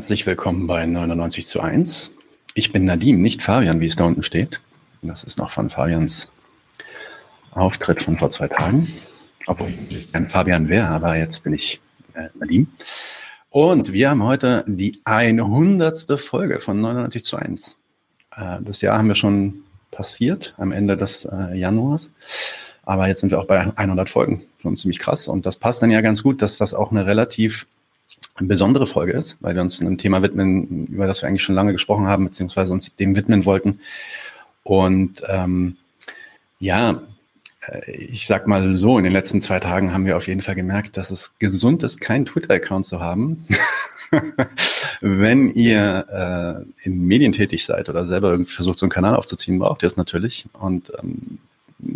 Herzlich willkommen bei 99 zu 1. Ich bin Nadim, nicht Fabian, wie es da unten steht. Das ist noch von Fabians Auftritt von vor zwei Tagen. Obwohl ich kein Fabian wäre, aber jetzt bin ich äh, Nadim. Und wir haben heute die 100. Folge von 99 zu 1. Äh, das Jahr haben wir schon passiert am Ende des äh, Januars. Aber jetzt sind wir auch bei 100 Folgen. Schon ziemlich krass. Und das passt dann ja ganz gut, dass das auch eine relativ eine besondere Folge ist, weil wir uns einem Thema widmen, über das wir eigentlich schon lange gesprochen haben, beziehungsweise uns dem widmen wollten. Und ähm, ja, äh, ich sag mal so, in den letzten zwei Tagen haben wir auf jeden Fall gemerkt, dass es gesund ist, keinen Twitter-Account zu haben. Wenn ihr äh, in Medien tätig seid oder selber irgendwie versucht, so einen Kanal aufzuziehen, braucht ihr es natürlich. Und ähm,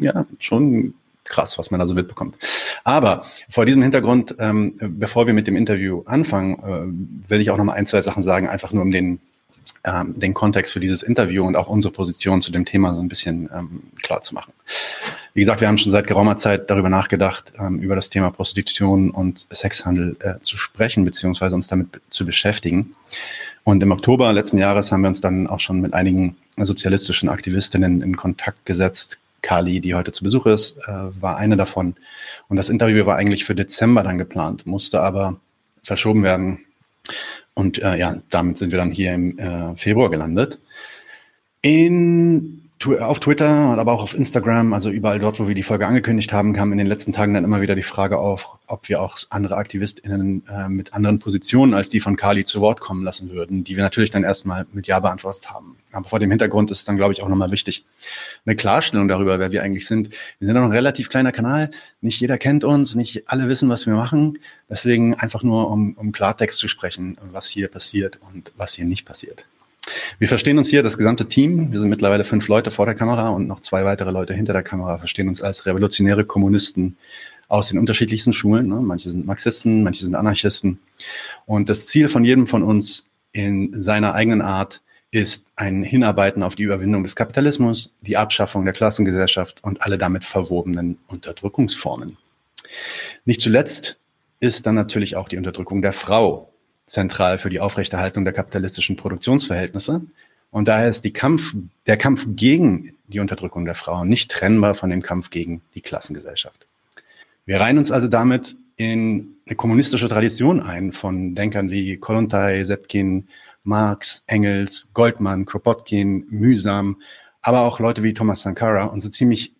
ja, schon krass, was man da so mitbekommt. Aber vor diesem Hintergrund, ähm, bevor wir mit dem Interview anfangen, äh, will ich auch noch mal ein, zwei Sachen sagen, einfach nur um den ähm, den Kontext für dieses Interview und auch unsere Position zu dem Thema so ein bisschen ähm, klar zu machen. Wie gesagt, wir haben schon seit geraumer Zeit darüber nachgedacht, ähm, über das Thema Prostitution und Sexhandel äh, zu sprechen, beziehungsweise uns damit zu beschäftigen. Und im Oktober letzten Jahres haben wir uns dann auch schon mit einigen sozialistischen Aktivistinnen in Kontakt gesetzt, Kali, die heute zu Besuch ist, äh, war eine davon. Und das Interview war eigentlich für Dezember dann geplant, musste aber verschoben werden. Und äh, ja, damit sind wir dann hier im äh, Februar gelandet. In auf Twitter, aber auch auf Instagram, also überall dort, wo wir die Folge angekündigt haben, kam in den letzten Tagen dann immer wieder die Frage auf, ob wir auch andere AktivistInnen äh, mit anderen Positionen als die von Kali zu Wort kommen lassen würden, die wir natürlich dann erstmal mit Ja beantwortet haben. Aber vor dem Hintergrund ist dann, glaube ich, auch nochmal wichtig, eine Klarstellung darüber, wer wir eigentlich sind. Wir sind noch ein relativ kleiner Kanal, nicht jeder kennt uns, nicht alle wissen, was wir machen. Deswegen einfach nur, um, um Klartext zu sprechen, was hier passiert und was hier nicht passiert. Wir verstehen uns hier, das gesamte Team, wir sind mittlerweile fünf Leute vor der Kamera und noch zwei weitere Leute hinter der Kamera, verstehen uns als revolutionäre Kommunisten aus den unterschiedlichsten Schulen. Ne? Manche sind Marxisten, manche sind Anarchisten. Und das Ziel von jedem von uns in seiner eigenen Art ist ein Hinarbeiten auf die Überwindung des Kapitalismus, die Abschaffung der Klassengesellschaft und alle damit verwobenen Unterdrückungsformen. Nicht zuletzt ist dann natürlich auch die Unterdrückung der Frau zentral für die Aufrechterhaltung der kapitalistischen Produktionsverhältnisse. Und daher ist die Kampf, der Kampf gegen die Unterdrückung der Frauen nicht trennbar von dem Kampf gegen die Klassengesellschaft. Wir reihen uns also damit in eine kommunistische Tradition ein von Denkern wie Kollontai, Setkin, Marx, Engels, Goldmann, Kropotkin, Mühsam, aber auch Leute wie Thomas Sankara und so ziemlich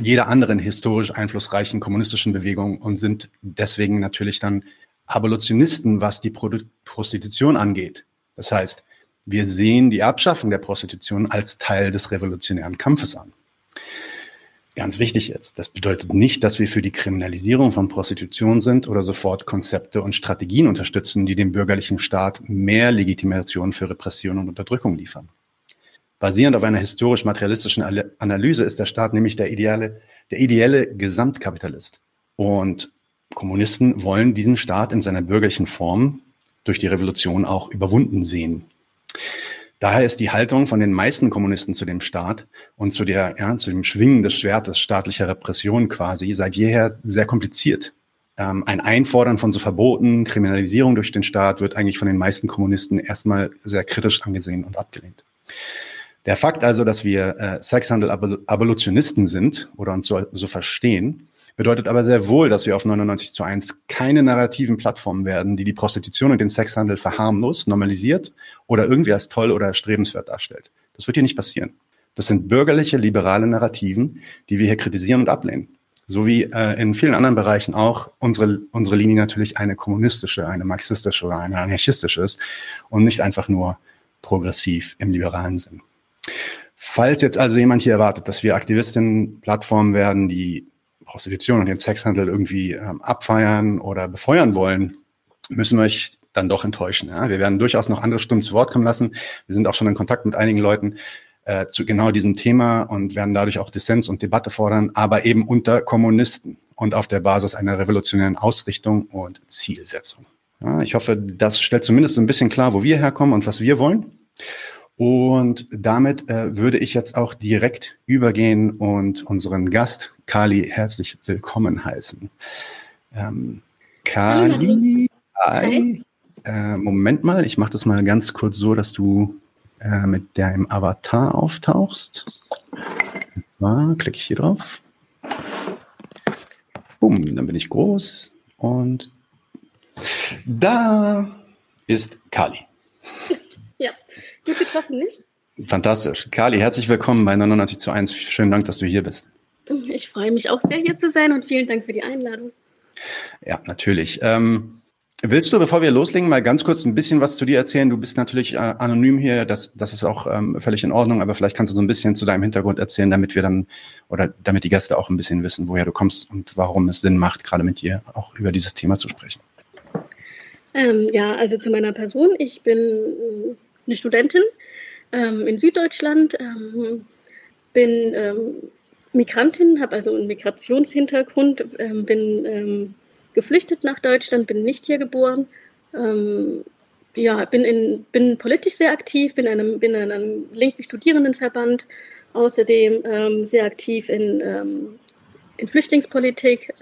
jeder anderen historisch einflussreichen kommunistischen Bewegung und sind deswegen natürlich dann Abolitionisten, was die Prostitution angeht. Das heißt, wir sehen die Abschaffung der Prostitution als Teil des revolutionären Kampfes an. Ganz wichtig jetzt, das bedeutet nicht, dass wir für die Kriminalisierung von Prostitution sind oder sofort Konzepte und Strategien unterstützen, die dem bürgerlichen Staat mehr Legitimation für Repression und Unterdrückung liefern. Basierend auf einer historisch-materialistischen Analyse ist der Staat nämlich der ideale, der ideelle Gesamtkapitalist. Und Kommunisten wollen diesen Staat in seiner bürgerlichen Form durch die Revolution auch überwunden sehen. Daher ist die Haltung von den meisten Kommunisten zu dem Staat und zu der, ja, zu dem Schwingen des Schwertes staatlicher Repression quasi seit jeher sehr kompliziert. Ähm, ein Einfordern von so Verboten, Kriminalisierung durch den Staat wird eigentlich von den meisten Kommunisten erstmal sehr kritisch angesehen und abgelehnt. Der Fakt also, dass wir äh, Sexhandel-Abolitionisten sind oder uns so, so verstehen, Bedeutet aber sehr wohl, dass wir auf 99 zu 1 keine narrativen Plattformen werden, die die Prostitution und den Sexhandel verharmlost, normalisiert oder irgendwie als toll oder erstrebenswert darstellt. Das wird hier nicht passieren. Das sind bürgerliche, liberale Narrativen, die wir hier kritisieren und ablehnen. So wie äh, in vielen anderen Bereichen auch unsere, unsere Linie natürlich eine kommunistische, eine marxistische oder eine anarchistische ist und nicht einfach nur progressiv im liberalen Sinn. Falls jetzt also jemand hier erwartet, dass wir Aktivistinnen-Plattformen werden, die Prostitution und den Sexhandel irgendwie ähm, abfeiern oder befeuern wollen, müssen wir euch dann doch enttäuschen. Ja? Wir werden durchaus noch andere Stimmen zu Wort kommen lassen. Wir sind auch schon in Kontakt mit einigen Leuten äh, zu genau diesem Thema und werden dadurch auch Dissens und Debatte fordern, aber eben unter Kommunisten und auf der Basis einer revolutionären Ausrichtung und Zielsetzung. Ja, ich hoffe, das stellt zumindest ein bisschen klar, wo wir herkommen und was wir wollen. Und damit äh, würde ich jetzt auch direkt übergehen und unseren Gast Kali herzlich willkommen heißen. Ähm, Kali, hi. äh, Moment mal, ich mache das mal ganz kurz so, dass du äh, mit deinem Avatar auftauchst. Und klicke ich hier drauf. Boom, dann bin ich groß und da ist Kali. Ja, gut getroffen, nicht? Fantastisch. Kali, herzlich willkommen bei 99 zu 1. Schönen Dank, dass du hier bist. Ich freue mich auch sehr, hier zu sein und vielen Dank für die Einladung. Ja, natürlich. Ähm, willst du, bevor wir loslegen, mal ganz kurz ein bisschen was zu dir erzählen? Du bist natürlich äh, anonym hier, das, das ist auch ähm, völlig in Ordnung, aber vielleicht kannst du so ein bisschen zu deinem Hintergrund erzählen, damit wir dann oder damit die Gäste auch ein bisschen wissen, woher du kommst und warum es Sinn macht, gerade mit dir auch über dieses Thema zu sprechen. Ähm, ja, also zu meiner Person. Ich bin eine Studentin ähm, in Süddeutschland, ähm, bin ähm, Migrantin, habe also einen Migrationshintergrund, ähm, bin ähm, geflüchtet nach Deutschland, bin nicht hier geboren. Ähm, ja, bin, in, bin politisch sehr aktiv, bin, einem, bin in einem linken Studierendenverband, außerdem sehr aktiv in, in Flüchtlingspolitik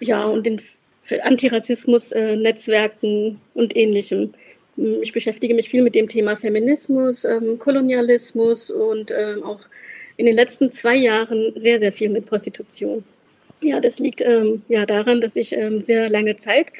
ja, und in Antirassismus-Netzwerken äh, und ähnlichem. Ich beschäftige mich viel mit dem Thema Feminismus, Kolonialismus und auch in den letzten zwei Jahren sehr, sehr viel mit Prostitution. Ja, das liegt ähm, ja daran, dass ich ähm, sehr lange Zeit,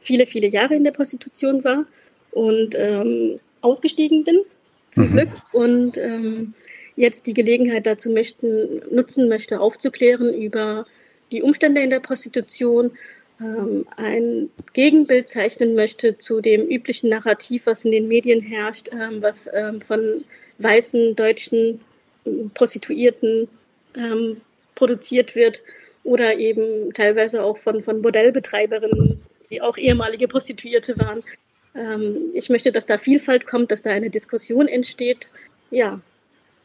viele, viele Jahre in der Prostitution war und ähm, ausgestiegen bin, zum mhm. Glück. Und ähm, jetzt die Gelegenheit dazu möchten, nutzen möchte, aufzuklären über die Umstände in der Prostitution, ähm, ein Gegenbild zeichnen möchte zu dem üblichen Narrativ, was in den Medien herrscht, ähm, was von weißen deutschen Prostituierten ähm, produziert wird oder eben teilweise auch von, von Bordellbetreiberinnen, die auch ehemalige Prostituierte waren. Ähm, ich möchte, dass da Vielfalt kommt, dass da eine Diskussion entsteht. Ja.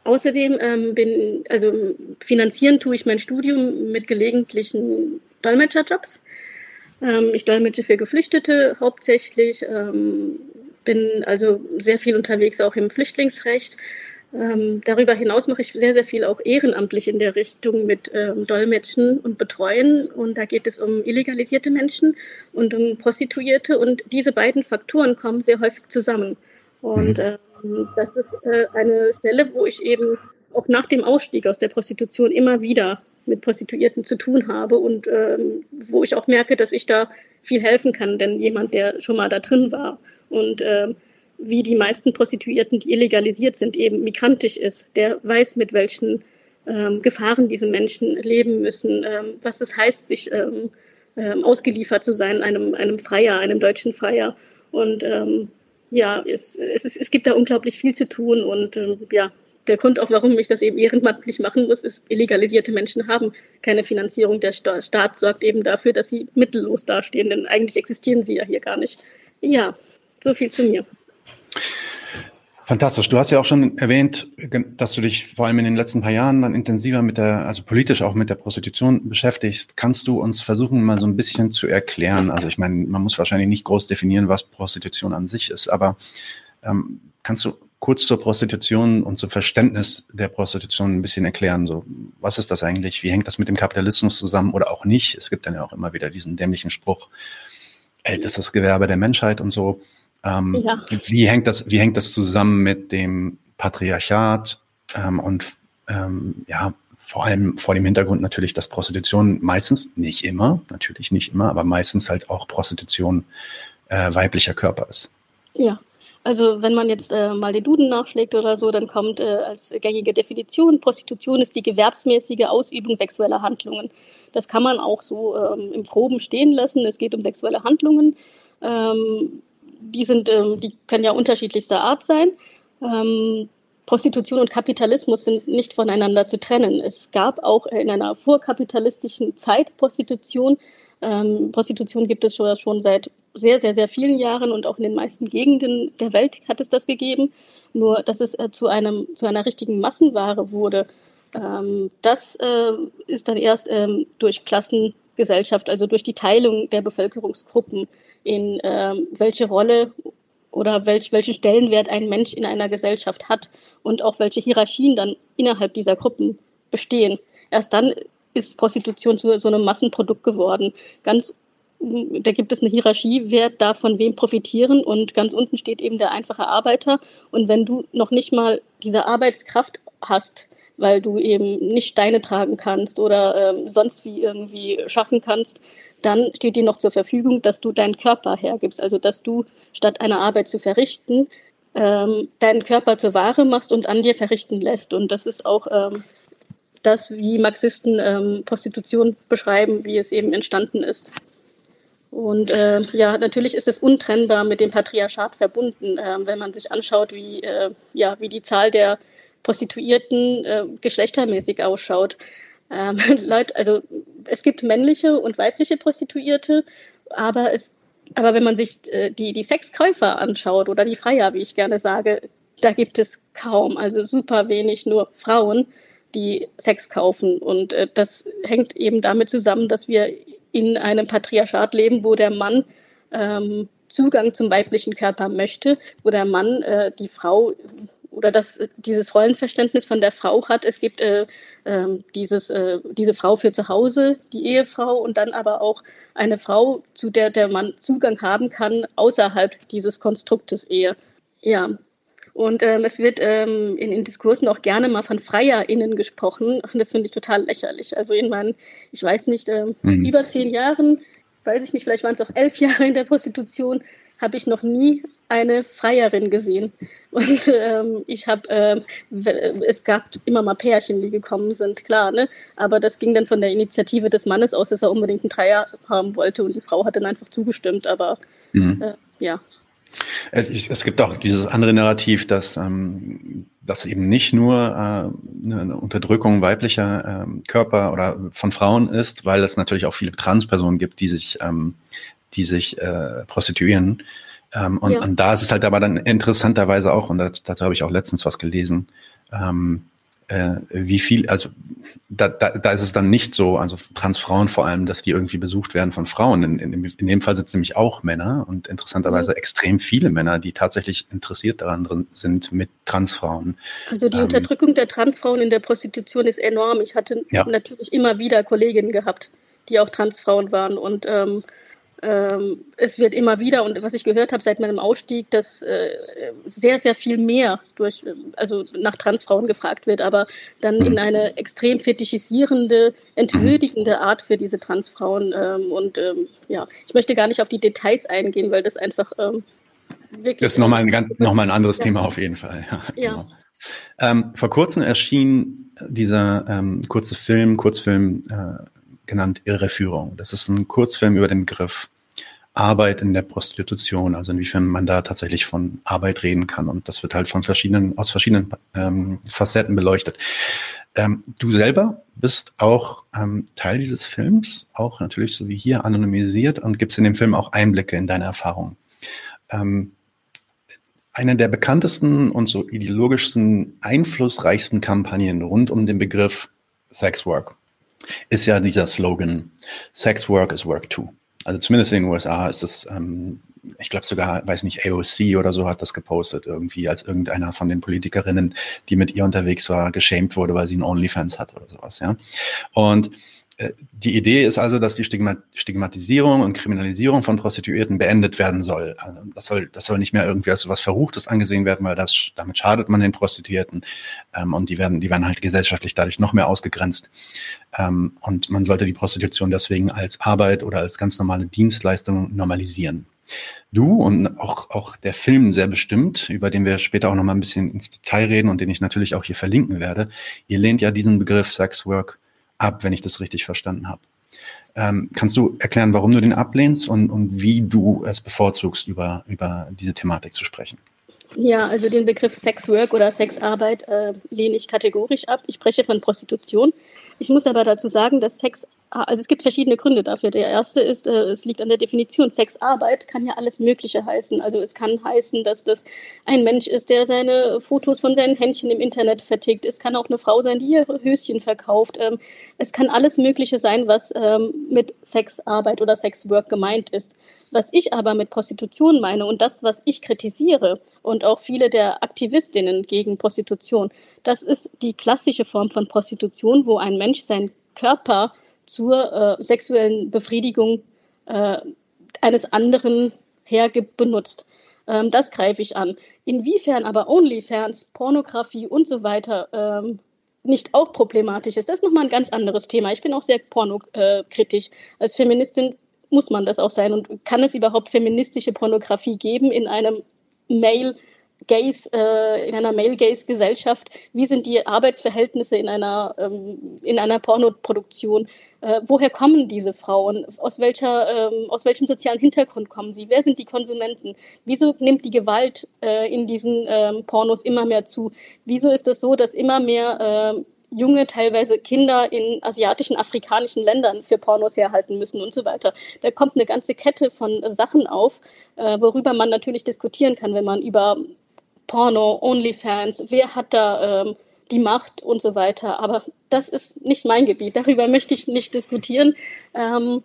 Außerdem ähm, bin, also finanzieren tue ich mein Studium mit gelegentlichen Dolmetscherjobs. Ähm, ich dolmetsche für Geflüchtete hauptsächlich, ähm, bin also sehr viel unterwegs auch im Flüchtlingsrecht ähm, darüber hinaus mache ich sehr, sehr viel auch ehrenamtlich in der Richtung mit ähm, Dolmetschen und Betreuen. Und da geht es um illegalisierte Menschen und um Prostituierte. Und diese beiden Faktoren kommen sehr häufig zusammen. Und mhm. ähm, das ist äh, eine Stelle, wo ich eben auch nach dem Ausstieg aus der Prostitution immer wieder mit Prostituierten zu tun habe und ähm, wo ich auch merke, dass ich da viel helfen kann, denn jemand, der schon mal da drin war und ähm, wie die meisten Prostituierten, die illegalisiert sind, eben migrantisch ist. Der weiß, mit welchen ähm, Gefahren diese Menschen leben müssen, ähm, was es heißt, sich ähm, ähm ausgeliefert zu sein, einem, einem Freier, einem deutschen Freier. Und ähm, ja, es, es, es gibt da unglaublich viel zu tun und ähm, ja, der Grund auch, warum ich das eben ehrenamtlich machen muss, ist, illegalisierte Menschen haben keine Finanzierung. Der Staat sorgt eben dafür, dass sie mittellos dastehen, denn eigentlich existieren sie ja hier gar nicht. Ja, so viel zu mir. Fantastisch. Du hast ja auch schon erwähnt, dass du dich vor allem in den letzten paar Jahren dann intensiver mit der, also politisch auch mit der Prostitution beschäftigst. Kannst du uns versuchen, mal so ein bisschen zu erklären? Also ich meine, man muss wahrscheinlich nicht groß definieren, was Prostitution an sich ist, aber ähm, kannst du kurz zur Prostitution und zum Verständnis der Prostitution ein bisschen erklären? So, was ist das eigentlich? Wie hängt das mit dem Kapitalismus zusammen oder auch nicht? Es gibt dann ja auch immer wieder diesen dämlichen Spruch, ältestes Gewerbe der Menschheit und so. Ähm, ja. Wie hängt das, wie hängt das zusammen mit dem Patriarchat ähm, und ähm, ja, vor allem vor dem Hintergrund natürlich, dass Prostitution meistens, nicht immer, natürlich nicht immer, aber meistens halt auch Prostitution äh, weiblicher Körper ist. Ja, also wenn man jetzt äh, mal den Duden nachschlägt oder so, dann kommt äh, als gängige Definition, Prostitution ist die gewerbsmäßige Ausübung sexueller Handlungen. Das kann man auch so ähm, im Groben stehen lassen. Es geht um sexuelle Handlungen. Ähm, die sind, ähm, die können ja unterschiedlichster Art sein. Ähm, Prostitution und Kapitalismus sind nicht voneinander zu trennen. Es gab auch in einer vorkapitalistischen Zeit Prostitution. Ähm, Prostitution gibt es schon, schon seit sehr, sehr, sehr vielen Jahren und auch in den meisten Gegenden der Welt hat es das gegeben. Nur, dass es äh, zu, einem, zu einer richtigen Massenware wurde, ähm, das äh, ist dann erst ähm, durch Klassengesellschaft, also durch die Teilung der Bevölkerungsgruppen in ähm, welche Rolle oder welch, welchen Stellenwert ein Mensch in einer Gesellschaft hat und auch welche Hierarchien dann innerhalb dieser Gruppen bestehen. Erst dann ist Prostitution zu so einem Massenprodukt geworden. Ganz da gibt es eine Hierarchie, wer darf von wem profitieren und ganz unten steht eben der einfache Arbeiter. Und wenn du noch nicht mal diese Arbeitskraft hast, weil du eben nicht Steine tragen kannst oder ähm, sonst wie irgendwie schaffen kannst, dann steht dir noch zur Verfügung, dass du deinen Körper hergibst. Also dass du statt eine Arbeit zu verrichten, ähm, deinen Körper zur Ware machst und an dir verrichten lässt. Und das ist auch ähm, das, wie Marxisten ähm, Prostitution beschreiben, wie es eben entstanden ist. Und äh, ja, natürlich ist es untrennbar mit dem Patriarchat verbunden, äh, wenn man sich anschaut, wie, äh, ja, wie die Zahl der Prostituierten äh, geschlechtermäßig ausschaut. Ähm, Leute, also es gibt männliche und weibliche Prostituierte, aber es, aber wenn man sich äh, die, die Sexkäufer anschaut oder die Freier, wie ich gerne sage, da gibt es kaum, also super wenig nur Frauen, die Sex kaufen. Und äh, das hängt eben damit zusammen, dass wir in einem Patriarchat leben, wo der Mann ähm, Zugang zum weiblichen Körper möchte, wo der Mann äh, die Frau oder das, dieses Rollenverständnis von der Frau hat. Es gibt äh, äh, dieses, äh, diese Frau für zu Hause, die Ehefrau, und dann aber auch eine Frau, zu der der Mann Zugang haben kann außerhalb dieses Konstruktes Ehe. Ja, und ähm, es wird ähm, in, in Diskursen auch gerne mal von FreierInnen gesprochen. Und das finde ich total lächerlich. Also in meinen, ich weiß nicht, ähm, mhm. über zehn Jahren, weiß ich nicht, vielleicht waren es auch elf Jahre in der Prostitution, habe ich noch nie eine Freierin gesehen. Und ähm, ich habe, ähm, es gab immer mal Pärchen, die gekommen sind, klar, ne? Aber das ging dann von der Initiative des Mannes aus, dass er unbedingt einen Dreier haben wollte und die Frau hat dann einfach zugestimmt. Aber mhm. äh, ja, es, gibt auch dieses andere Narrativ, dass ähm, das eben nicht nur äh, eine Unterdrückung weiblicher ähm, Körper oder von Frauen ist, weil es natürlich auch viele Transpersonen gibt, die sich, ähm, die sich äh, prostituieren. Ähm, und, ja. und da ist es halt aber dann interessanterweise auch, und dazu, dazu habe ich auch letztens was gelesen, ähm, äh, wie viel, also da, da, da ist es dann nicht so, also Transfrauen vor allem, dass die irgendwie besucht werden von Frauen. In, in, in dem Fall sind es nämlich auch Männer und interessanterweise mhm. extrem viele Männer, die tatsächlich interessiert daran drin sind mit Transfrauen. Also die ähm, Unterdrückung der Transfrauen in der Prostitution ist enorm. Ich hatte ja. natürlich immer wieder Kolleginnen gehabt, die auch Transfrauen waren und ähm, ähm, es wird immer wieder, und was ich gehört habe seit meinem Ausstieg, dass äh, sehr, sehr viel mehr durch, also nach Transfrauen gefragt wird, aber dann in mhm. eine extrem fetischisierende, entwürdigende Art für diese Transfrauen. Ähm, und ähm, ja, ich möchte gar nicht auf die Details eingehen, weil das einfach ähm, wirklich. Das ist nochmal ein ganz, nochmal ein anderes ja. Thema auf jeden Fall. Ja. ja. Genau. Ähm, vor kurzem erschien dieser ähm, kurze Film, Kurzfilm, äh, genannt Irreführung. Das ist ein Kurzfilm über den Begriff Arbeit in der Prostitution, also inwiefern man da tatsächlich von Arbeit reden kann. Und das wird halt von verschiedenen, aus verschiedenen ähm, Facetten beleuchtet. Ähm, du selber bist auch ähm, Teil dieses Films, auch natürlich so wie hier anonymisiert und gibst in dem Film auch Einblicke in deine Erfahrungen. Ähm, eine der bekanntesten und so ideologischsten, einflussreichsten Kampagnen rund um den Begriff Sex Work ist ja dieser Slogan, Sex Work is Work Too. Also zumindest in den USA ist das, ähm, ich glaube sogar, weiß nicht, AOC oder so hat das gepostet irgendwie, als irgendeiner von den Politikerinnen, die mit ihr unterwegs war, geschämt wurde, weil sie einen OnlyFans hat oder sowas, ja. Und die Idee ist also, dass die Stigmatisierung und Kriminalisierung von Prostituierten beendet werden soll. Also das soll, das soll nicht mehr irgendwie als was Verruchtes angesehen werden, weil das, damit schadet man den Prostituierten ähm, und die werden, die werden halt gesellschaftlich dadurch noch mehr ausgegrenzt. Ähm, und man sollte die Prostitution deswegen als Arbeit oder als ganz normale Dienstleistung normalisieren. Du und auch, auch der Film sehr bestimmt, über den wir später auch noch mal ein bisschen ins Detail reden und den ich natürlich auch hier verlinken werde. Ihr lehnt ja diesen Begriff Sex Work ab, wenn ich das richtig verstanden habe. Ähm, kannst du erklären, warum du den ablehnst und, und wie du es bevorzugst, über, über diese Thematik zu sprechen? Ja, also den Begriff Sexwork oder Sexarbeit äh, lehne ich kategorisch ab. Ich spreche von Prostitution. Ich muss aber dazu sagen, dass Sex, also es gibt verschiedene Gründe dafür. Der erste ist, äh, es liegt an der Definition. Sexarbeit kann ja alles Mögliche heißen. Also es kann heißen, dass das ein Mensch ist, der seine Fotos von seinen Händchen im Internet vertickt. Es kann auch eine Frau sein, die ihre Höschen verkauft. Ähm, es kann alles Mögliche sein, was ähm, mit Sexarbeit oder Sexwork gemeint ist. Was ich aber mit Prostitution meine und das, was ich kritisiere und auch viele der Aktivistinnen gegen Prostitution, das ist die klassische Form von Prostitution, wo ein Mensch seinen Körper zur äh, sexuellen Befriedigung äh, eines anderen hergibt, benutzt. Ähm, das greife ich an. Inwiefern aber OnlyFans, Pornografie und so weiter ähm, nicht auch problematisch ist, das ist nochmal ein ganz anderes Thema. Ich bin auch sehr pornokritisch. Als Feministin muss man das auch sein. Und kann es überhaupt feministische Pornografie geben in einem Mail- Gays, äh, in einer Male-Gays-Gesellschaft, wie sind die Arbeitsverhältnisse in einer, ähm, in einer Pornoproduktion, äh, woher kommen diese Frauen, aus, welcher, ähm, aus welchem sozialen Hintergrund kommen sie, wer sind die Konsumenten, wieso nimmt die Gewalt äh, in diesen ähm, Pornos immer mehr zu, wieso ist es so, dass immer mehr äh, junge, teilweise Kinder in asiatischen, afrikanischen Ländern für Pornos herhalten müssen und so weiter. Da kommt eine ganze Kette von Sachen auf, äh, worüber man natürlich diskutieren kann, wenn man über Porno, OnlyFans, wer hat da ähm, die Macht und so weiter. Aber das ist nicht mein Gebiet. Darüber möchte ich nicht diskutieren. Ähm,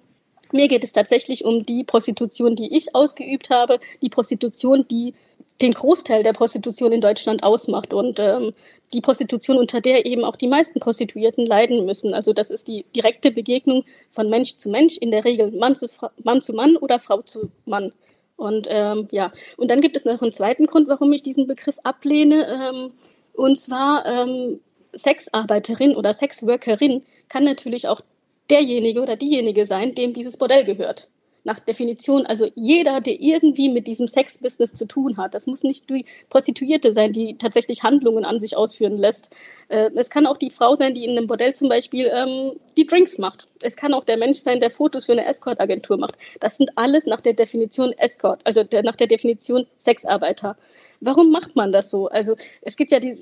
mir geht es tatsächlich um die Prostitution, die ich ausgeübt habe, die Prostitution, die den Großteil der Prostitution in Deutschland ausmacht und ähm, die Prostitution, unter der eben auch die meisten Prostituierten leiden müssen. Also das ist die direkte Begegnung von Mensch zu Mensch, in der Regel Mann zu, Mann, zu Mann oder Frau zu Mann. Und ähm, ja, und dann gibt es noch einen zweiten Grund, warum ich diesen Begriff ablehne. Ähm, und zwar ähm, Sexarbeiterin oder Sexworkerin kann natürlich auch derjenige oder diejenige sein, dem dieses Bordell gehört nach Definition, also jeder, der irgendwie mit diesem Sexbusiness zu tun hat, das muss nicht die Prostituierte sein, die tatsächlich Handlungen an sich ausführen lässt. Äh, es kann auch die Frau sein, die in einem Bordell zum Beispiel ähm, die Drinks macht. Es kann auch der Mensch sein, der Fotos für eine Escort-Agentur macht. Das sind alles nach der Definition Escort, also der, nach der Definition Sexarbeiter. Warum macht man das so? Also es gibt ja die,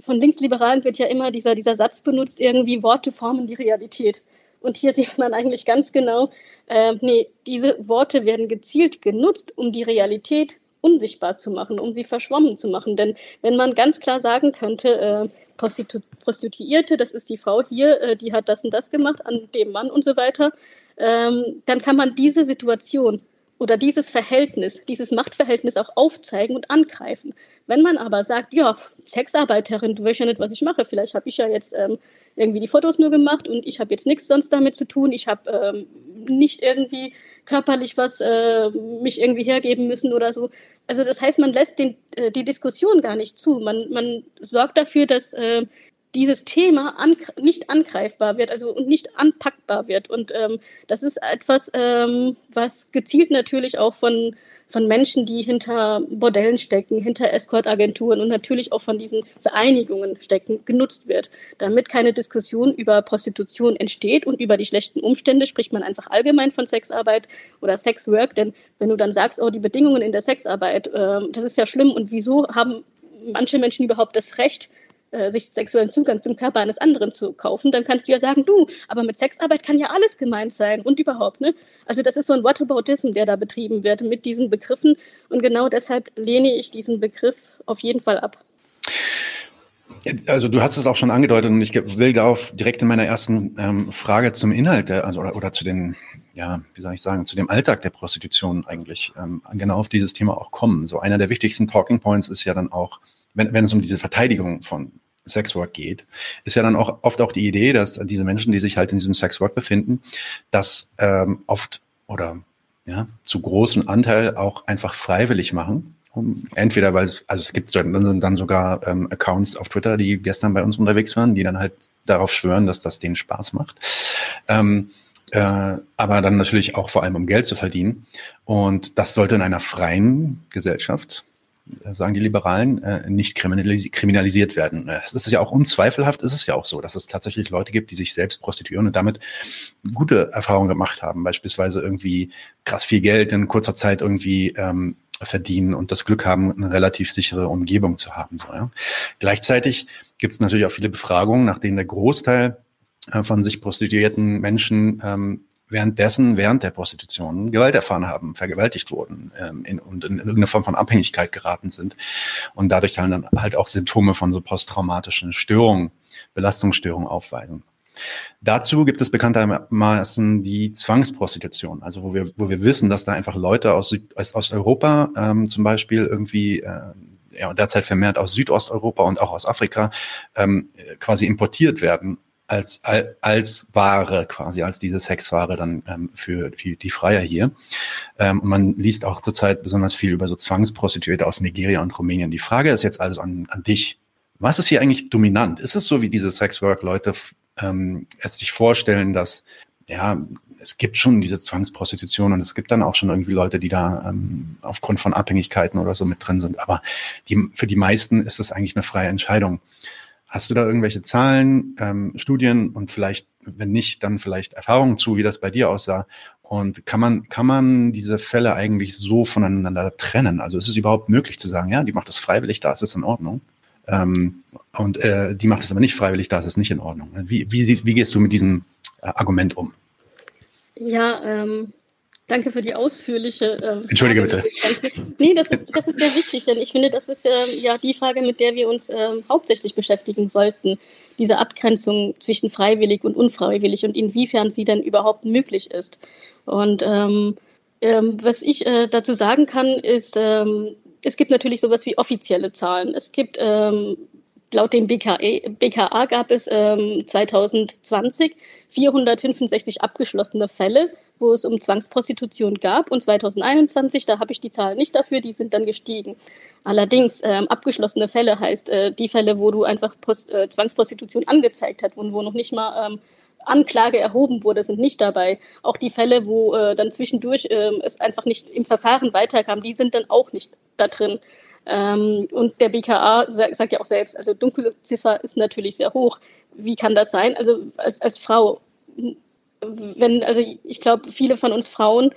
von Linksliberalen wird ja immer dieser, dieser Satz benutzt, irgendwie Worte formen die Realität. Und hier sieht man eigentlich ganz genau, äh, nee, diese Worte werden gezielt genutzt, um die Realität unsichtbar zu machen, um sie verschwommen zu machen. Denn wenn man ganz klar sagen könnte, äh, Prostitu Prostituierte, das ist die Frau hier, äh, die hat das und das gemacht an dem Mann und so weiter, ähm, dann kann man diese Situation oder dieses Verhältnis, dieses Machtverhältnis auch aufzeigen und angreifen. Wenn man aber sagt, ja, Sexarbeiterin, du weißt ja nicht, was ich mache, vielleicht habe ich ja jetzt ähm, irgendwie die Fotos nur gemacht und ich habe jetzt nichts sonst damit zu tun, ich habe ähm, nicht irgendwie körperlich was äh, mich irgendwie hergeben müssen oder so. Also das heißt, man lässt den, äh, die Diskussion gar nicht zu. Man, man sorgt dafür, dass äh, dieses Thema an, nicht angreifbar wird, also und nicht anpackbar wird. Und ähm, das ist etwas, ähm, was gezielt natürlich auch von von Menschen, die hinter Bordellen stecken, hinter Escort-Agenturen und natürlich auch von diesen Vereinigungen stecken, genutzt wird. Damit keine Diskussion über Prostitution entsteht und über die schlechten Umstände spricht man einfach allgemein von Sexarbeit oder Sexwork. Denn wenn du dann sagst, oh, die Bedingungen in der Sexarbeit, äh, das ist ja schlimm und wieso haben manche Menschen überhaupt das Recht, äh, sich sexuellen Zugang zum Körper eines anderen zu kaufen, dann kannst du ja sagen, du, aber mit Sexarbeit kann ja alles gemeint sein und überhaupt, ne? Also das ist so ein Whataboutism, der da betrieben wird mit diesen Begriffen und genau deshalb lehne ich diesen Begriff auf jeden Fall ab. Also du hast es auch schon angedeutet und ich will darauf direkt in meiner ersten ähm, Frage zum Inhalt, der, also oder, oder zu den, ja, wie soll ich sagen, zu dem Alltag der Prostitution eigentlich ähm, genau auf dieses Thema auch kommen. So einer der wichtigsten Talking Points ist ja dann auch wenn, wenn es um diese Verteidigung von Sexwork geht, ist ja dann auch oft auch die Idee, dass diese Menschen, die sich halt in diesem Sexwork befinden, das ähm, oft oder ja, zu großen Anteil auch einfach freiwillig machen. Um, entweder weil es, also es gibt dann, dann sogar ähm, Accounts auf Twitter, die gestern bei uns unterwegs waren, die dann halt darauf schwören, dass das denen Spaß macht. Ähm, äh, aber dann natürlich auch vor allem um Geld zu verdienen. Und das sollte in einer freien Gesellschaft sagen die Liberalen, äh, nicht kriminalisiert werden. Es ist ja auch unzweifelhaft, ist es ja auch so, dass es tatsächlich Leute gibt, die sich selbst prostituieren und damit gute Erfahrungen gemacht haben, beispielsweise irgendwie krass viel Geld in kurzer Zeit irgendwie ähm, verdienen und das Glück haben, eine relativ sichere Umgebung zu haben. So, ja. Gleichzeitig gibt es natürlich auch viele Befragungen, nach denen der Großteil äh, von sich prostituierten Menschen ähm, währenddessen, während der Prostitution Gewalt erfahren haben, vergewaltigt wurden ähm, in, und in irgendeine Form von Abhängigkeit geraten sind und dadurch dann halt auch Symptome von so posttraumatischen Störungen, Belastungsstörungen aufweisen. Dazu gibt es bekanntermaßen die Zwangsprostitution, also wo wir, wo wir wissen, dass da einfach Leute aus, Süd, aus Europa ähm, zum Beispiel irgendwie äh, ja, derzeit vermehrt aus Südosteuropa und auch aus Afrika ähm, quasi importiert werden als, als Ware quasi, als diese Sexware dann ähm, für, für die Freier hier. Ähm, man liest auch zurzeit besonders viel über so Zwangsprostituierte aus Nigeria und Rumänien. Die Frage ist jetzt also an, an dich. Was ist hier eigentlich dominant? Ist es so, wie diese Sexwork-Leute ähm, es sich vorstellen, dass ja, es gibt schon diese Zwangsprostitution und es gibt dann auch schon irgendwie Leute, die da ähm, aufgrund von Abhängigkeiten oder so mit drin sind. Aber die, für die meisten ist das eigentlich eine freie Entscheidung. Hast du da irgendwelche Zahlen, ähm, Studien und vielleicht, wenn nicht, dann vielleicht Erfahrungen zu, wie das bei dir aussah? Und kann man, kann man diese Fälle eigentlich so voneinander trennen? Also ist es überhaupt möglich zu sagen, ja, die macht das freiwillig, da ist es in Ordnung. Ähm, und äh, die macht es aber nicht freiwillig, da ist es nicht in Ordnung. Wie, wie, wie gehst du mit diesem äh, Argument um? Ja, ähm, danke für die ausführliche. Äh, Entschuldige bitte. Nee, das ist, das ist sehr wichtig, denn ich finde, das ist äh, ja die Frage, mit der wir uns äh, hauptsächlich beschäftigen sollten. Diese Abgrenzung zwischen freiwillig und unfreiwillig und inwiefern sie denn überhaupt möglich ist. Und ähm, ähm, was ich äh, dazu sagen kann, ist, ähm, es gibt natürlich sowas wie offizielle Zahlen. Es gibt ähm, laut dem BKE, BKA gab es ähm, 2020 465 abgeschlossene Fälle, wo es um Zwangsprostitution gab. Und 2021, da habe ich die Zahlen nicht dafür, die sind dann gestiegen. Allerdings, ähm, abgeschlossene Fälle heißt äh, die Fälle, wo du einfach Post, äh, Zwangsprostitution angezeigt hast und wo noch nicht mal ähm, Anklage erhoben wurde, sind nicht dabei. Auch die Fälle, wo äh, dann zwischendurch äh, es einfach nicht im Verfahren weiterkam, die sind dann auch nicht da drin. Ähm, und der BKA sagt ja auch selbst, also dunkle Ziffer ist natürlich sehr hoch. Wie kann das sein? Also als, als Frau, wenn, also ich glaube, viele von uns Frauen,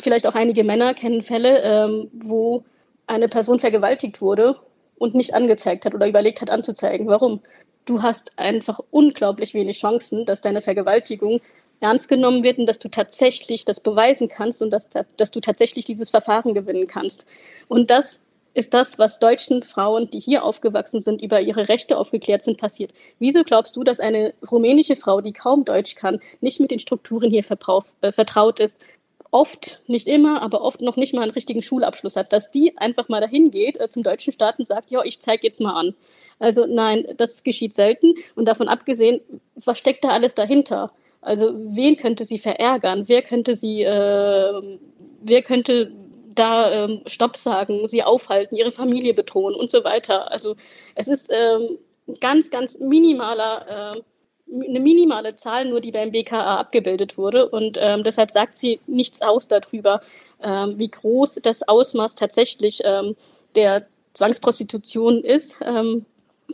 vielleicht auch einige Männer kennen Fälle, ähm, wo eine Person vergewaltigt wurde und nicht angezeigt hat oder überlegt hat anzuzeigen. Warum? Du hast einfach unglaublich wenig Chancen, dass deine Vergewaltigung ernst genommen wird und dass du tatsächlich das beweisen kannst und dass, dass du tatsächlich dieses Verfahren gewinnen kannst. Und das ist das, was deutschen Frauen, die hier aufgewachsen sind, über ihre Rechte aufgeklärt sind, passiert. Wieso glaubst du, dass eine rumänische Frau, die kaum Deutsch kann, nicht mit den Strukturen hier äh, vertraut ist, oft, nicht immer, aber oft noch nicht mal einen richtigen Schulabschluss hat, dass die einfach mal dahin geht äh, zum deutschen Staat und sagt, ja, ich zeige jetzt mal an. Also nein, das geschieht selten. Und davon abgesehen, was steckt da alles dahinter? Also wen könnte sie verärgern? Wer könnte sie, äh, wer könnte da ähm, Stopp sagen, sie aufhalten, ihre Familie bedrohen und so weiter. Also es ist ähm, ganz, ganz minimaler, äh, eine minimale Zahl nur, die beim BKA abgebildet wurde. Und ähm, deshalb sagt sie nichts aus darüber, ähm, wie groß das Ausmaß tatsächlich ähm, der Zwangsprostitution ist.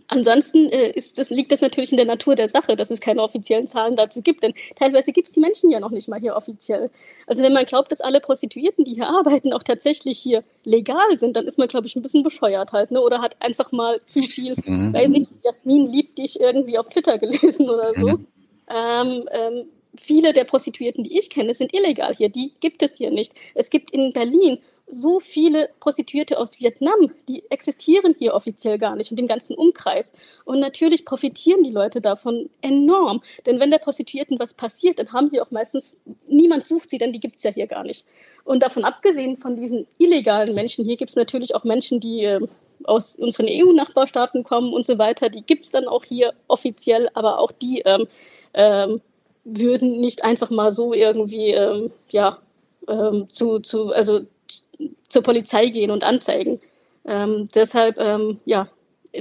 Ansonsten äh, ist das, liegt das natürlich in der Natur der Sache, dass es keine offiziellen Zahlen dazu gibt. Denn teilweise gibt es die Menschen ja noch nicht mal hier offiziell. Also wenn man glaubt, dass alle Prostituierten, die hier arbeiten, auch tatsächlich hier legal sind, dann ist man, glaube ich, ein bisschen bescheuert halt, ne? Oder hat einfach mal zu viel, mhm. weiß ich, Jasmin liebt dich irgendwie auf Twitter gelesen oder so. Mhm. Ähm, ähm, viele der Prostituierten, die ich kenne, sind illegal hier. Die gibt es hier nicht. Es gibt in Berlin so viele Prostituierte aus Vietnam, die existieren hier offiziell gar nicht und dem ganzen Umkreis. Und natürlich profitieren die Leute davon enorm. Denn wenn der Prostituierten was passiert, dann haben sie auch meistens, niemand sucht sie, denn die gibt es ja hier gar nicht. Und davon abgesehen von diesen illegalen Menschen, hier gibt es natürlich auch Menschen, die äh, aus unseren EU-Nachbarstaaten kommen und so weiter. Die gibt es dann auch hier offiziell, aber auch die ähm, ähm, würden nicht einfach mal so irgendwie, ähm, ja, ähm, zu, zu, also zur Polizei gehen und anzeigen. Ähm, deshalb, ähm, ja,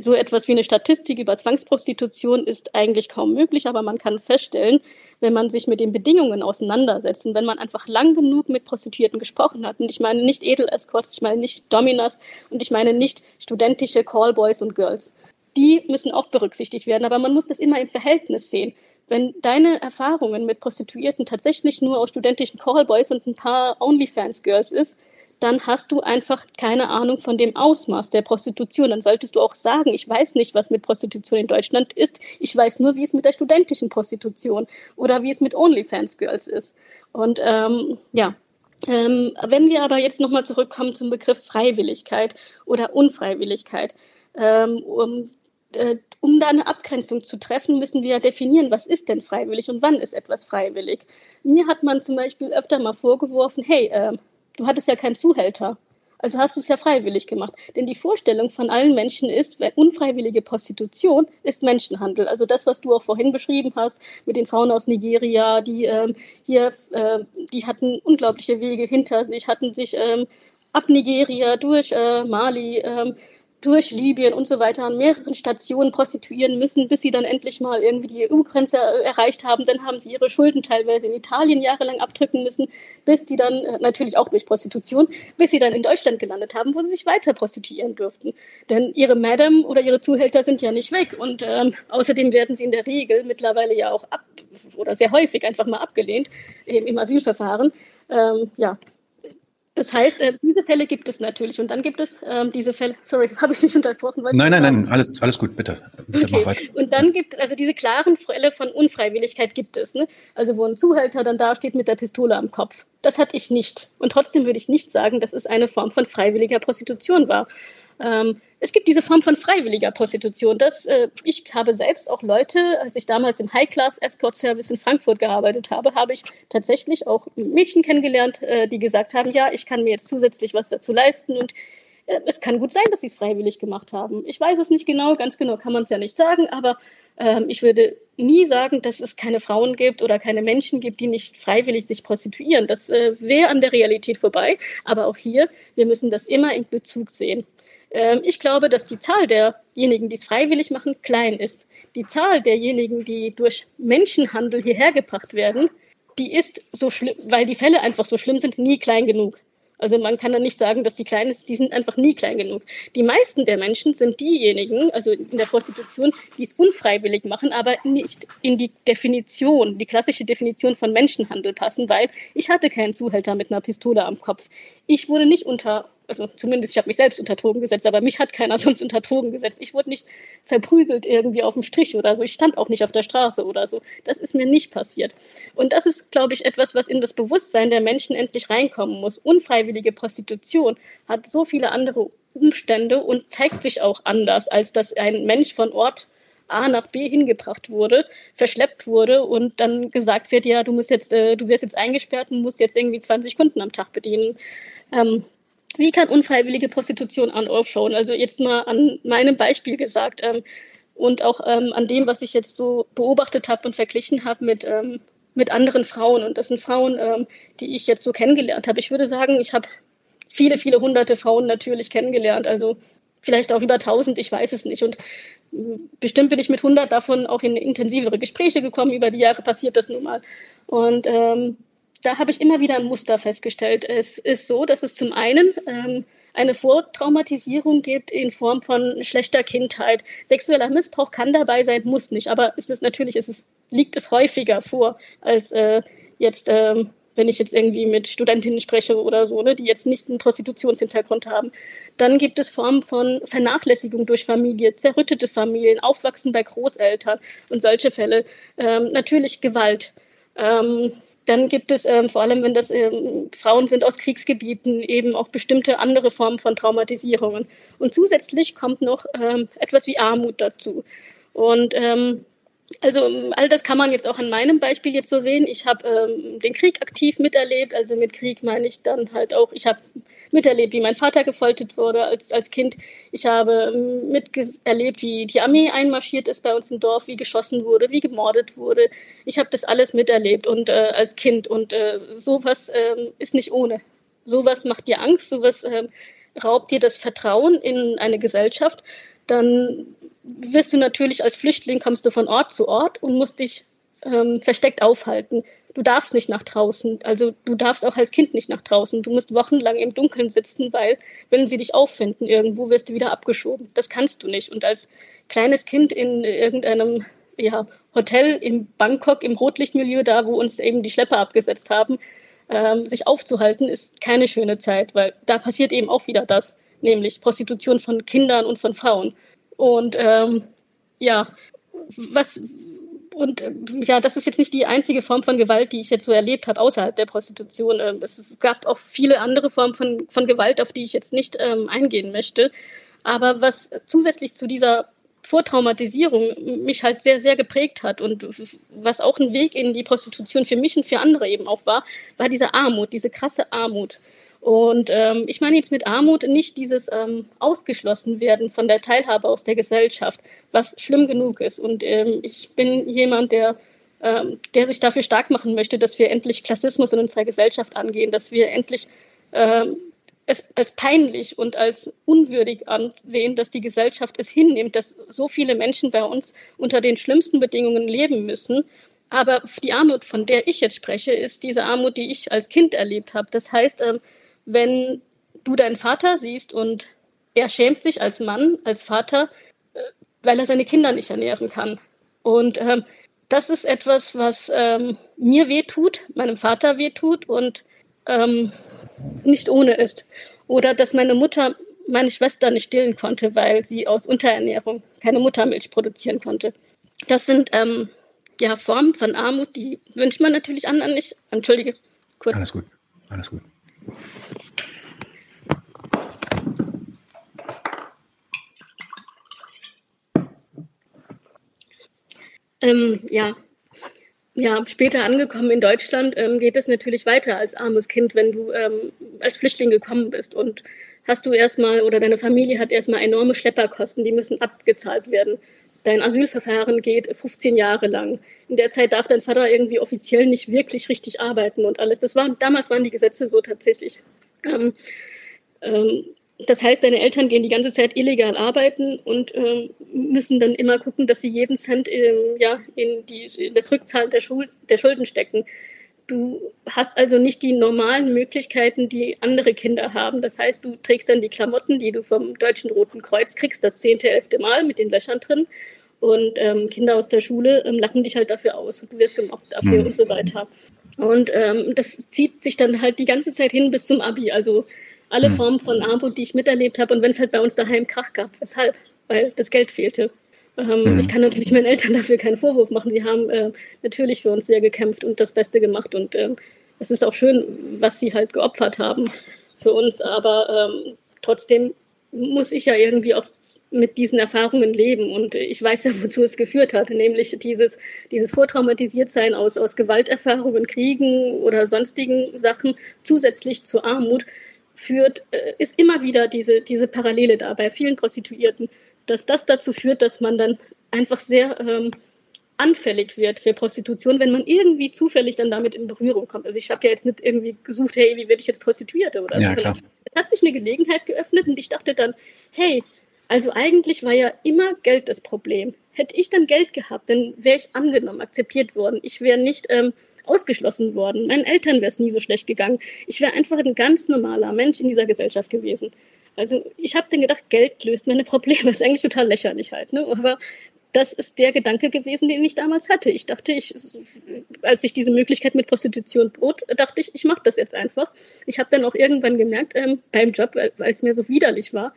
so etwas wie eine Statistik über Zwangsprostitution ist eigentlich kaum möglich, aber man kann feststellen, wenn man sich mit den Bedingungen auseinandersetzt und wenn man einfach lang genug mit Prostituierten gesprochen hat, und ich meine nicht Edel-Escorts, ich meine nicht Dominas und ich meine nicht studentische Callboys und Girls. Die müssen auch berücksichtigt werden, aber man muss das immer im Verhältnis sehen. Wenn deine Erfahrungen mit Prostituierten tatsächlich nur aus studentischen Callboys und ein paar OnlyFans-Girls ist, dann hast du einfach keine Ahnung von dem Ausmaß der Prostitution. Dann solltest du auch sagen, ich weiß nicht, was mit Prostitution in Deutschland ist. Ich weiß nur, wie es mit der studentischen Prostitution oder wie es mit OnlyFans-Girls ist. Und ähm, ja, ähm, wenn wir aber jetzt nochmal zurückkommen zum Begriff Freiwilligkeit oder Unfreiwilligkeit, ähm, um, äh, um da eine Abgrenzung zu treffen, müssen wir definieren, was ist denn freiwillig und wann ist etwas freiwillig. Mir hat man zum Beispiel öfter mal vorgeworfen, hey, äh, du hattest ja keinen Zuhälter. Also hast du es ja freiwillig gemacht. Denn die Vorstellung von allen Menschen ist, unfreiwillige Prostitution ist Menschenhandel. Also das, was du auch vorhin beschrieben hast mit den Frauen aus Nigeria, die ähm, hier, äh, die hatten unglaubliche Wege hinter sich, hatten sich ähm, ab Nigeria durch äh, Mali ähm, durch Libyen und so weiter an mehreren Stationen prostituieren müssen, bis sie dann endlich mal irgendwie die EU-Grenze äh, erreicht haben. Dann haben sie ihre Schulden teilweise in Italien jahrelang abdrücken müssen, bis die dann, äh, natürlich auch durch Prostitution, bis sie dann in Deutschland gelandet haben, wo sie sich weiter prostituieren durften. Denn ihre Madame oder ihre Zuhälter sind ja nicht weg. Und ähm, außerdem werden sie in der Regel mittlerweile ja auch ab oder sehr häufig einfach mal abgelehnt im Asylverfahren. Ähm, ja, das heißt, äh, diese Fälle gibt es natürlich. Und dann gibt es ähm, diese Fälle, sorry, habe ich nicht unterbrochen? Nein, nein, nein, alles, alles gut, bitte. bitte okay. mach weiter. Und dann gibt es, also diese klaren Fälle von Unfreiwilligkeit gibt es. Ne? Also wo ein Zuhälter dann dasteht mit der Pistole am Kopf. Das hatte ich nicht. Und trotzdem würde ich nicht sagen, dass es eine Form von freiwilliger Prostitution war. Ähm, es gibt diese Form von freiwilliger Prostitution. Das, äh, ich habe selbst auch Leute, als ich damals im High-Class Escort Service in Frankfurt gearbeitet habe, habe ich tatsächlich auch Mädchen kennengelernt, äh, die gesagt haben, ja, ich kann mir jetzt zusätzlich was dazu leisten und äh, es kann gut sein, dass sie es freiwillig gemacht haben. Ich weiß es nicht genau, ganz genau kann man es ja nicht sagen, aber ähm, ich würde nie sagen, dass es keine Frauen gibt oder keine Menschen gibt, die nicht freiwillig sich prostituieren. Das äh, wäre an der Realität vorbei. Aber auch hier, wir müssen das immer im Bezug sehen. Ähm, ich glaube, dass die Zahl derjenigen, die es freiwillig machen, klein ist. Die Zahl derjenigen, die durch Menschenhandel hierher gebracht werden, die ist so schlimm, weil die Fälle einfach so schlimm sind, nie klein genug. Also man kann da nicht sagen, dass die klein ist, die sind einfach nie klein genug. Die meisten der Menschen sind diejenigen, also in der Prostitution, die es unfreiwillig machen, aber nicht in die Definition, die klassische Definition von Menschenhandel passen, weil ich hatte keinen Zuhälter mit einer Pistole am Kopf. Ich wurde nicht unter also zumindest ich habe mich selbst unter Drogen gesetzt, aber mich hat keiner sonst unter Drogen gesetzt. Ich wurde nicht verprügelt irgendwie auf dem Strich oder so. Ich stand auch nicht auf der Straße oder so. Das ist mir nicht passiert. Und das ist, glaube ich, etwas, was in das Bewusstsein der Menschen endlich reinkommen muss. Unfreiwillige Prostitution hat so viele andere Umstände und zeigt sich auch anders, als dass ein Mensch von Ort A nach B hingebracht wurde, verschleppt wurde und dann gesagt wird, ja, du musst jetzt, äh, du wirst jetzt eingesperrt und musst jetzt irgendwie 20 Kunden am Tag bedienen. Ähm, wie kann unfreiwillige Prostitution an aufschauen? Also jetzt mal an meinem Beispiel gesagt ähm, und auch ähm, an dem, was ich jetzt so beobachtet habe und verglichen habe mit, ähm, mit anderen Frauen. Und das sind Frauen, ähm, die ich jetzt so kennengelernt habe. Ich würde sagen, ich habe viele, viele hunderte Frauen natürlich kennengelernt. Also vielleicht auch über tausend, ich weiß es nicht. Und mm, bestimmt bin ich mit hundert davon auch in intensivere Gespräche gekommen. Über die Jahre passiert das nun mal. Und ähm, da habe ich immer wieder ein Muster festgestellt. Es ist so, dass es zum einen ähm, eine Vortraumatisierung gibt in Form von schlechter Kindheit. Sexueller Missbrauch kann dabei sein, muss nicht. Aber ist es natürlich ist es, liegt es häufiger vor, als äh, jetzt, ähm, wenn ich jetzt irgendwie mit Studentinnen spreche oder so, ne, die jetzt nicht einen Prostitutionshintergrund haben. Dann gibt es Formen von Vernachlässigung durch Familie, zerrüttete Familien, Aufwachsen bei Großeltern und solche Fälle. Ähm, natürlich Gewalt. Ähm, dann gibt es ähm, vor allem, wenn das ähm, Frauen sind aus Kriegsgebieten, eben auch bestimmte andere Formen von Traumatisierungen. Und zusätzlich kommt noch ähm, etwas wie Armut dazu. Und ähm, also all das kann man jetzt auch an meinem Beispiel jetzt so sehen. Ich habe ähm, den Krieg aktiv miterlebt. Also mit Krieg meine ich dann halt auch, ich habe miterlebt, wie mein Vater gefoltert wurde als, als Kind. Ich habe ähm, miterlebt, wie die Armee einmarschiert ist bei uns im Dorf, wie geschossen wurde, wie gemordet wurde. Ich habe das alles miterlebt und äh, als Kind. Und äh, sowas äh, ist nicht ohne. Sowas macht dir Angst, sowas äh, raubt dir das Vertrauen in eine Gesellschaft. Dann wirst du natürlich als Flüchtling, kommst du von Ort zu Ort und musst dich ähm, versteckt aufhalten du darfst nicht nach draußen. Also du darfst auch als Kind nicht nach draußen. Du musst wochenlang im Dunkeln sitzen, weil wenn sie dich auffinden irgendwo, wirst du wieder abgeschoben. Das kannst du nicht. Und als kleines Kind in irgendeinem ja, Hotel in Bangkok im Rotlichtmilieu, da wo uns eben die Schlepper abgesetzt haben, ähm, sich aufzuhalten, ist keine schöne Zeit, weil da passiert eben auch wieder das, nämlich Prostitution von Kindern und von Frauen. Und ähm, ja, was, und äh, ja, das ist jetzt nicht die einzige Form von Gewalt, die ich jetzt so erlebt habe außerhalb der Prostitution. Ähm, es gab auch viele andere Formen von, von Gewalt, auf die ich jetzt nicht ähm, eingehen möchte. Aber was zusätzlich zu dieser Vortraumatisierung mich halt sehr, sehr geprägt hat und was auch ein Weg in die Prostitution für mich und für andere eben auch war, war diese Armut, diese krasse Armut. Und ähm, ich meine jetzt mit Armut nicht dieses ähm, ausgeschlossen werden von der Teilhabe aus der Gesellschaft, was schlimm genug ist. Und ähm, ich bin jemand, der, ähm, der sich dafür stark machen möchte, dass wir endlich Klassismus in unserer Gesellschaft angehen, dass wir endlich ähm, es als peinlich und als unwürdig ansehen, dass die Gesellschaft es hinnimmt, dass so viele Menschen bei uns unter den schlimmsten Bedingungen leben müssen. Aber die Armut, von der ich jetzt spreche, ist diese Armut, die ich als Kind erlebt habe. Das heißt, ähm, wenn du deinen Vater siehst und er schämt sich als Mann, als Vater, äh, weil er seine Kinder nicht ernähren kann. Und ähm, das ist etwas, was ähm, mir wehtut, meinem Vater wehtut und ähm, nicht ohne ist. Oder dass meine Mutter meine Schwester nicht stillen konnte, weil sie aus Unterernährung keine Muttermilch produzieren konnte. Das sind ähm, ja Formen von Armut, die wünscht man natürlich anderen nicht. Entschuldige, kurz. Alles gut, alles gut. Ähm, ja. ja, später angekommen in Deutschland ähm, geht es natürlich weiter als armes Kind, wenn du ähm, als Flüchtling gekommen bist und hast du erstmal oder deine Familie hat erstmal enorme Schlepperkosten, die müssen abgezahlt werden. Dein Asylverfahren geht 15 Jahre lang. In der Zeit darf dein Vater irgendwie offiziell nicht wirklich richtig arbeiten und alles. Das war, damals waren die Gesetze so tatsächlich. Ähm, ähm, das heißt, deine Eltern gehen die ganze Zeit illegal arbeiten und ähm, müssen dann immer gucken, dass sie jeden Cent ähm, ja, in, die, in das Rückzahlen der, Schul der Schulden stecken. Du hast also nicht die normalen Möglichkeiten, die andere Kinder haben. Das heißt, du trägst dann die Klamotten, die du vom Deutschen Roten Kreuz kriegst, das zehnte, elfte Mal mit den Löchern drin. Und ähm, Kinder aus der Schule ähm, lachen dich halt dafür aus und du wirst gemobbt dafür mhm. und so weiter. Und ähm, das zieht sich dann halt die ganze Zeit hin bis zum Abi. Also alle mhm. Formen von Armut, die ich miterlebt habe. Und wenn es halt bei uns daheim Krach gab, weshalb? Weil das Geld fehlte. Ähm, mhm. Ich kann natürlich meinen Eltern dafür keinen Vorwurf machen. Sie haben äh, natürlich für uns sehr gekämpft und das Beste gemacht. Und ähm, es ist auch schön, was sie halt geopfert haben für uns. Aber ähm, trotzdem muss ich ja irgendwie auch mit diesen Erfahrungen leben. Und ich weiß ja, wozu es geführt hat, nämlich dieses, dieses Vortraumatisiertsein aus, aus Gewalterfahrungen, Kriegen oder sonstigen Sachen zusätzlich zur Armut führt, äh, ist immer wieder diese, diese Parallele da bei vielen Prostituierten, dass das dazu führt, dass man dann einfach sehr ähm, anfällig wird für Prostitution, wenn man irgendwie zufällig dann damit in Berührung kommt. Also ich habe ja jetzt nicht irgendwie gesucht, hey, wie werde ich jetzt Prostituierte oder ja, so. Klar. Es hat sich eine Gelegenheit geöffnet und ich dachte dann, hey, also eigentlich war ja immer Geld das Problem. Hätte ich dann Geld gehabt, dann wäre ich angenommen, akzeptiert worden. Ich wäre nicht ähm, ausgeschlossen worden. Meinen Eltern wäre es nie so schlecht gegangen. Ich wäre einfach ein ganz normaler Mensch in dieser Gesellschaft gewesen. Also ich habe dann gedacht, Geld löst meine Probleme. Das ist eigentlich total lächerlich halt. Ne? Aber das ist der Gedanke gewesen, den ich damals hatte. Ich dachte, ich, als ich diese Möglichkeit mit Prostitution bot, dachte ich, ich mache das jetzt einfach. Ich habe dann auch irgendwann gemerkt, ähm, beim Job, weil, weil es mir so widerlich war,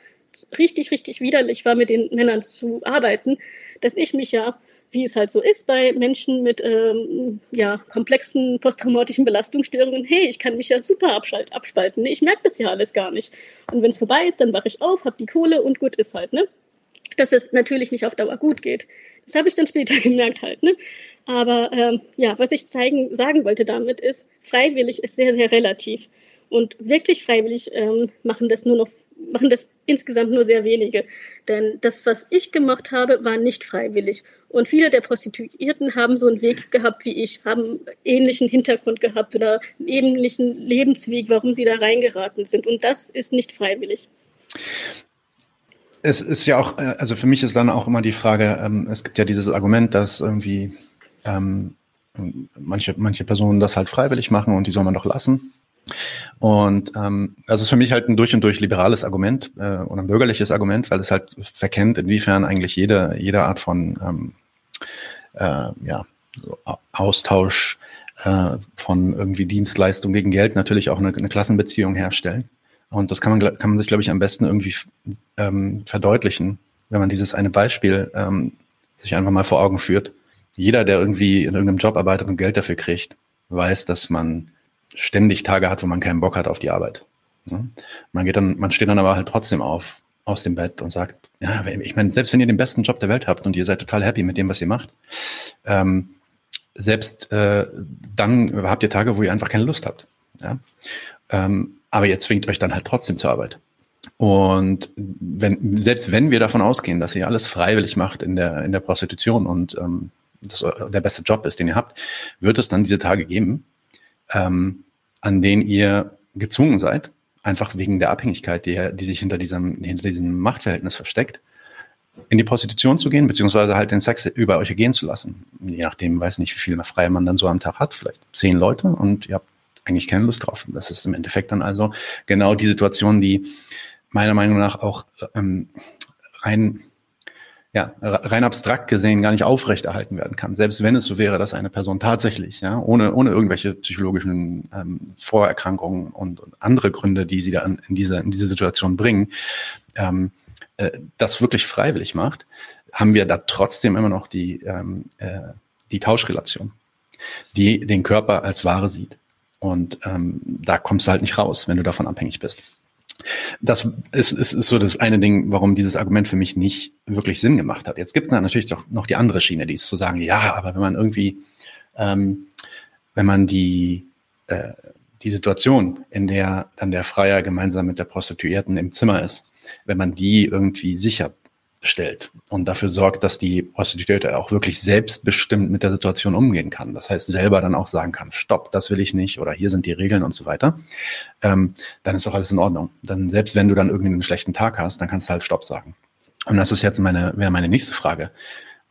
richtig, richtig widerlich war, mit den Männern zu arbeiten, dass ich mich ja, wie es halt so ist bei Menschen mit ähm, ja, komplexen posttraumatischen Belastungsstörungen, hey, ich kann mich ja super abschalt, abspalten. Ich merke das ja alles gar nicht. Und wenn es vorbei ist, dann wache ich auf, habe die Kohle und gut ist halt, ne? Dass es natürlich nicht auf Dauer gut geht. Das habe ich dann später gemerkt halt, ne? Aber ähm, ja, was ich zeigen, sagen wollte damit ist, freiwillig ist sehr, sehr relativ. Und wirklich freiwillig ähm, machen das nur noch machen das insgesamt nur sehr wenige. Denn das, was ich gemacht habe, war nicht freiwillig. Und viele der Prostituierten haben so einen Weg gehabt wie ich, haben ähnlichen Hintergrund gehabt oder einen ähnlichen Lebensweg, warum sie da reingeraten sind. Und das ist nicht freiwillig. Es ist ja auch, äh, also für mich ist dann auch immer die Frage, ähm, es gibt ja dieses Argument, dass irgendwie ähm, manche, manche Personen das halt freiwillig machen und die soll man doch lassen. Und ähm, das ist für mich halt ein durch und durch liberales Argument äh, oder ein bürgerliches Argument, weil es halt verkennt, inwiefern eigentlich jede, jede Art von ähm, äh, ja, Austausch äh, von irgendwie Dienstleistung gegen Geld natürlich auch eine, eine Klassenbeziehung herstellen. Und das kann man, kann man sich, glaube ich, am besten irgendwie ähm, verdeutlichen, wenn man dieses eine Beispiel ähm, sich einfach mal vor Augen führt. Jeder, der irgendwie in irgendeinem Job arbeitet und Geld dafür kriegt, weiß, dass man ständig Tage hat, wo man keinen Bock hat auf die Arbeit. Man geht dann, man steht dann aber halt trotzdem auf aus dem Bett und sagt, ja, ich meine, selbst wenn ihr den besten Job der Welt habt und ihr seid total happy mit dem, was ihr macht, ähm, selbst äh, dann habt ihr Tage, wo ihr einfach keine Lust habt. Ja? Ähm, aber ihr zwingt euch dann halt trotzdem zur Arbeit. Und wenn, selbst wenn wir davon ausgehen, dass ihr alles freiwillig macht in der, in der Prostitution und ähm, das der beste Job ist, den ihr habt, wird es dann diese Tage geben, ähm, an denen ihr gezwungen seid, einfach wegen der Abhängigkeit, die, die sich hinter diesem, hinter diesem Machtverhältnis versteckt, in die Prostitution zu gehen, beziehungsweise halt den Sex über euch gehen zu lassen. Je nachdem, weiß nicht, wie viel freie man dann so am Tag hat, vielleicht zehn Leute und ihr habt eigentlich keine Lust drauf. Das ist im Endeffekt dann also genau die Situation, die meiner Meinung nach auch ähm, rein ja, rein abstrakt gesehen gar nicht aufrechterhalten werden kann. Selbst wenn es so wäre, dass eine Person tatsächlich, ja, ohne, ohne irgendwelche psychologischen ähm, Vorerkrankungen und, und andere Gründe, die sie da in, diese, in diese Situation bringen, ähm, äh, das wirklich freiwillig macht, haben wir da trotzdem immer noch die, ähm, äh, die Tauschrelation, die den Körper als Ware sieht. Und ähm, da kommst du halt nicht raus, wenn du davon abhängig bist. Das ist, ist, ist so das eine Ding, warum dieses Argument für mich nicht wirklich Sinn gemacht hat. Jetzt gibt es natürlich doch noch die andere Schiene, die ist zu sagen, ja, aber wenn man irgendwie, ähm, wenn man die, äh, die Situation, in der dann der Freier gemeinsam mit der Prostituierten im Zimmer ist, wenn man die irgendwie sicher stellt und dafür sorgt, dass die Prostituierte auch wirklich selbstbestimmt mit der Situation umgehen kann. Das heißt, selber dann auch sagen kann, stopp, das will ich nicht oder hier sind die Regeln und so weiter, ähm, dann ist doch alles in Ordnung. Dann selbst wenn du dann irgendwie einen schlechten Tag hast, dann kannst du halt Stopp sagen. Und das ist jetzt meine, wäre meine nächste Frage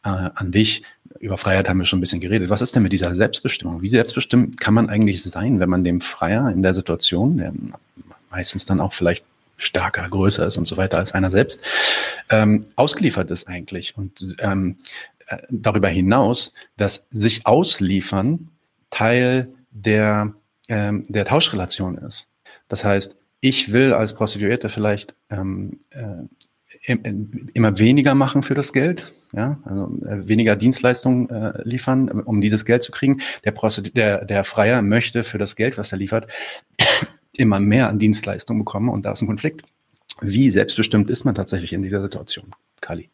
äh, an dich. Über Freiheit haben wir schon ein bisschen geredet. Was ist denn mit dieser Selbstbestimmung? Wie selbstbestimmt kann man eigentlich sein, wenn man dem Freier in der Situation, der meistens dann auch vielleicht stärker, größer ist und so weiter als einer selbst, ähm, ausgeliefert ist eigentlich. Und ähm, äh, darüber hinaus, dass sich ausliefern Teil der, ähm, der Tauschrelation ist. Das heißt, ich will als Prostituierte vielleicht ähm, äh, immer weniger machen für das Geld, ja, also äh, weniger Dienstleistungen äh, liefern, um dieses Geld zu kriegen. Der, Prostitu der, der Freier möchte für das Geld, was er liefert, immer mehr an Dienstleistungen bekommen und da ist ein Konflikt. Wie selbstbestimmt ist man tatsächlich in dieser Situation, Kali?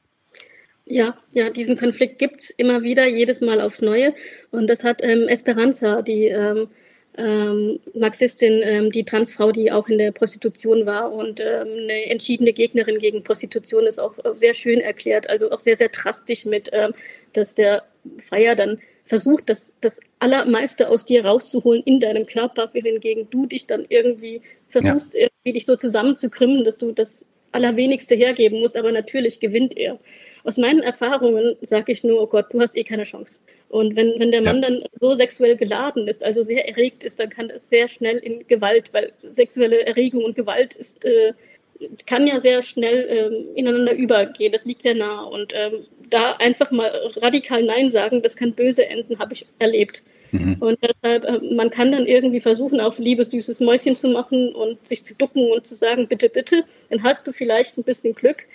Ja, ja, diesen Konflikt gibt es immer wieder, jedes Mal aufs Neue. Und das hat ähm, Esperanza, die ähm, ähm, Marxistin, ähm, die Transfrau, die auch in der Prostitution war und ähm, eine entschiedene Gegnerin gegen Prostitution, ist auch sehr schön erklärt, also auch sehr, sehr drastisch mit, ähm, dass der Freier dann versucht, das, das Allermeiste aus dir rauszuholen in deinem Körper, wohingegen du dich dann irgendwie versuchst, ja. irgendwie dich so zusammenzukrümmen, dass du das Allerwenigste hergeben musst, aber natürlich gewinnt er. Aus meinen Erfahrungen sage ich nur, oh Gott, du hast eh keine Chance. Und wenn, wenn der Mann ja. dann so sexuell geladen ist, also sehr erregt ist, dann kann das sehr schnell in Gewalt, weil sexuelle Erregung und Gewalt ist, äh, kann ja sehr schnell äh, ineinander übergehen. Das liegt sehr nah. Und ähm, da einfach mal radikal Nein sagen, das kann böse enden, habe ich erlebt. Mhm. Und deshalb, äh, man kann dann irgendwie versuchen, auf liebes, süßes Mäuschen zu machen und sich zu ducken und zu sagen, bitte, bitte, dann hast du vielleicht ein bisschen Glück.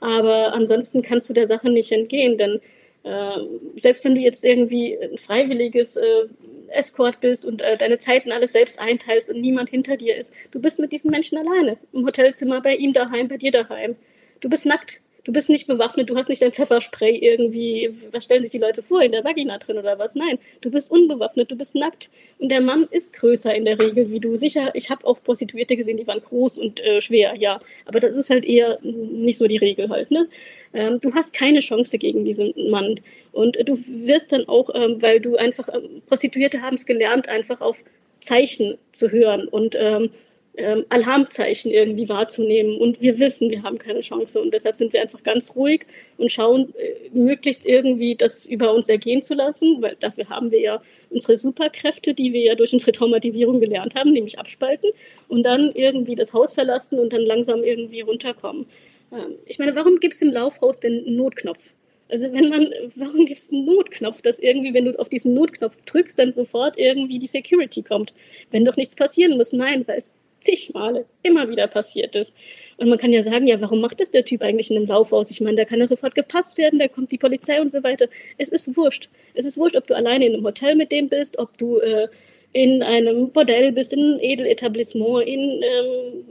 Aber ansonsten kannst du der Sache nicht entgehen, denn äh, selbst wenn du jetzt irgendwie ein freiwilliges äh, Escort bist und äh, deine Zeiten alles selbst einteilst und niemand hinter dir ist, du bist mit diesen Menschen alleine. Im Hotelzimmer, bei ihm daheim, bei dir daheim. Du bist nackt du bist nicht bewaffnet, du hast nicht ein Pfefferspray irgendwie, was stellen sich die Leute vor, in der Vagina drin oder was? Nein, du bist unbewaffnet, du bist nackt. Und der Mann ist größer in der Regel wie du. Sicher, ich habe auch Prostituierte gesehen, die waren groß und äh, schwer, ja. Aber das ist halt eher nicht so die Regel halt, ne? Ähm, du hast keine Chance gegen diesen Mann. Und äh, du wirst dann auch, ähm, weil du einfach, ähm, Prostituierte haben es gelernt, einfach auf Zeichen zu hören und ähm, ähm, Alarmzeichen irgendwie wahrzunehmen. Und wir wissen, wir haben keine Chance. Und deshalb sind wir einfach ganz ruhig und schauen, äh, möglichst irgendwie das über uns ergehen zu lassen, weil dafür haben wir ja unsere Superkräfte, die wir ja durch unsere Traumatisierung gelernt haben, nämlich abspalten und dann irgendwie das Haus verlassen und dann langsam irgendwie runterkommen. Ähm, ich meine, warum gibt es im Laufhaus den Notknopf? Also wenn man, warum gibt es einen Notknopf, dass irgendwie, wenn du auf diesen Notknopf drückst, dann sofort irgendwie die Security kommt? Wenn doch nichts passieren muss. Nein, weil es zig Male immer wieder passiert ist. Und man kann ja sagen, ja, warum macht das der Typ eigentlich in einem Laufhaus? Ich meine, da kann er sofort gepasst werden, da kommt die Polizei und so weiter. Es ist wurscht. Es ist wurscht, ob du alleine in einem Hotel mit dem bist, ob du äh, in einem Bordell bist, in einem Edeletablissement, in, ähm,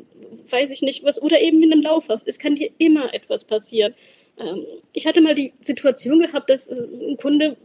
weiß ich nicht was, oder eben in einem Laufhaus. Es kann dir immer etwas passieren. Ähm, ich hatte mal die Situation gehabt, dass äh, ein Kunde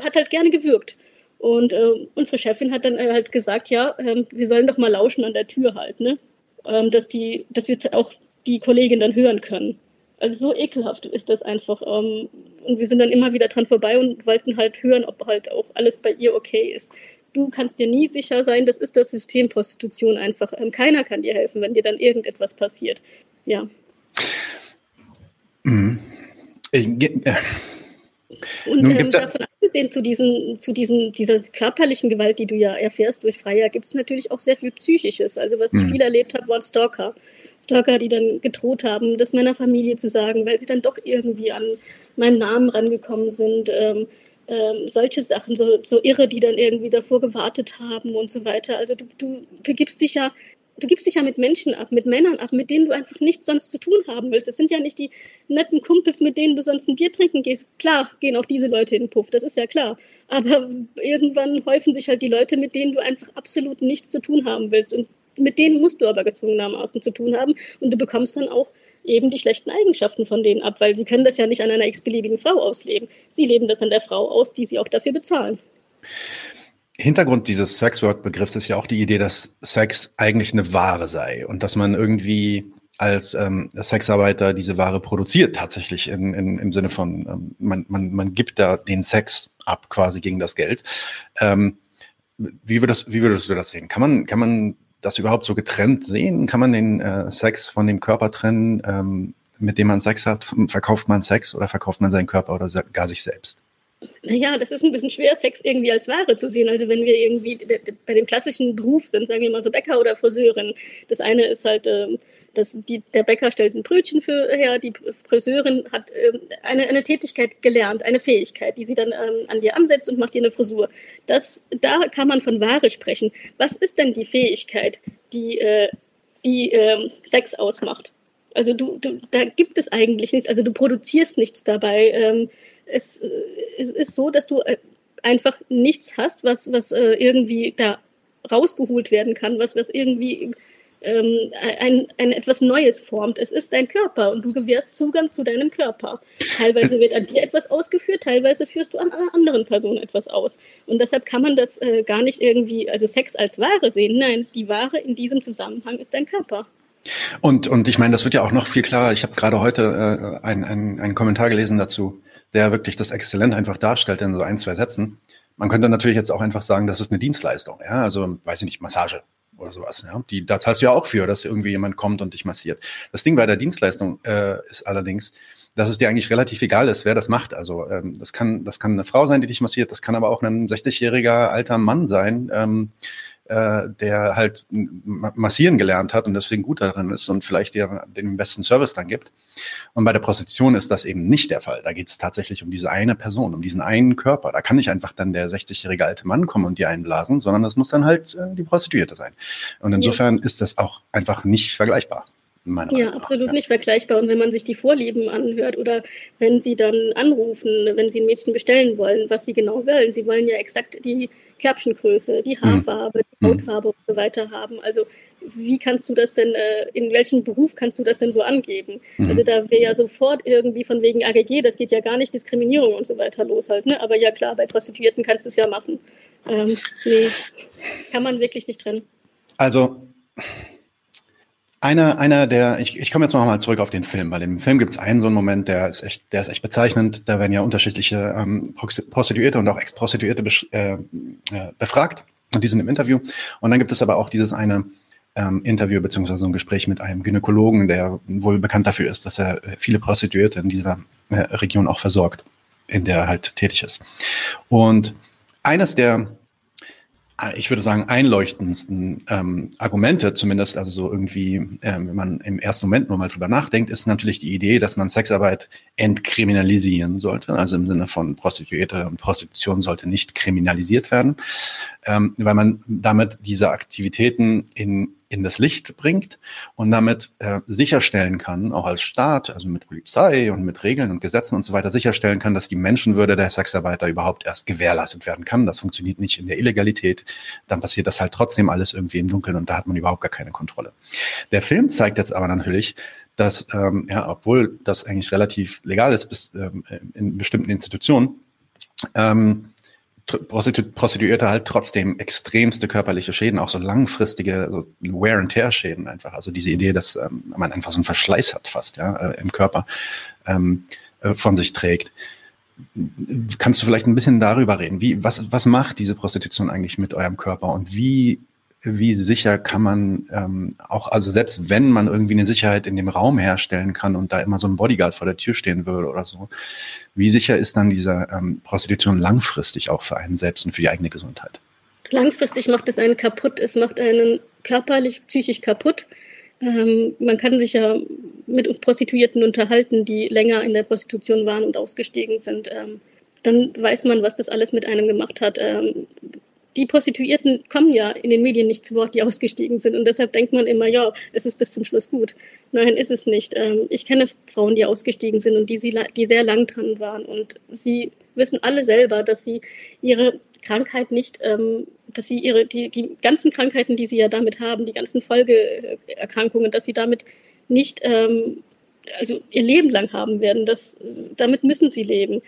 hat halt gerne gewürgt. Und äh, unsere Chefin hat dann halt gesagt, ja, äh, wir sollen doch mal lauschen an der Tür halt, ne? ähm, dass die, dass wir auch die Kollegin dann hören können. Also so ekelhaft ist das einfach. Ähm, und wir sind dann immer wieder dran vorbei und wollten halt hören, ob halt auch alles bei ihr okay ist. Du kannst dir nie sicher sein, das ist das System Prostitution einfach. Ähm, keiner kann dir helfen, wenn dir dann irgendetwas passiert. Ja. Mhm. Ich, äh. Und ähm, davon abgesehen zu, diesen, zu diesen, dieser körperlichen Gewalt, die du ja erfährst durch Freier, gibt es natürlich auch sehr viel Psychisches. Also was ich mhm. viel erlebt habe, waren Stalker. Stalker, die dann gedroht haben, das meiner Familie zu sagen, weil sie dann doch irgendwie an meinen Namen rangekommen sind. Ähm, ähm, solche Sachen, so, so Irre, die dann irgendwie davor gewartet haben und so weiter. Also du, du begibst dich ja du gibst dich ja mit Menschen ab, mit Männern ab, mit denen du einfach nichts sonst zu tun haben willst. Es sind ja nicht die netten Kumpels, mit denen du sonst ein Bier trinken gehst. Klar gehen auch diese Leute in den Puff, das ist ja klar. Aber irgendwann häufen sich halt die Leute, mit denen du einfach absolut nichts zu tun haben willst. Und mit denen musst du aber gezwungenermaßen zu tun haben. Und du bekommst dann auch eben die schlechten Eigenschaften von denen ab, weil sie können das ja nicht an einer x-beliebigen Frau ausleben. Sie leben das an der Frau aus, die sie auch dafür bezahlen. Hintergrund dieses Sexwork-Begriffs ist ja auch die Idee, dass Sex eigentlich eine Ware sei und dass man irgendwie als ähm, Sexarbeiter diese Ware produziert, tatsächlich in, in, im Sinne von, ähm, man, man, man gibt da den Sex ab quasi gegen das Geld. Ähm, wie, würdest, wie würdest du das sehen? Kann man, kann man das überhaupt so getrennt sehen? Kann man den äh, Sex von dem Körper trennen, ähm, mit dem man Sex hat? Verkauft man Sex oder verkauft man seinen Körper oder gar sich selbst? Naja, das ist ein bisschen schwer, Sex irgendwie als Ware zu sehen. Also wenn wir irgendwie bei dem klassischen Beruf sind, sagen wir mal so Bäcker oder Friseurin. Das eine ist halt, ähm, die, der Bäcker stellt ein Brötchen für her, die Friseurin hat ähm, eine, eine Tätigkeit gelernt, eine Fähigkeit, die sie dann ähm, an dir ansetzt und macht dir eine Frisur. Das, da kann man von Ware sprechen. Was ist denn die Fähigkeit, die, äh, die äh, Sex ausmacht? Also du, du, da gibt es eigentlich nichts, also du produzierst nichts dabei. Ähm, es, es ist so, dass du äh, einfach nichts hast, was, was äh, irgendwie da rausgeholt werden kann, was, was irgendwie ähm, ein, ein etwas Neues formt. Es ist dein Körper und du gewährst Zugang zu deinem Körper. Teilweise wird an dir etwas ausgeführt, teilweise führst du an einer anderen Person etwas aus. Und deshalb kann man das äh, gar nicht irgendwie, also Sex als Ware sehen. Nein, die Ware in diesem Zusammenhang ist dein Körper. Und, und ich meine, das wird ja auch noch viel klarer. Ich habe gerade heute äh, einen, einen Kommentar gelesen dazu, der wirklich das exzellent einfach darstellt in so ein, zwei Sätzen. Man könnte natürlich jetzt auch einfach sagen, das ist eine Dienstleistung. Ja? Also, weiß ich nicht, Massage oder sowas. Ja? Die, da zahlst du ja auch für, dass irgendwie jemand kommt und dich massiert. Das Ding bei der Dienstleistung äh, ist allerdings, dass es dir eigentlich relativ egal ist, wer das macht. Also ähm, das kann das kann eine Frau sein, die dich massiert, das kann aber auch ein 60-jähriger alter Mann sein, ähm, äh, der halt massieren gelernt hat und deswegen gut darin ist und vielleicht dir den besten Service dann gibt. Und bei der Prostitution ist das eben nicht der Fall. Da geht es tatsächlich um diese eine Person, um diesen einen Körper. Da kann nicht einfach dann der 60-jährige alte Mann kommen und dir einblasen, sondern das muss dann halt äh, die Prostituierte sein. Und insofern ist das auch einfach nicht vergleichbar. ja, absolut ja. nicht vergleichbar. Und wenn man sich die Vorlieben anhört oder wenn sie dann anrufen, wenn sie ein Mädchen bestellen wollen, was sie genau wollen, sie wollen ja exakt die Körbchengröße, die hm. Haarfarbe, die hm. Hautfarbe und so weiter haben. Also wie kannst du das denn, äh, in welchem Beruf kannst du das denn so angeben? Mhm. Also da wäre ja sofort irgendwie von wegen AGG, das geht ja gar nicht, Diskriminierung und so weiter los halt. Ne? Aber ja klar, bei Prostituierten kannst du es ja machen. Ähm, nee, kann man wirklich nicht trennen. Also einer, einer der, ich, ich komme jetzt noch mal zurück auf den Film, weil im Film gibt es einen so einen Moment, der ist echt, der ist echt bezeichnend. Da werden ja unterschiedliche ähm, Prostituierte und auch Ex-Prostituierte äh, äh, befragt und die sind im Interview. Und dann gibt es aber auch dieses eine ähm, Interview beziehungsweise ein Gespräch mit einem Gynäkologen, der wohl bekannt dafür ist, dass er äh, viele Prostituierte in dieser äh, Region auch versorgt, in der er halt tätig ist. Und eines der ich würde sagen, einleuchtendsten ähm, Argumente, zumindest also so irgendwie, ähm, wenn man im ersten Moment nur mal drüber nachdenkt, ist natürlich die Idee, dass man Sexarbeit entkriminalisieren sollte. Also im Sinne von Prostituierte und Prostitution sollte nicht kriminalisiert werden, ähm, weil man damit diese Aktivitäten in in das Licht bringt und damit äh, sicherstellen kann, auch als Staat, also mit Polizei und mit Regeln und Gesetzen und so weiter, sicherstellen kann, dass die Menschenwürde der Sexarbeiter überhaupt erst gewährleistet werden kann. Das funktioniert nicht in der Illegalität. Dann passiert das halt trotzdem alles irgendwie im Dunkeln und da hat man überhaupt gar keine Kontrolle. Der Film zeigt jetzt aber natürlich, dass, ähm, ja, obwohl das eigentlich relativ legal ist bis, ähm, in bestimmten Institutionen, ähm, Prostitu Prostituierte halt trotzdem extremste körperliche Schäden, auch so langfristige so Wear and Tear Schäden einfach. Also diese Idee, dass ähm, man einfach so einen Verschleiß hat fast ja äh, im Körper ähm, äh, von sich trägt. Kannst du vielleicht ein bisschen darüber reden? Wie was was macht diese Prostitution eigentlich mit eurem Körper und wie wie sicher kann man ähm, auch, also selbst wenn man irgendwie eine Sicherheit in dem Raum herstellen kann und da immer so ein Bodyguard vor der Tür stehen würde oder so, wie sicher ist dann diese ähm, Prostitution langfristig auch für einen selbst und für die eigene Gesundheit? Langfristig macht es einen kaputt, es macht einen körperlich, psychisch kaputt. Ähm, man kann sich ja mit Prostituierten unterhalten, die länger in der Prostitution waren und ausgestiegen sind. Ähm, dann weiß man, was das alles mit einem gemacht hat. Ähm, die Prostituierten kommen ja in den Medien nicht zu Wort, die ausgestiegen sind. Und deshalb denkt man immer, ja, es ist bis zum Schluss gut. Nein, ist es nicht. Ähm, ich kenne Frauen, die ausgestiegen sind und die, die sehr lang dran waren. Und sie wissen alle selber, dass sie ihre Krankheit nicht, ähm, dass sie ihre, die, die ganzen Krankheiten, die sie ja damit haben, die ganzen Folgeerkrankungen, dass sie damit nicht, ähm, also ihr Leben lang haben werden. Das, damit müssen sie leben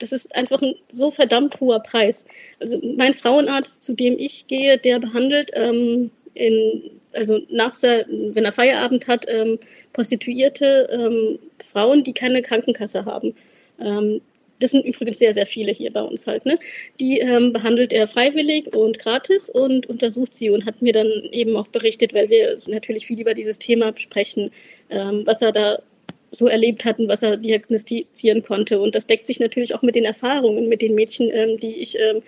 das ist einfach ein so verdammt hoher Preis. Also mein Frauenarzt, zu dem ich gehe, der behandelt ähm, in, also nach wenn er Feierabend hat, ähm, Prostituierte ähm, Frauen, die keine Krankenkasse haben. Ähm, das sind übrigens sehr, sehr viele hier bei uns halt. Ne? Die ähm, behandelt er freiwillig und gratis und untersucht sie und hat mir dann eben auch berichtet, weil wir natürlich viel über dieses Thema sprechen, ähm, was er da so erlebt hatten, was er diagnostizieren konnte. Und das deckt sich natürlich auch mit den Erfahrungen, mit den Mädchen, ähm, die ich ähm,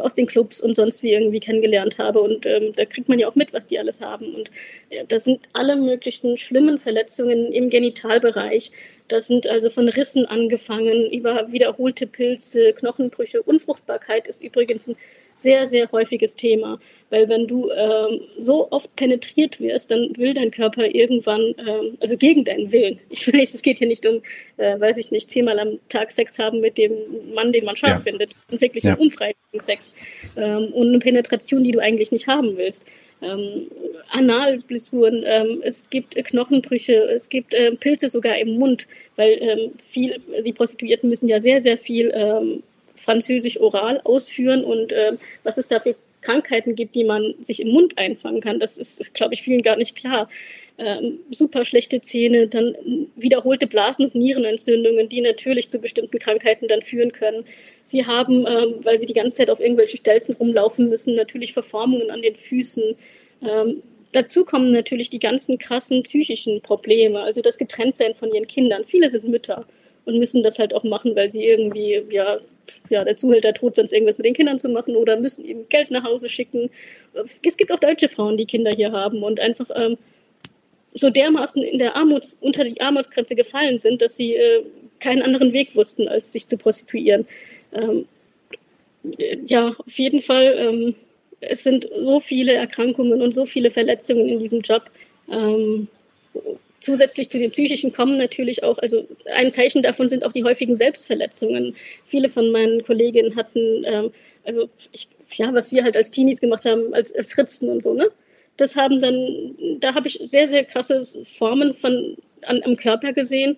aus den Clubs und sonst wie irgendwie kennengelernt habe. Und ähm, da kriegt man ja auch mit, was die alles haben. Und äh, das sind alle möglichen schlimmen Verletzungen im Genitalbereich. Das sind also von Rissen angefangen, über wiederholte Pilze, Knochenbrüche. Unfruchtbarkeit ist übrigens ein sehr, sehr häufiges Thema. Weil wenn du ähm, so oft penetriert wirst, dann will dein Körper irgendwann, ähm, also gegen deinen Willen. Ich weiß, es geht hier nicht um, äh, weiß ich nicht, zehnmal am Tag Sex haben mit dem Mann, den man scharf ja. findet. Und wirklich ja. unfreiwilligen Sex. Ähm, und eine Penetration, die du eigentlich nicht haben willst. Ähm, Analblessuren, ähm, es gibt Knochenbrüche, es gibt ähm, Pilze sogar im Mund, weil ähm, viel, die Prostituierten müssen ja sehr, sehr viel ähm, Französisch oral ausführen und äh, was es da für Krankheiten gibt, die man sich im Mund einfangen kann. Das ist, glaube ich, vielen gar nicht klar. Ähm, super schlechte Zähne, dann wiederholte Blasen- und Nierenentzündungen, die natürlich zu bestimmten Krankheiten dann führen können. Sie haben, ähm, weil sie die ganze Zeit auf irgendwelchen Stelzen rumlaufen müssen, natürlich Verformungen an den Füßen. Ähm, dazu kommen natürlich die ganzen krassen psychischen Probleme, also das Getrenntsein von ihren Kindern. Viele sind Mütter und müssen das halt auch machen, weil sie irgendwie, ja, ja, der Zuhälter droht sonst irgendwas mit den Kindern zu machen oder müssen ihm Geld nach Hause schicken. Es gibt auch deutsche Frauen, die Kinder hier haben und einfach ähm, so dermaßen in der Armuts, unter die Armutsgrenze gefallen sind, dass sie äh, keinen anderen Weg wussten, als sich zu prostituieren. Ähm, ja, auf jeden Fall, ähm, es sind so viele Erkrankungen und so viele Verletzungen in diesem Job. Ähm, Zusätzlich zu den psychischen kommen natürlich auch, also ein Zeichen davon sind auch die häufigen Selbstverletzungen. Viele von meinen Kolleginnen hatten, ähm, also ich, ja, was wir halt als Teenies gemacht haben, als, als Ritzen und so, ne? Das haben dann, da habe ich sehr, sehr krasse Formen von an, am Körper gesehen.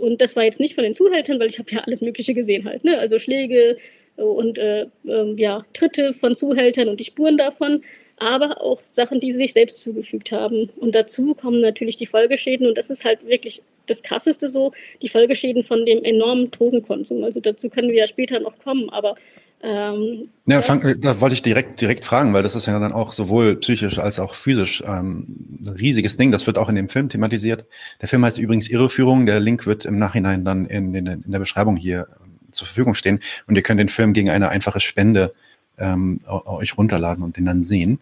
Und das war jetzt nicht von den Zuhältern, weil ich habe ja alles Mögliche gesehen halt, ne? Also Schläge und äh, äh, ja, Tritte von Zuhältern und die Spuren davon aber auch Sachen, die sie sich selbst zugefügt haben. Und dazu kommen natürlich die Folgeschäden und das ist halt wirklich das Krasseste so, die Folgeschäden von dem enormen Drogenkonsum. Also dazu können wir ja später noch kommen, aber ähm, ja, fang, da wollte ich direkt direkt fragen, weil das ist ja dann auch sowohl psychisch als auch physisch ähm, ein riesiges Ding. Das wird auch in dem Film thematisiert. Der Film heißt übrigens Irreführung. Der Link wird im Nachhinein dann in, in, in der Beschreibung hier ähm, zur Verfügung stehen und ihr könnt den Film gegen eine einfache Spende ähm, euch runterladen und den dann sehen,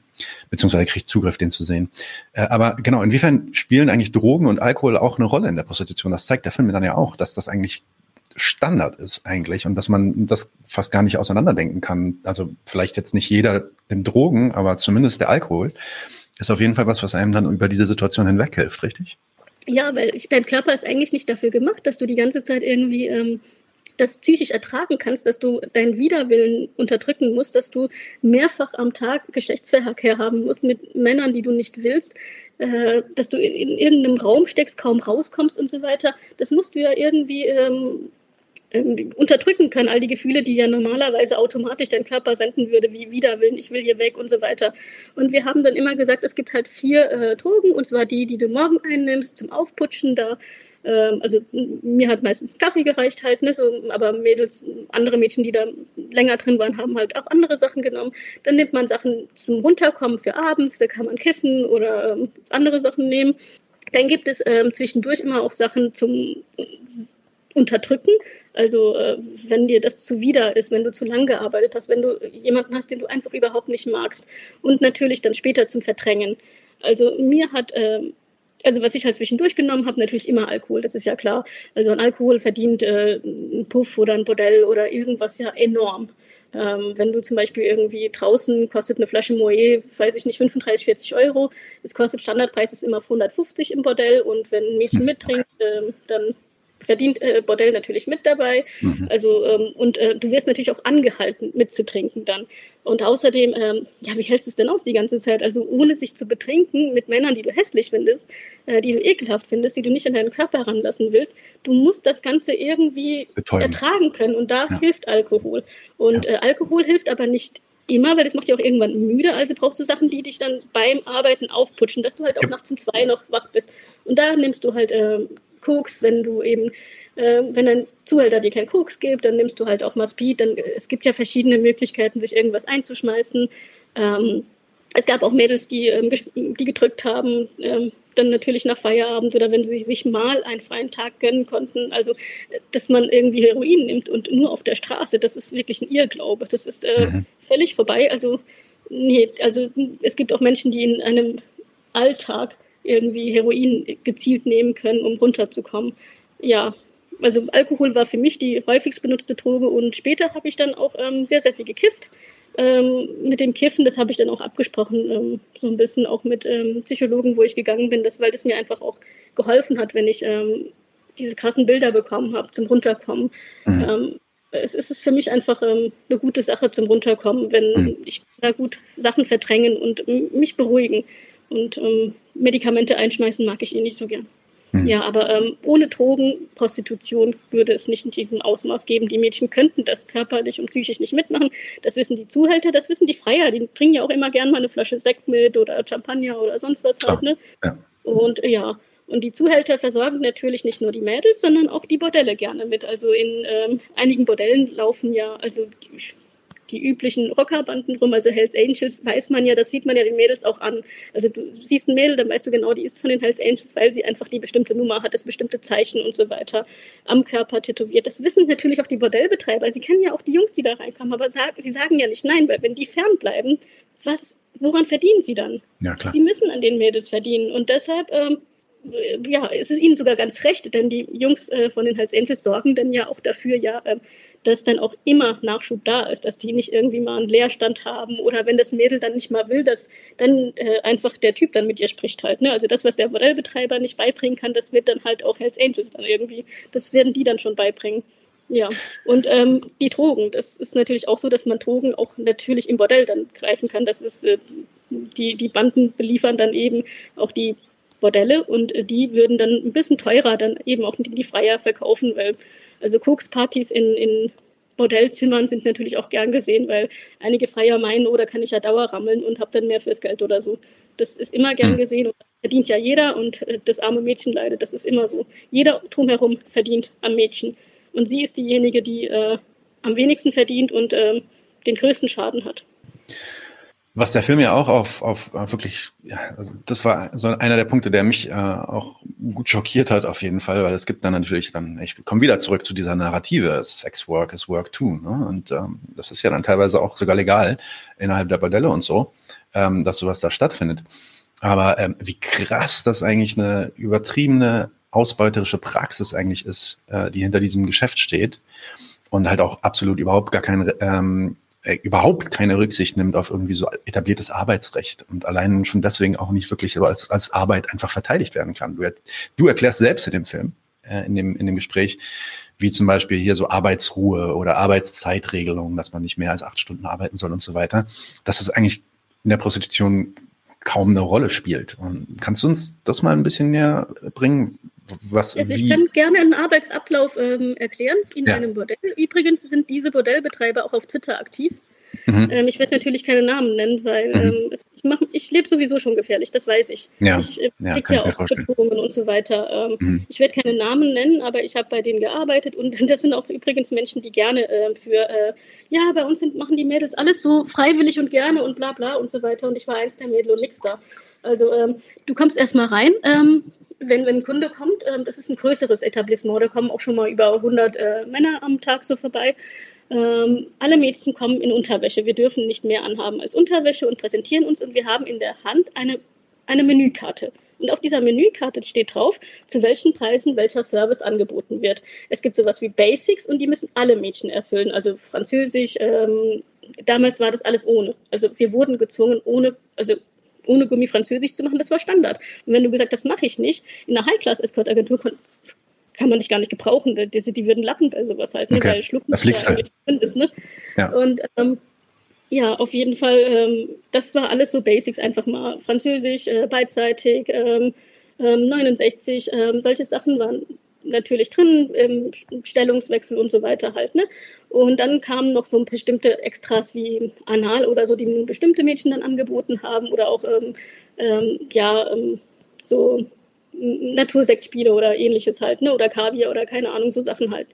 beziehungsweise kriegt Zugriff, den zu sehen. Äh, aber genau, inwiefern spielen eigentlich Drogen und Alkohol auch eine Rolle in der Prostitution? Das zeigt der Film mir dann ja auch, dass das eigentlich Standard ist eigentlich und dass man das fast gar nicht auseinanderdenken kann. Also vielleicht jetzt nicht jeder in Drogen, aber zumindest der Alkohol ist auf jeden Fall was, was einem dann über diese Situation hinweg hilft, richtig? Ja, weil ich, dein Körper ist eigentlich nicht dafür gemacht, dass du die ganze Zeit irgendwie ähm, das psychisch ertragen kannst, dass du deinen Widerwillen unterdrücken musst, dass du mehrfach am Tag Geschlechtsverkehr haben musst mit Männern, die du nicht willst, äh, dass du in, in, irgendeinem Raum steckst, kaum rauskommst und so weiter. Das musst du ja irgendwie ähm, unterdrücken kann, all die Gefühle, die ja normalerweise automatisch dein Körper senden würde, wie Widerwillen, ich will hier weg und so weiter. Und wir haben dann immer gesagt, es gibt halt vier äh, Drogen, und zwar die, die du morgen einnimmst zum Aufputschen. Da also mir hat meistens Kaffee gereicht halt, ne, so, aber Mädels, andere Mädchen, die da länger drin waren, haben halt auch andere Sachen genommen. Dann nimmt man Sachen zum Runterkommen für abends, da kann man kiffen oder ähm, andere Sachen nehmen. Dann gibt es ähm, zwischendurch immer auch Sachen zum Unterdrücken. Also äh, wenn dir das zuwider ist, wenn du zu lang gearbeitet hast, wenn du jemanden hast, den du einfach überhaupt nicht magst. Und natürlich dann später zum Verdrängen. Also mir hat äh, also was ich halt zwischendurch genommen habe, natürlich immer Alkohol, das ist ja klar. Also an Alkohol verdient äh, ein Puff oder ein Bordell oder irgendwas ja enorm. Ähm, wenn du zum Beispiel irgendwie draußen kostet eine Flasche Moet, weiß ich nicht, 35, 40 Euro. Es kostet Standardpreis ist immer 150 im Bordell und wenn ein Mädchen mittrinkt, äh, dann verdient äh, Bordell natürlich mit dabei. Mhm. Also ähm, und äh, du wirst natürlich auch angehalten mitzutrinken dann. Und außerdem, ähm, ja, wie hältst du es denn aus die ganze Zeit? Also ohne sich zu betrinken mit Männern, die du hässlich findest, äh, die du ekelhaft findest, die du nicht an deinen Körper ranlassen willst. Du musst das Ganze irgendwie Betäuben. ertragen können und da ja. hilft Alkohol. Und ja. äh, Alkohol hilft aber nicht immer, weil das macht dich auch irgendwann müde. Also brauchst du Sachen, die dich dann beim Arbeiten aufputschen, dass du halt auch ja. nachts um zwei noch wach bist. Und da nimmst du halt äh, Koks, wenn du eben, äh, wenn ein Zuhälter dir keinen Koks gibt, dann nimmst du halt auch mal Speed. Dann, es gibt ja verschiedene Möglichkeiten, sich irgendwas einzuschmeißen. Ähm, es gab auch Mädels, die, ähm, die gedrückt haben, ähm, dann natürlich nach Feierabend oder wenn sie sich mal einen freien Tag gönnen konnten. Also, dass man irgendwie Heroin nimmt und nur auf der Straße, das ist wirklich ein Irrglaube. Das ist äh, mhm. völlig vorbei. Also, nee, also es gibt auch Menschen, die in einem Alltag irgendwie Heroin gezielt nehmen können, um runterzukommen. Ja, also Alkohol war für mich die häufigst benutzte Droge und später habe ich dann auch ähm, sehr, sehr viel gekifft. Ähm, mit dem Kiffen, das habe ich dann auch abgesprochen, ähm, so ein bisschen auch mit ähm, Psychologen, wo ich gegangen bin, das, weil das mir einfach auch geholfen hat, wenn ich ähm, diese krassen Bilder bekommen habe zum Runterkommen. Mhm. Ähm, es ist für mich einfach eine gute Sache zum Runterkommen, wenn mhm. ich da gut Sachen verdrängen und mich beruhigen. Und ähm, Medikamente einschmeißen mag ich eh nicht so gern. Mhm. Ja, aber ähm, ohne Drogen, Prostitution würde es nicht in diesem Ausmaß geben. Die Mädchen könnten das körperlich und psychisch nicht mitmachen. Das wissen die Zuhälter, das wissen die Freier. Die bringen ja auch immer gern mal eine Flasche Sekt mit oder Champagner oder sonst was halt. Ne? Ja. Und ja, und die Zuhälter versorgen natürlich nicht nur die Mädels, sondern auch die Bordelle gerne mit. Also in ähm, einigen Bordellen laufen ja, also die üblichen Rockerbanden rum, also Hells Angels, weiß man ja, das sieht man ja den Mädels auch an. Also du siehst ein Mädel, dann weißt du genau, die ist von den Hells Angels, weil sie einfach die bestimmte Nummer hat, das bestimmte Zeichen und so weiter am Körper tätowiert. Das wissen natürlich auch die Bordellbetreiber. Sie kennen ja auch die Jungs, die da reinkommen, aber sag, sie sagen ja nicht nein, weil wenn die fernbleiben, was, woran verdienen sie dann? Ja, klar. Sie müssen an den Mädels verdienen und deshalb ähm, ja, es ist ihnen sogar ganz recht, denn die Jungs äh, von den Hells Angels sorgen dann ja auch dafür, ja, äh, dass dann auch immer Nachschub da ist, dass die nicht irgendwie mal einen Leerstand haben oder wenn das Mädel dann nicht mal will, dass dann äh, einfach der Typ dann mit ihr spricht halt. Ne? Also das, was der Bordellbetreiber nicht beibringen kann, das wird dann halt auch Hells Angels dann irgendwie, das werden die dann schon beibringen. Ja, und ähm, die Drogen, das ist natürlich auch so, dass man Drogen auch natürlich im Bordell dann greifen kann. Das ist, äh, die, die Banden beliefern dann eben auch die Bordelle und äh, die würden dann ein bisschen teurer dann eben auch die Freier verkaufen, weil also Kokspartys in, in Bordellzimmern sind natürlich auch gern gesehen, weil einige Freier meinen, oh, da kann ich ja Dauer rammeln und habe dann mehr fürs Geld oder so. Das ist immer gern hm. gesehen und verdient ja jeder und äh, das arme Mädchen leidet. Das ist immer so. Jeder drumherum verdient am Mädchen. Und sie ist diejenige, die äh, am wenigsten verdient und äh, den größten Schaden hat. Was der Film ja auch auf, auf wirklich, ja, also das war so einer der Punkte, der mich äh, auch gut schockiert hat, auf jeden Fall, weil es gibt dann natürlich dann, ich komme wieder zurück zu dieser Narrative, Sex Work is Work too. Ne? Und ähm, das ist ja dann teilweise auch sogar legal innerhalb der Bordelle und so, ähm, dass sowas da stattfindet. Aber ähm, wie krass das eigentlich eine übertriebene ausbeuterische Praxis eigentlich ist, äh, die hinter diesem Geschäft steht und halt auch absolut überhaupt gar kein ähm, äh, überhaupt keine Rücksicht nimmt auf irgendwie so etabliertes Arbeitsrecht und allein schon deswegen auch nicht wirklich als, als Arbeit einfach verteidigt werden kann. Du, du erklärst selbst in dem Film, äh, in, dem, in dem Gespräch, wie zum Beispiel hier so Arbeitsruhe oder Arbeitszeitregelungen, dass man nicht mehr als acht Stunden arbeiten soll und so weiter, dass es eigentlich in der Prostitution kaum eine Rolle spielt. Und kannst du uns das mal ein bisschen näher bringen, Was, also ich wie? kann gerne einen Arbeitsablauf ähm, erklären in ja. einem Bordell. Übrigens sind diese Bordellbetreiber auch auf Twitter aktiv. Mhm. Ähm, ich werde natürlich keine Namen nennen, weil mhm. ähm, es, ich, mach, ich lebe sowieso schon gefährlich, das weiß ich. Ja. Ich äh, ja, kriege ja auch Bedrohungen und so weiter. Ähm, mhm. Ich werde keine Namen nennen, aber ich habe bei denen gearbeitet und das sind auch übrigens Menschen, die gerne äh, für, äh, ja, bei uns sind, machen die Mädels alles so freiwillig und gerne und bla bla und so weiter und ich war eins der Mädel und nix da. Also ähm, du kommst erstmal rein, ähm, wenn, wenn ein Kunde kommt, ähm, das ist ein größeres Etablissement, da kommen auch schon mal über 100 äh, Männer am Tag so vorbei. Ähm, alle Mädchen kommen in Unterwäsche. Wir dürfen nicht mehr anhaben als Unterwäsche und präsentieren uns und wir haben in der Hand eine, eine Menükarte. Und auf dieser Menükarte steht drauf, zu welchen Preisen welcher Service angeboten wird. Es gibt sowas wie Basics und die müssen alle Mädchen erfüllen. Also Französisch, ähm, damals war das alles ohne. Also wir wurden gezwungen, ohne, also ohne Gummi Französisch zu machen, das war Standard. Und wenn du gesagt hast, das mache ich nicht, in einer High-Class-Escort-Agentur kann man dich gar nicht gebrauchen. Die, die würden lachen bei sowas halt, ne? Okay. weil Schlucken da fliegst halt. ist. Ne? Ja. Und ähm, ja, auf jeden Fall, ähm, das war alles so Basics, einfach mal Französisch, äh, beidseitig, ähm, 69, ähm, ähm, solche Sachen waren natürlich drin, ähm, Stellungswechsel und so weiter halt. Ne? Und dann kamen noch so bestimmte Extras wie Anal oder so, die nur bestimmte Mädchen dann angeboten haben oder auch ähm, ähm, ja ähm, so Natursektspiele oder ähnliches halt, ne? oder Kaviar oder keine Ahnung, so Sachen halt.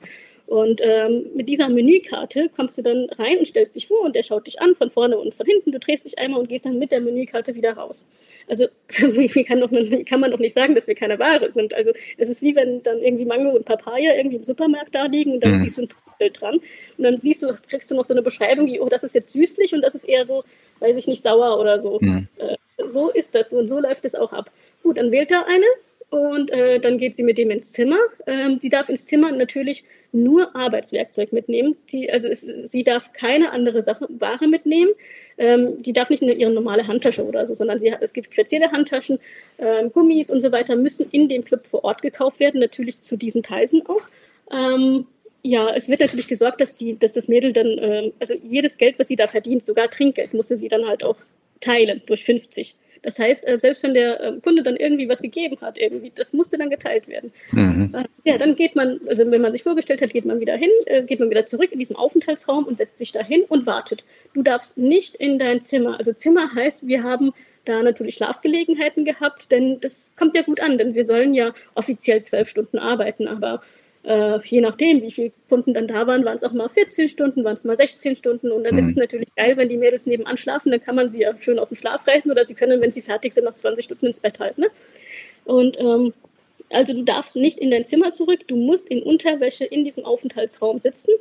Und ähm, mit dieser Menükarte kommst du dann rein und stellst dich vor und der schaut dich an von vorne und von hinten. Du drehst dich einmal und gehst dann mit der Menükarte wieder raus. Also wie kann, doch, kann man doch nicht sagen, dass wir keine Ware sind. Also es ist wie wenn dann irgendwie Mango und Papaya irgendwie im Supermarkt da liegen und dann mhm. siehst du ein Bild dran und dann siehst du, kriegst du noch so eine Beschreibung wie, oh, das ist jetzt süßlich und das ist eher so, weiß ich nicht, sauer oder so. Mhm. Äh, so ist das und so läuft es auch ab. Gut, dann wählt er eine und äh, dann geht sie mit dem ins Zimmer. Ähm, sie darf ins Zimmer natürlich nur Arbeitswerkzeug mitnehmen. Die, also es, sie darf keine andere Sache, Ware mitnehmen. Ähm, die darf nicht in ihre normale Handtasche oder so, sondern sie es gibt spezielle Handtaschen, ähm, Gummis und so weiter müssen in dem Club vor Ort gekauft werden, natürlich zu diesen Preisen auch. Ähm, ja, es wird natürlich gesorgt, dass sie, dass das Mädel dann, ähm, also jedes Geld, was sie da verdient, sogar Trinkgeld, musste sie dann halt auch teilen durch 50. Das heißt, äh, selbst wenn der äh, Kunde dann irgendwie was gegeben hat, irgendwie, das musste dann geteilt werden. Mhm. Äh, ja, dann geht man, also wenn man sich vorgestellt hat, geht man wieder hin, geht man wieder zurück in diesen Aufenthaltsraum und setzt sich da hin und wartet. Du darfst nicht in dein Zimmer. Also Zimmer heißt, wir haben da natürlich Schlafgelegenheiten gehabt, denn das kommt ja gut an, denn wir sollen ja offiziell zwölf Stunden arbeiten, aber äh, je nachdem, wie viele Kunden dann da waren, waren es auch mal 14 Stunden, waren es mal 16 Stunden. Und dann mhm. ist es natürlich geil, wenn die Mädels nebenan schlafen, dann kann man sie ja schön aus dem Schlaf reißen oder sie können, wenn sie fertig sind, noch 20 Stunden ins Bett halten. Ne? Und ähm, also du darfst nicht in dein Zimmer zurück, du musst in Unterwäsche in diesem Aufenthaltsraum sitzen.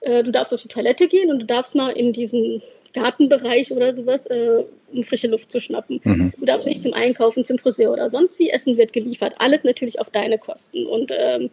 Äh, du darfst auf die Toilette gehen und du darfst mal in diesen Gartenbereich oder sowas, äh, um frische Luft zu schnappen. Mhm. Du darfst nicht zum Einkaufen, zum Friseur oder sonst wie. Essen wird geliefert. Alles natürlich auf deine Kosten. Und ähm,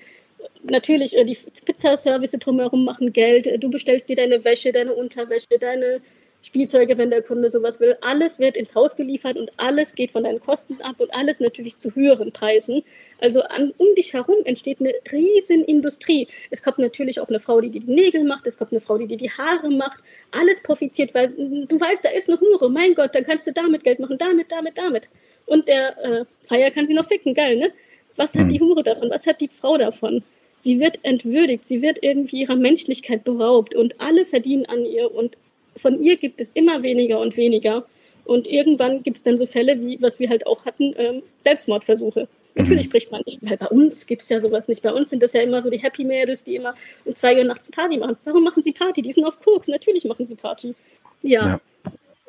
natürlich, äh, die Pizzaservice drumherum machen Geld. Äh, du bestellst dir deine Wäsche, deine Unterwäsche, deine Spielzeuge, wenn der Kunde sowas will. Alles wird ins Haus geliefert und alles geht von deinen Kosten ab und alles natürlich zu höheren Preisen. Also an, um dich herum entsteht eine riesen Industrie. Es kommt natürlich auch eine Frau, die dir die Nägel macht, es kommt eine Frau, die dir die Haare macht. Alles profitiert, weil du weißt, da ist eine Hure. Mein Gott, dann kannst du damit Geld machen, damit, damit, damit. Und der äh, Feier kann sie noch ficken, geil, ne? Was hat die hm. Hure davon? Was hat die Frau davon? Sie wird entwürdigt, sie wird irgendwie ihrer Menschlichkeit beraubt und alle verdienen an ihr und von ihr gibt es immer weniger und weniger. Und irgendwann gibt es dann so Fälle, wie was wir halt auch hatten, ähm, Selbstmordversuche. Mhm. Natürlich spricht man nicht, weil bei uns gibt es ja sowas nicht. Bei uns sind das ja immer so die Happy Mädels, die immer um zwei Uhr nachts Party machen. Warum machen sie Party? Die sind auf Koks. Natürlich machen sie Party. ja. ja.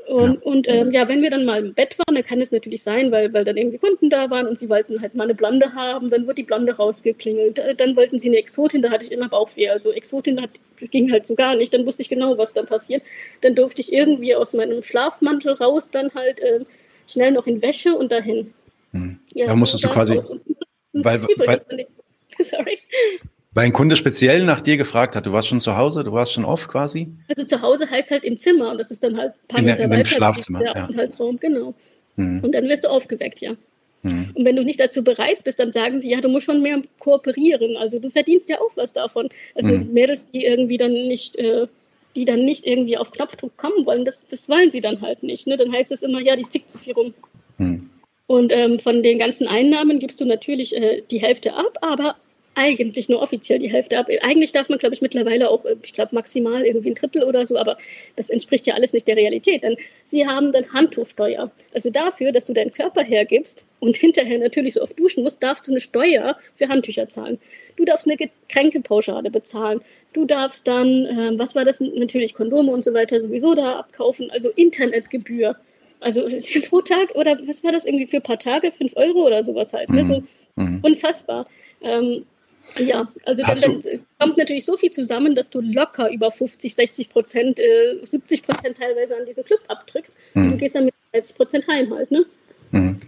Und, ja. und ähm, ja, wenn wir dann mal im Bett waren, dann kann es natürlich sein, weil, weil dann irgendwie Kunden da waren und sie wollten halt mal eine Blonde haben, dann wird die Blonde rausgeklingelt. Dann wollten sie eine Exotin, da hatte ich immer Bauchweh. Also Exotin hat, ging halt so gar nicht, dann wusste ich genau, was dann passiert. Dann durfte ich irgendwie aus meinem Schlafmantel raus, dann halt äh, schnell noch in Wäsche und dahin. Hm. Ja, da musstest du quasi. Weil, weil, sorry. Weil ein Kunde speziell nach dir gefragt hat, du warst schon zu Hause, du warst schon off quasi? Also zu Hause heißt halt im Zimmer und das ist dann halt ein paar in Meter weiter. Im Schlafzimmer, der Aufenthaltsraum, genau. Hm. Und dann wirst du aufgeweckt, ja. Hm. Und wenn du nicht dazu bereit bist, dann sagen sie, ja, du musst schon mehr kooperieren. Also du verdienst ja auch was davon. Also hm. Mädels, die irgendwie dann nicht, äh, die dann nicht irgendwie auf Knopfdruck kommen wollen, das, das wollen sie dann halt nicht. Ne? Dann heißt es immer, ja, die zickt zu viel rum. Hm. Und ähm, von den ganzen Einnahmen gibst du natürlich äh, die Hälfte ab, aber eigentlich nur offiziell die Hälfte ab. Eigentlich darf man, glaube ich, mittlerweile auch, äh, ich glaube, maximal irgendwie ein Drittel oder so, aber das entspricht ja alles nicht der Realität. Denn sie haben dann Handtuchsteuer. Also dafür, dass du deinen Körper hergibst und hinterher natürlich so oft duschen musst, darfst du eine Steuer für Handtücher zahlen. Du darfst eine Getränkepauschale bezahlen. Du darfst dann, äh, was war das, natürlich Kondome und so weiter sowieso da abkaufen, also Internetgebühr. Also pro Tag oder was war das irgendwie für ein paar Tage? Fünf Euro oder sowas halt. Ne? So mhm. unfassbar. Ähm, ja, also dann, dann, kommt natürlich so viel zusammen, dass du locker über 50, 60 Prozent, äh, 70 Prozent teilweise an diesen Club abdrückst. Mhm. Und gehst dann mit 30 Prozent heim halt, ne? Mhm.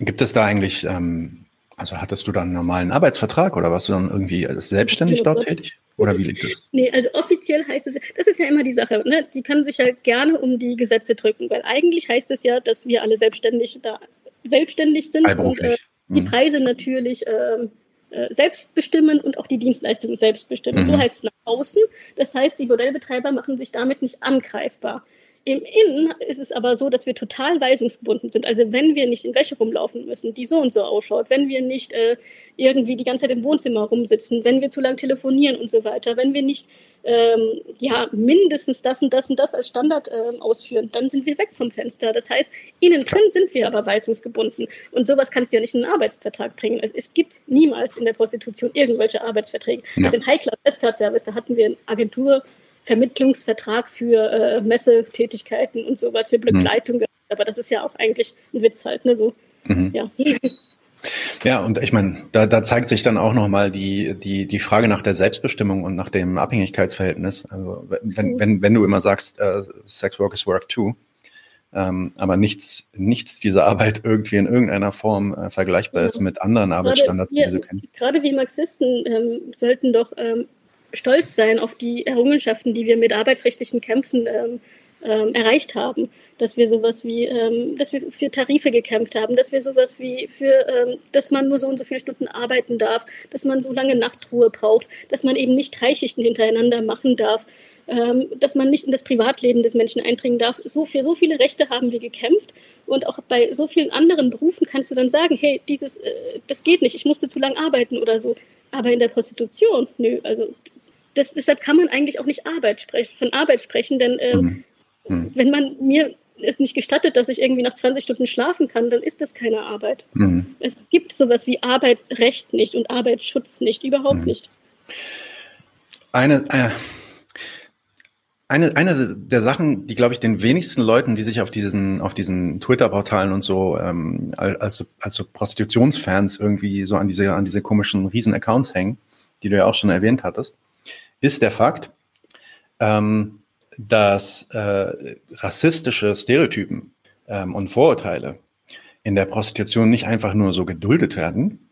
Gibt es da eigentlich, ähm, also hattest du dann einen normalen Arbeitsvertrag oder warst du dann irgendwie selbstständig dort tätig? Oder wie liegt das? Nee, also offiziell heißt es, das ist ja immer die Sache, ne? die kann sich ja gerne um die Gesetze drücken, weil eigentlich heißt es ja, dass wir alle selbstständig da selbstständig sind und äh, die mhm. Preise natürlich äh, äh, selbst bestimmen und auch die Dienstleistungen selbst bestimmen. Mhm. So heißt es nach außen. Das heißt, die Modellbetreiber machen sich damit nicht angreifbar. Im Innen ist es aber so, dass wir total weisungsgebunden sind. Also wenn wir nicht in Wäsche rumlaufen müssen, die so und so ausschaut, wenn wir nicht äh, irgendwie die ganze Zeit im Wohnzimmer rumsitzen, wenn wir zu lang telefonieren und so weiter, wenn wir nicht ähm, ja mindestens das und das und das als Standard ähm, ausführen, dann sind wir weg vom Fenster. Das heißt, innen drin sind wir aber weisungsgebunden. Und sowas kannst du ja nicht in einen Arbeitsvertrag bringen. Also es gibt niemals in der Prostitution irgendwelche Arbeitsverträge. Ja. Also im High-Class-Escort-Service, da hatten wir eine Agentur, Vermittlungsvertrag für äh, Messetätigkeiten und sowas, für Begleitung. Mhm. Aber das ist ja auch eigentlich ein Witz halt, ne? So, mhm. ja. Ja, und ich meine, da, da zeigt sich dann auch nochmal die, die, die Frage nach der Selbstbestimmung und nach dem Abhängigkeitsverhältnis. Also wenn, wenn, wenn du immer sagst, äh, Sex Work is Work too, ähm, aber nichts, nichts dieser Arbeit irgendwie in irgendeiner Form äh, vergleichbar ist mit anderen Arbeitsstandards, die wir so kennen. Gerade wir Marxisten ähm, sollten doch ähm, stolz sein auf die Errungenschaften, die wir mit arbeitsrechtlichen Kämpfen ähm, ähm, erreicht haben, dass wir sowas wie, ähm, dass wir für Tarife gekämpft haben, dass wir sowas wie für, ähm, dass man nur so und so viele Stunden arbeiten darf, dass man so lange Nachtruhe braucht, dass man eben nicht drei Schichten hintereinander machen darf, ähm, dass man nicht in das Privatleben des Menschen eindringen darf. So für so viele Rechte haben wir gekämpft. Und auch bei so vielen anderen Berufen kannst du dann sagen, hey, dieses, äh, das geht nicht, ich musste zu lange arbeiten oder so. Aber in der Prostitution, nö, also das, deshalb kann man eigentlich auch nicht Arbeit sprechen, von Arbeit sprechen, denn ähm, mhm. Mhm. wenn man mir es nicht gestattet, dass ich irgendwie nach 20 Stunden schlafen kann, dann ist das keine Arbeit. Mhm. Es gibt sowas wie Arbeitsrecht nicht und Arbeitsschutz nicht, überhaupt mhm. nicht. Eine, eine, eine, eine der Sachen, die, glaube ich, den wenigsten Leuten, die sich auf diesen, auf diesen Twitter-Portalen und so ähm, als, als so Prostitutionsfans irgendwie so an diese, an diese komischen Riesen-Accounts hängen, die du ja auch schon erwähnt hattest, ist der Fakt, ähm, dass äh, rassistische Stereotypen ähm, und Vorurteile in der Prostitution nicht einfach nur so geduldet werden,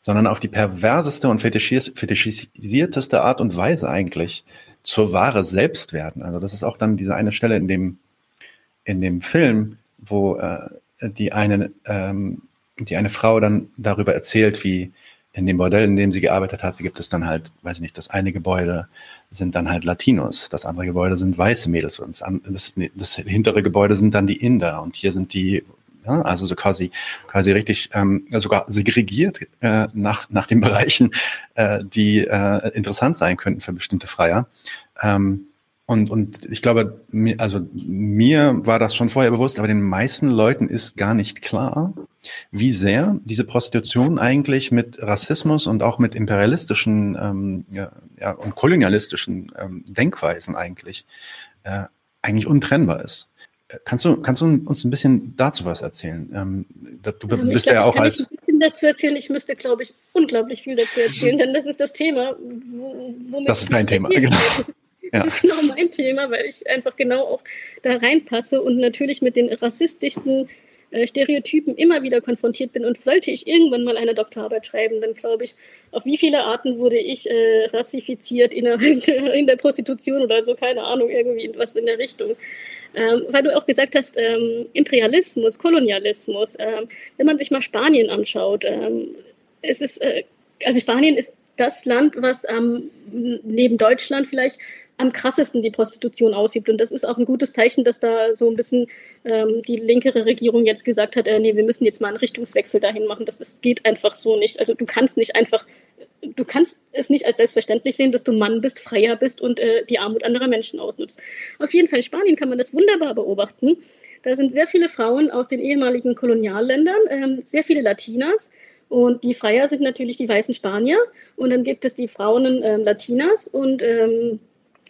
sondern auf die perverseste und fetischis fetischisierteste Art und Weise eigentlich zur Ware selbst werden. Also das ist auch dann diese eine Stelle in dem in dem Film, wo äh, die eine ähm, die eine Frau dann darüber erzählt, wie in dem Bordell, in dem sie gearbeitet hatte, gibt es dann halt, weiß ich nicht, das eine Gebäude sind dann halt Latinos, das andere Gebäude sind weiße Mädels und das, das hintere Gebäude sind dann die Inder und hier sind die, ja, also so quasi, quasi richtig ähm, sogar segregiert äh, nach, nach den Bereichen, äh, die äh, interessant sein könnten für bestimmte Freier. Ähm, und, und ich glaube, also mir war das schon vorher bewusst, aber den meisten Leuten ist gar nicht klar, wie sehr diese Prostitution eigentlich mit Rassismus und auch mit imperialistischen ähm, ja, ja, und kolonialistischen ähm, Denkweisen eigentlich äh, eigentlich untrennbar ist. Äh, kannst du, kannst du uns ein bisschen dazu was erzählen? Ähm, du bist glaub, ja auch ich kann als. ein bisschen dazu erzählen. Ich müsste, glaube ich, unglaublich viel dazu erzählen, denn das ist das Thema. Das ist dein Thema, genau. Ja. Das ist genau mein Thema, weil ich einfach genau auch da reinpasse und natürlich mit den rassistischsten äh, Stereotypen immer wieder konfrontiert bin. Und sollte ich irgendwann mal eine Doktorarbeit schreiben, dann glaube ich, auf wie viele Arten wurde ich äh, rassifiziert innerhalb der, in der Prostitution oder so, keine Ahnung, irgendwie was in der Richtung. Ähm, weil du auch gesagt hast, ähm, Imperialismus, Kolonialismus, ähm, wenn man sich mal Spanien anschaut, ähm, es ist, äh, also Spanien ist das Land, was neben Deutschland vielleicht am krassesten die Prostitution ausübt. Und das ist auch ein gutes Zeichen, dass da so ein bisschen ähm, die linkere Regierung jetzt gesagt hat, äh, nee, wir müssen jetzt mal einen Richtungswechsel dahin machen. Das, das geht einfach so nicht. Also du kannst nicht einfach, du kannst es nicht als selbstverständlich sehen, dass du Mann bist, Freier bist und äh, die Armut anderer Menschen ausnutzt. Auf jeden Fall in Spanien kann man das wunderbar beobachten. Da sind sehr viele Frauen aus den ehemaligen Kolonialländern, ähm, sehr viele Latinas. Und die Freier sind natürlich die weißen Spanier. Und dann gibt es die Frauen ähm, Latinas und ähm,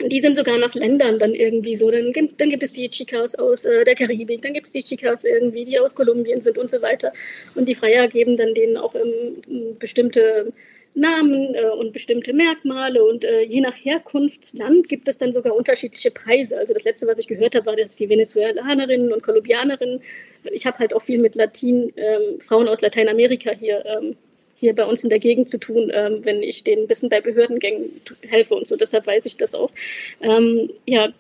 die sind sogar nach Ländern dann irgendwie so. Dann, dann gibt es die Chicas aus äh, der Karibik, dann gibt es die Chicas irgendwie, die aus Kolumbien sind und so weiter. Und die Freier geben dann denen auch ähm, bestimmte Namen äh, und bestimmte Merkmale und äh, je nach Herkunftsland gibt es dann sogar unterschiedliche Preise. Also das letzte, was ich gehört habe, war, dass die Venezuelanerinnen und Kolumbianerinnen, ich habe halt auch viel mit Latin, ähm, Frauen aus Lateinamerika hier ähm, hier bei uns in der Gegend zu tun, ähm, wenn ich denen ein bisschen bei Behördengängen helfe und so. Deshalb weiß ich das auch. Ähm, ja,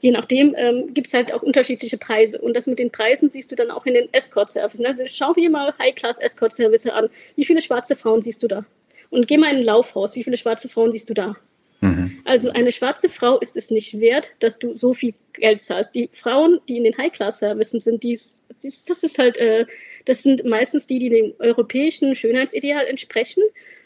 je nachdem ähm, gibt es halt auch unterschiedliche Preise. Und das mit den Preisen siehst du dann auch in den Escort-Services. Also schau dir mal High-Class-Escort-Service an. Wie viele schwarze Frauen siehst du da? Und geh mal in ein Laufhaus. Wie viele schwarze Frauen siehst du da? Mhm. Also eine schwarze Frau ist es nicht wert, dass du so viel Geld zahlst. Die Frauen, die in den High-Class-Services sind, dies, das ist halt äh, das sind meistens die, die dem europäischen Schönheitsideal entsprechen.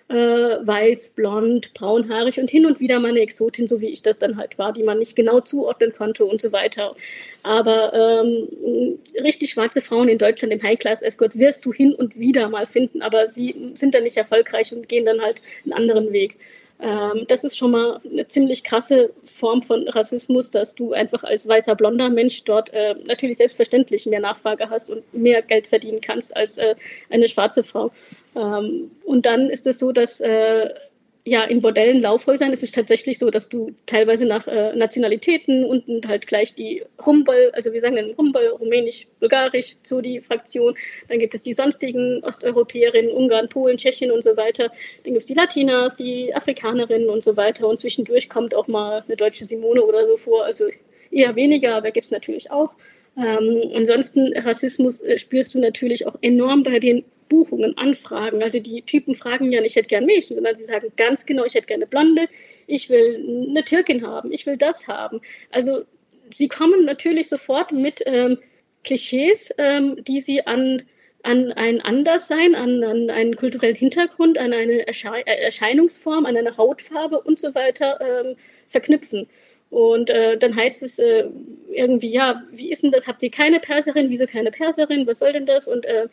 Äh, weiß, blond, braunhaarig und hin und wieder mal eine Exotin, so wie ich das dann halt war, die man nicht genau zuordnen konnte und so weiter. Aber ähm, richtig schwarze Frauen in Deutschland im High-Class-Escort wirst du hin und wieder mal finden, aber sie sind dann nicht erfolgreich und gehen dann halt einen anderen Weg. Ähm, das ist schon mal eine ziemlich krasse Form von Rassismus, dass du einfach als weißer blonder Mensch dort äh, natürlich selbstverständlich mehr Nachfrage hast und mehr Geld verdienen kannst als äh, eine schwarze Frau. Ähm, und dann ist es so, dass äh, ja, in Bordellen, Laufhäusern ist es tatsächlich so, dass du teilweise nach äh, Nationalitäten unten halt gleich die Rumbel, also wir sagen dann Rumbel, Rumänisch, Bulgarisch, so die Fraktion. Dann gibt es die sonstigen Osteuropäerinnen, Ungarn, Polen, Tschechien und so weiter. Dann gibt es die Latinas, die Afrikanerinnen und so weiter. Und zwischendurch kommt auch mal eine deutsche Simone oder so vor. Also eher weniger, aber gibt es natürlich auch. Ähm, ansonsten Rassismus äh, spürst du natürlich auch enorm bei den Buchungen, Anfragen. Also die Typen fragen ja nicht, ich hätte gerne Mädchen, sondern sie sagen ganz genau, ich hätte gerne Blonde, ich will eine Türkin haben, ich will das haben. Also sie kommen natürlich sofort mit ähm, Klischees, ähm, die sie an, an ein Anderssein, an, an einen kulturellen Hintergrund, an eine Erschei Erscheinungsform, an eine Hautfarbe und so weiter ähm, verknüpfen. Und äh, dann heißt es äh, irgendwie, ja, wie ist denn das? Habt ihr keine Perserin? Wieso keine Perserin? Was soll denn das? Und äh,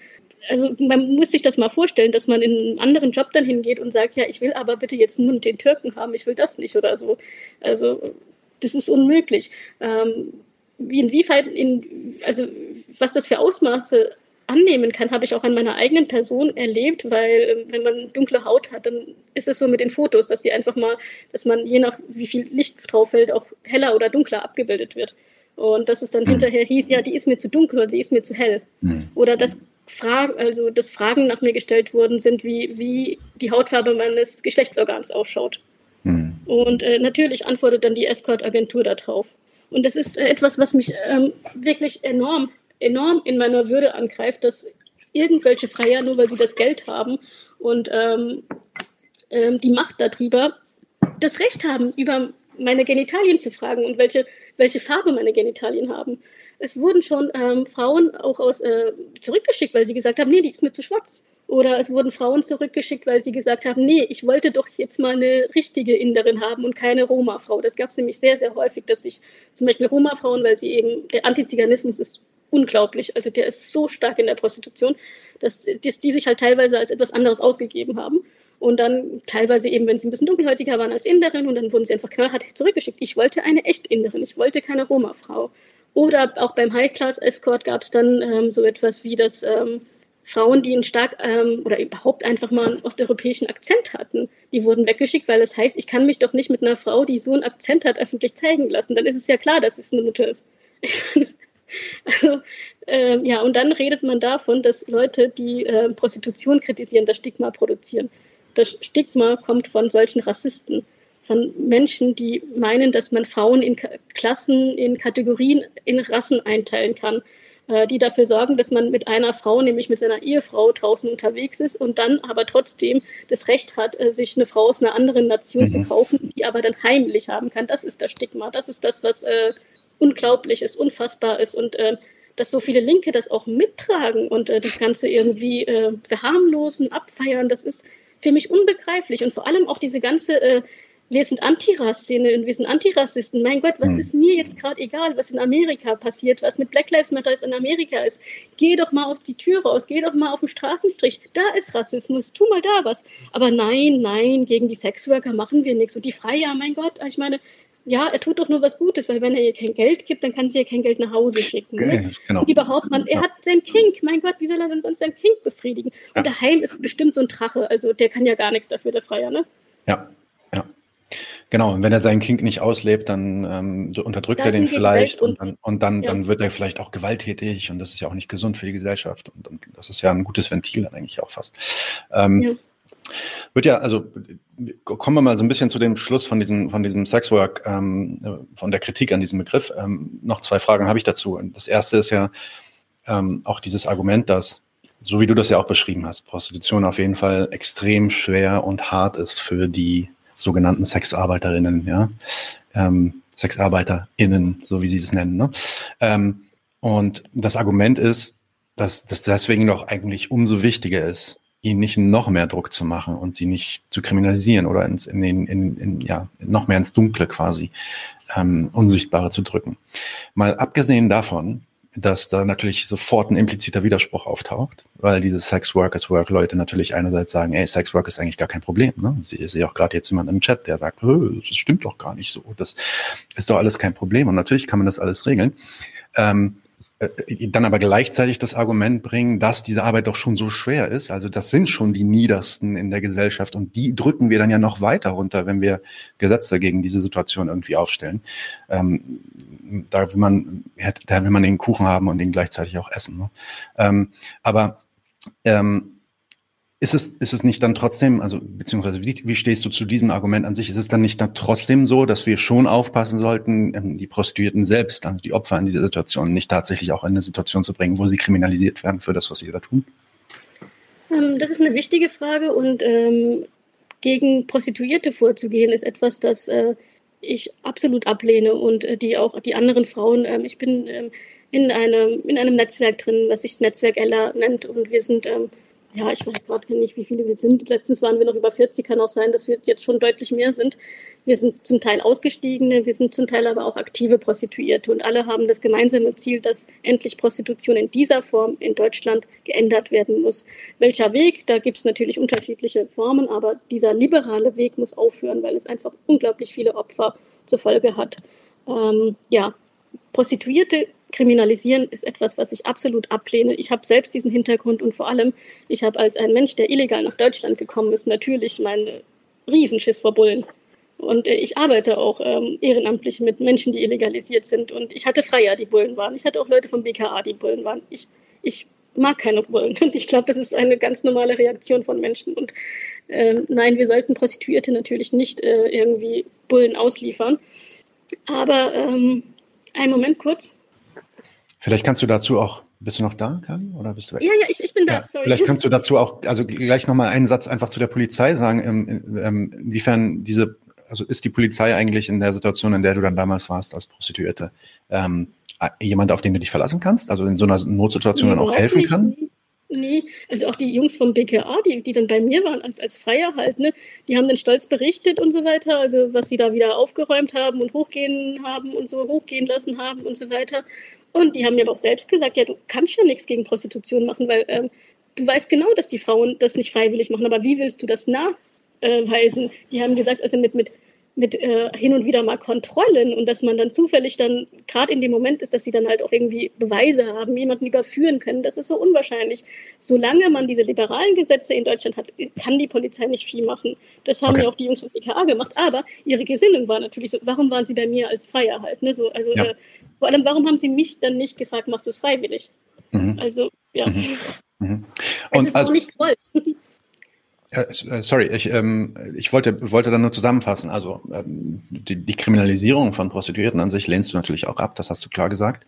also man muss sich das mal vorstellen, dass man in einem anderen Job dann hingeht und sagt, ja, ich will aber bitte jetzt nur den Türken haben, ich will das nicht oder so. Also das ist unmöglich. Ähm, wie inwieweit, in, also was das für Ausmaße annehmen kann, habe ich auch an meiner eigenen Person erlebt, weil ähm, wenn man dunkle Haut hat, dann ist es so mit den Fotos, dass die einfach mal, dass man je nach wie viel Licht drauf fällt, auch heller oder dunkler abgebildet wird. Und dass es dann mhm. hinterher hieß, ja, die ist mir zu dunkel oder die ist mir zu hell. Mhm. Oder dass Fragen, also dass Fragen nach mir gestellt worden sind, wie, wie die Hautfarbe meines Geschlechtsorgans ausschaut. Mhm. Und äh, natürlich antwortet dann die Escort-Agentur darauf. Und das ist äh, etwas, was mich ähm, wirklich enorm, enorm in meiner Würde angreift, dass irgendwelche Freier, nur weil sie das Geld haben und ähm, ähm, die Macht darüber, das Recht haben, über meine Genitalien zu fragen und welche, welche Farbe meine Genitalien haben es wurden schon ähm, Frauen auch aus, äh, zurückgeschickt, weil sie gesagt haben, nee, die ist mir zu schwarz. Oder es wurden Frauen zurückgeschickt, weil sie gesagt haben, nee, ich wollte doch jetzt mal eine richtige Inderin haben und keine Roma-Frau. Das gab es nämlich sehr, sehr häufig, dass sich zum Beispiel Roma-Frauen, weil sie eben, der Antiziganismus ist unglaublich, also der ist so stark in der Prostitution, dass, dass die sich halt teilweise als etwas anderes ausgegeben haben. Und dann teilweise eben, wenn sie ein bisschen dunkelhäutiger waren als Inderin und dann wurden sie einfach knallhart zurückgeschickt. Ich wollte eine echt Inderin, ich wollte keine Roma-Frau. Oder auch beim High-Class-Escort gab es dann ähm, so etwas wie, dass ähm, Frauen, die einen stark ähm, oder überhaupt einfach mal einen osteuropäischen Akzent hatten, die wurden weggeschickt, weil das heißt, ich kann mich doch nicht mit einer Frau, die so einen Akzent hat, öffentlich zeigen lassen. Dann ist es ja klar, dass es eine Mutter ist. also, äh, ja, und dann redet man davon, dass Leute, die äh, Prostitution kritisieren, das Stigma produzieren. Das Stigma kommt von solchen Rassisten von Menschen, die meinen, dass man Frauen in Klassen, in Kategorien, in Rassen einteilen kann. äh, die dafür sorgen, dass man mit einer Frau, nämlich mit seiner Ehefrau, draußen unterwegs ist und dann aber trotzdem das Recht hat, äh, sich eine Frau aus einer anderen Nation mhm. zu kaufen, die aber dann heimlich haben kann. Das ist das Stigma. Das ist das, was äh, unglaublich ist, unfassbar ist und äh, dass so viele Linke das auch mittragen und äh, das Ganze irgendwie äh, verharmlosen, abfeiern, das ist für mich unbegreiflich. Und vor allem auch diese ganze äh, wir sind Antirasszene, wir sind Antirassisten. Mein Gott, was hm. ist mir jetzt gerade egal, was in Amerika passiert, was mit Black Lives Matter in Amerika ist. Geh doch mal aus die Tür raus, geh doch mal auf den Straßenstrich. Da ist Rassismus, tu mal da was. Aber nein, nein, gegen die Sexworker machen wir nichts. Und die Freier, mein Gott, ich meine, ja, er tut doch nur was Gutes, weil wenn er ihr kein Geld gibt, dann kann sie ihr kein Geld nach Hause schicken. Ne? Genau. Und die behaupten, man, er hat sein Kink, mein Gott, wie soll er denn sonst sein Kink befriedigen? Und ja. daheim ist bestimmt so ein Drache, also der kann ja gar nichts dafür, der Freier, ne? Ja, Genau, und wenn er seinen Kink nicht auslebt, dann ähm, unterdrückt das er den vielleicht und, dann, und dann, ja. dann wird er vielleicht auch gewalttätig und das ist ja auch nicht gesund für die Gesellschaft und, und das ist ja ein gutes Ventil dann eigentlich auch fast. Ähm, ja. Wird ja, also kommen wir mal so ein bisschen zu dem Schluss von diesem, von diesem Sexwork, ähm, von der Kritik an diesem Begriff. Ähm, noch zwei Fragen habe ich dazu. Und das erste ist ja ähm, auch dieses Argument, dass so wie du das ja auch beschrieben hast, Prostitution auf jeden Fall extrem schwer und hart ist für die sogenannten Sexarbeiterinnen, ja, ähm, SexarbeiterInnen, so wie sie es nennen. Ne? Ähm, und das Argument ist, dass das deswegen doch eigentlich umso wichtiger ist, ihnen nicht noch mehr Druck zu machen und sie nicht zu kriminalisieren oder ins, in, in, in, in, ja, noch mehr ins Dunkle quasi, ähm, Unsichtbare zu drücken. Mal abgesehen davon, dass da natürlich sofort ein impliziter Widerspruch auftaucht, weil diese Sex Workers Work Leute natürlich einerseits sagen, ey, Sex Work ist eigentlich gar kein Problem. Ne? Ich sehe auch gerade jetzt jemand im Chat, der sagt, das stimmt doch gar nicht so. Das ist doch alles kein Problem. Und natürlich kann man das alles regeln. Ähm, äh, dann aber gleichzeitig das Argument bringen, dass diese Arbeit doch schon so schwer ist. Also das sind schon die Niedersten in der Gesellschaft und die drücken wir dann ja noch weiter runter, wenn wir Gesetze gegen diese Situation irgendwie aufstellen. Ähm, da will man, da will man den Kuchen haben und den gleichzeitig auch essen. Ne? Ähm, aber ähm, ist es, ist es nicht dann trotzdem, also beziehungsweise wie, wie stehst du zu diesem Argument an sich? Ist es dann nicht dann trotzdem so, dass wir schon aufpassen sollten, ähm, die Prostituierten selbst, also die Opfer in dieser Situation, nicht tatsächlich auch in eine Situation zu bringen, wo sie kriminalisiert werden für das, was sie da tun? Ähm, das ist eine wichtige Frage und ähm, gegen Prostituierte vorzugehen ist etwas, das äh, ich absolut ablehne und äh, die auch die anderen Frauen. Äh, ich bin ähm, in einem in einem Netzwerk drin, was sich Netzwerk Ella nennt und wir sind ja, ich weiß gerade nicht, wie viele wir sind. Letztens waren wir noch über 40, kann auch sein, dass wir jetzt schon deutlich mehr sind. Wir sind zum Teil Ausgestiegene, wir sind zum Teil aber auch aktive Prostituierte und alle haben das gemeinsame Ziel, dass endlich Prostitution in dieser Form in Deutschland geändert werden muss. Welcher Weg? Da gibt es natürlich unterschiedliche Formen, aber dieser liberale Weg muss aufhören, weil es einfach unglaublich viele Opfer zur Folge hat. Ähm, ja, Prostituierte kriminalisieren ist etwas, was ich absolut ablehne. Ich habe selbst diesen Hintergrund und vor allem, ich habe als ein Mensch, der illegal nach Deutschland gekommen ist, natürlich meinen Riesenschiss vor Bullen. Und äh, ich arbeite auch ähm, ehrenamtlich mit Menschen, die illegalisiert sind. Und ich hatte Freier, die Bullen waren. Ich hatte auch Leute vom BKA, die Bullen waren. Ich, ich mag keine Bullen. Und ich glaube, das ist eine ganz normale Reaktion von Menschen. Und äh, nein, wir sollten Prostituierte natürlich nicht äh, irgendwie Bullen ausliefern. Aber ähm, einen Moment kurz. Vielleicht kannst du dazu auch, bist du noch da, Kali? Oder bist du weg? Ja, ja, ich, ich bin da, ja, sorry. Vielleicht kannst du dazu auch, also gleich nochmal einen Satz einfach zu der Polizei sagen, ähm, ähm, inwiefern diese, also ist die Polizei eigentlich in der Situation, in der du dann damals warst als Prostituierte, ähm, jemand, auf den du dich verlassen kannst, also in so einer Notsituation nee, dann auch helfen nicht. kann? Nee, also auch die Jungs vom BKA, die, die dann bei mir waren, als, als Freier halt, ne, die haben dann stolz berichtet und so weiter, also was sie da wieder aufgeräumt haben und hochgehen haben und so hochgehen lassen haben und so weiter. Und die haben mir aber auch selbst gesagt, ja, du kannst ja nichts gegen Prostitution machen, weil ähm, du weißt genau, dass die Frauen das nicht freiwillig machen, aber wie willst du das nachweisen? Die haben gesagt, also mit, mit, mit äh, hin und wieder mal Kontrollen und dass man dann zufällig dann gerade in dem Moment ist, dass sie dann halt auch irgendwie Beweise haben, jemanden überführen können, das ist so unwahrscheinlich. Solange man diese liberalen Gesetze in Deutschland hat, kann die Polizei nicht viel machen. Das haben okay. ja auch die Jungs von BKA gemacht, aber ihre Gesinnung war natürlich so, warum waren sie bei mir als Freier halt? Ne? So, also ja. äh, vor allem, warum haben Sie mich dann nicht gefragt, machst du es freiwillig? Mhm. Also, ja. Mhm. Mhm. Und es ist also, auch nicht gewollt. Äh, sorry, ich, ähm, ich wollte, wollte da nur zusammenfassen. Also ähm, die, die, Kriminalisierung von Prostituierten an sich lehnst du natürlich auch ab, das hast du klar gesagt.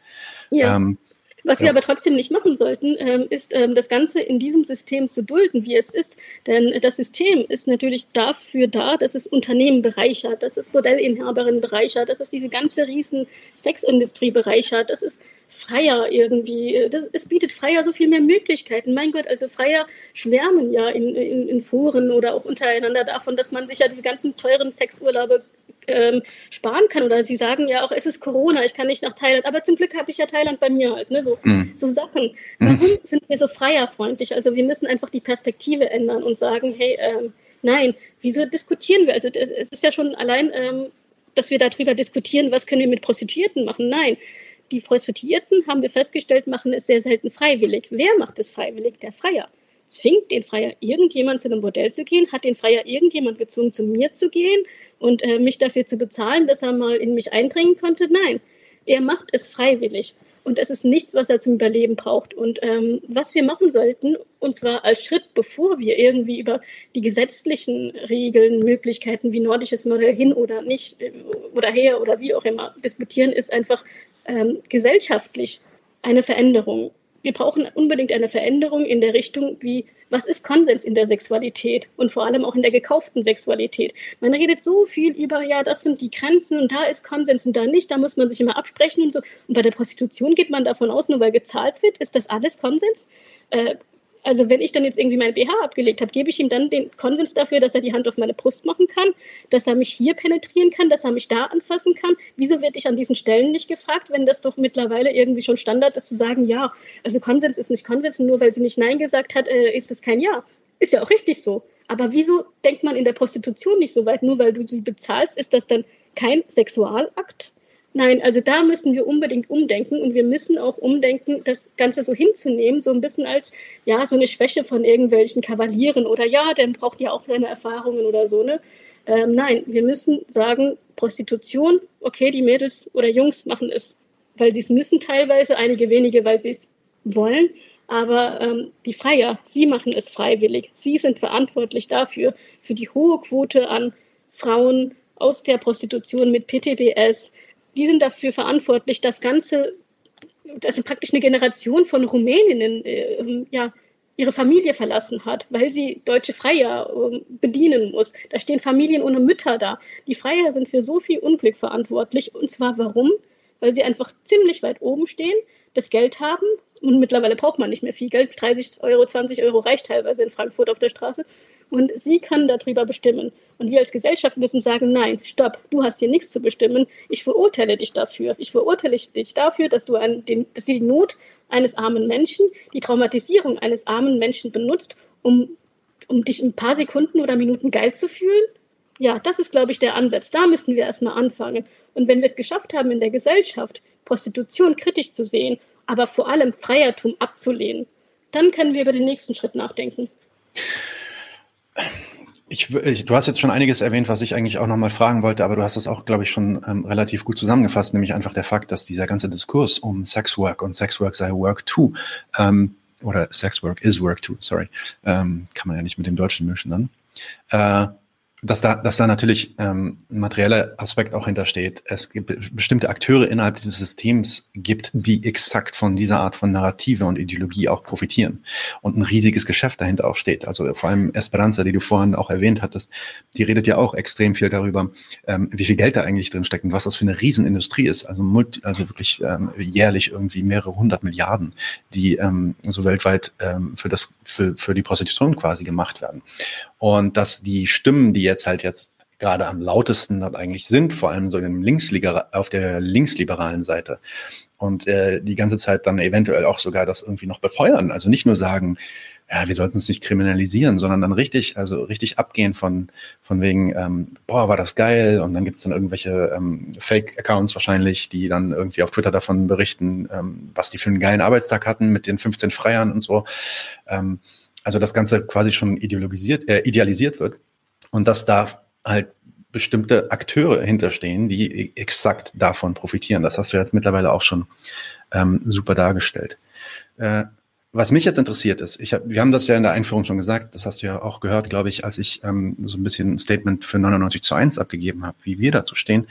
Ja. Ähm, Was ja. wir aber trotzdem nicht machen sollten, ähm, ist ähm, das Ganze in diesem System zu dulden, wie es ist. Denn das System ist natürlich dafür da, dass es Unternehmen bereichert, dass es Modellinhaberinnen bereichert, dass es diese ganze riesen Sexindustrie bereichert, dass es Freier irgendwie, das, es bietet Freier so viel mehr Möglichkeiten. Mein Gott, also Freier schwärmen ja in, in, in Foren oder auch untereinander davon, dass man sich ja diese ganzen teuren Sexurlaube ähm, sparen kann. Oder sie sagen ja auch, es ist Corona, ich kann nicht nach Thailand. Aber zum Glück habe ich ja Thailand bei mir halt. Ne? So, mhm. so Sachen. Warum mhm. sind wir so freierfreundlich? Also wir müssen einfach die Perspektive ändern und sagen, hey, ähm, nein, wieso diskutieren wir? Also es ist ja schon allein, ähm, dass wir darüber diskutieren, was können wir mit Prostituierten machen. Nein, die Prostituierten, haben wir festgestellt, machen es sehr selten freiwillig. Wer macht es freiwillig? Der Freier zwingt den Freier irgendjemand zu einem Bordell zu gehen, hat den Freier irgendjemand gezwungen, zu mir zu gehen und äh, mich dafür zu bezahlen, dass er mal in mich eindringen konnte. Nein, er macht es freiwillig. Und es ist nichts, was er zum Überleben braucht. Und ähm, was wir machen sollten, und zwar als Schritt, bevor wir irgendwie über die gesetzlichen Regeln, Möglichkeiten wie nordisches Modell hin oder nicht äh, oder her oder wie auch immer diskutieren, ist einfach ähm, gesellschaftlich eine Veränderung wir brauchen unbedingt eine Veränderung in der Richtung, wie, was ist Konsens in der Sexualität und vor allem auch in der gekauften Sexualität. Man redet so viel über, ja, das sind die Grenzen und da ist Konsens und da nicht, da muss man sich immer absprechen und so. Und bei der Prostitution geht man davon aus, nur weil gezahlt wird, ist das alles Konsens. Äh, also wenn ich dann jetzt irgendwie mein BH abgelegt habe, gebe ich ihm dann den Konsens dafür, dass er die Hand auf meine Brust machen kann, dass er mich hier penetrieren kann, dass er mich da anfassen kann. Wieso werde ich an diesen Stellen nicht gefragt, wenn das doch mittlerweile irgendwie schon Standard ist, zu sagen, ja, also Konsens ist nicht Konsens, nur weil sie nicht Nein gesagt hat, äh, ist es kein Ja. Ist ja auch richtig so. Aber wieso denkt man in der Prostitution nicht so weit? Nur weil du sie bezahlst, ist das dann kein Sexualakt? Nein, also da müssen wir unbedingt umdenken und wir müssen auch umdenken, das Ganze so hinzunehmen, so ein bisschen als, ja, so eine Schwäche von irgendwelchen Kavalieren oder ja, der braucht ja auch seine Erfahrungen oder so, ne? Ähm, nein, wir müssen sagen, Prostitution, okay, die Mädels oder Jungs machen es, weil sie es müssen teilweise, einige wenige, weil sie es wollen, aber ähm, die Freier, sie machen es freiwillig. Sie sind verantwortlich dafür, für die hohe Quote an Frauen aus der Prostitution mit PTBS, die sind dafür verantwortlich, das Ganze, dass praktisch eine Generation von Rumäninnen äh, ja, ihre Familie verlassen hat, weil sie deutsche Freier äh, bedienen muss. Da stehen Familien ohne Mütter da. Die Freier sind für so viel Unglück verantwortlich. Und zwar warum? Weil sie einfach ziemlich weit oben stehen, das Geld haben und mittlerweile braucht man nicht mehr viel Geld. 30 Euro, 20 Euro reicht teilweise in Frankfurt auf der Straße. Und sie können darüber bestimmen. Und wir als Gesellschaft müssen sagen, nein, stopp, du hast hier nichts zu bestimmen. Ich verurteile dich dafür. Ich verurteile dich dafür, dass du an den, dass die Not eines armen Menschen, die Traumatisierung eines armen Menschen benutzt, um, um dich ein paar Sekunden oder Minuten geil zu fühlen. Ja, das ist, glaube ich, der Ansatz. Da müssen wir erstmal anfangen. Und wenn wir es geschafft haben, in der Gesellschaft Prostitution kritisch zu sehen aber vor allem Freiertum abzulehnen. Dann können wir über den nächsten Schritt nachdenken. Ich, ich, du hast jetzt schon einiges erwähnt, was ich eigentlich auch nochmal fragen wollte, aber du hast es auch, glaube ich, schon ähm, relativ gut zusammengefasst, nämlich einfach der Fakt, dass dieser ganze Diskurs um Sexwork und Sexwork sei Work too ähm, oder Sexwork is Work too, sorry, ähm, kann man ja nicht mit dem Deutschen mischen dann, äh, dass da, dass da natürlich ähm, ein materieller Aspekt auch hintersteht. Es gibt bestimmte Akteure innerhalb dieses Systems gibt, die exakt von dieser Art von Narrative und Ideologie auch profitieren und ein riesiges Geschäft dahinter auch steht. Also vor allem Esperanza, die du vorhin auch erwähnt hattest, die redet ja auch extrem viel darüber, ähm, wie viel Geld da eigentlich drin steckt und was das für eine Riesenindustrie ist. Also, multi, also wirklich ähm, jährlich irgendwie mehrere hundert Milliarden, die ähm, so weltweit ähm, für das für, für die Prostitution quasi gemacht werden. Und dass die Stimmen, die jetzt halt jetzt gerade am lautesten dort eigentlich sind, vor allem so im Linksliber auf der linksliberalen Seite und äh, die ganze Zeit dann eventuell auch sogar das irgendwie noch befeuern. Also nicht nur sagen, ja, wir sollten es nicht kriminalisieren, sondern dann richtig, also richtig abgehen von, von wegen, ähm, boah, war das geil und dann gibt's dann irgendwelche ähm, Fake-Accounts wahrscheinlich, die dann irgendwie auf Twitter davon berichten, ähm, was die für einen geilen Arbeitstag hatten mit den 15 Freiern und so. Ähm, also das Ganze quasi schon ideologisiert, äh, idealisiert wird und dass da halt bestimmte Akteure hinterstehen, die exakt davon profitieren. Das hast du jetzt mittlerweile auch schon ähm, super dargestellt. Äh, was mich jetzt interessiert ist, ich hab, wir haben das ja in der Einführung schon gesagt, das hast du ja auch gehört, glaube ich, als ich ähm, so ein bisschen ein Statement für 99 zu 1 abgegeben habe, wie wir dazu stehen,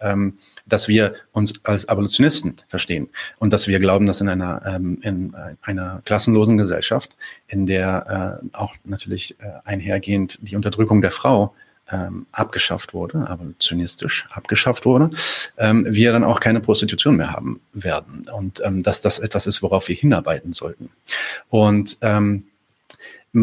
ähm, dass wir uns als Abolitionisten verstehen und dass wir glauben, dass in einer, ähm, in einer klassenlosen Gesellschaft, in der äh, auch natürlich äh, einhergehend die Unterdrückung der Frau ähm, abgeschafft wurde, abolitionistisch abgeschafft wurde, ähm, wir dann auch keine Prostitution mehr haben werden und ähm, dass das etwas ist, worauf wir hinarbeiten sollten. Und ähm,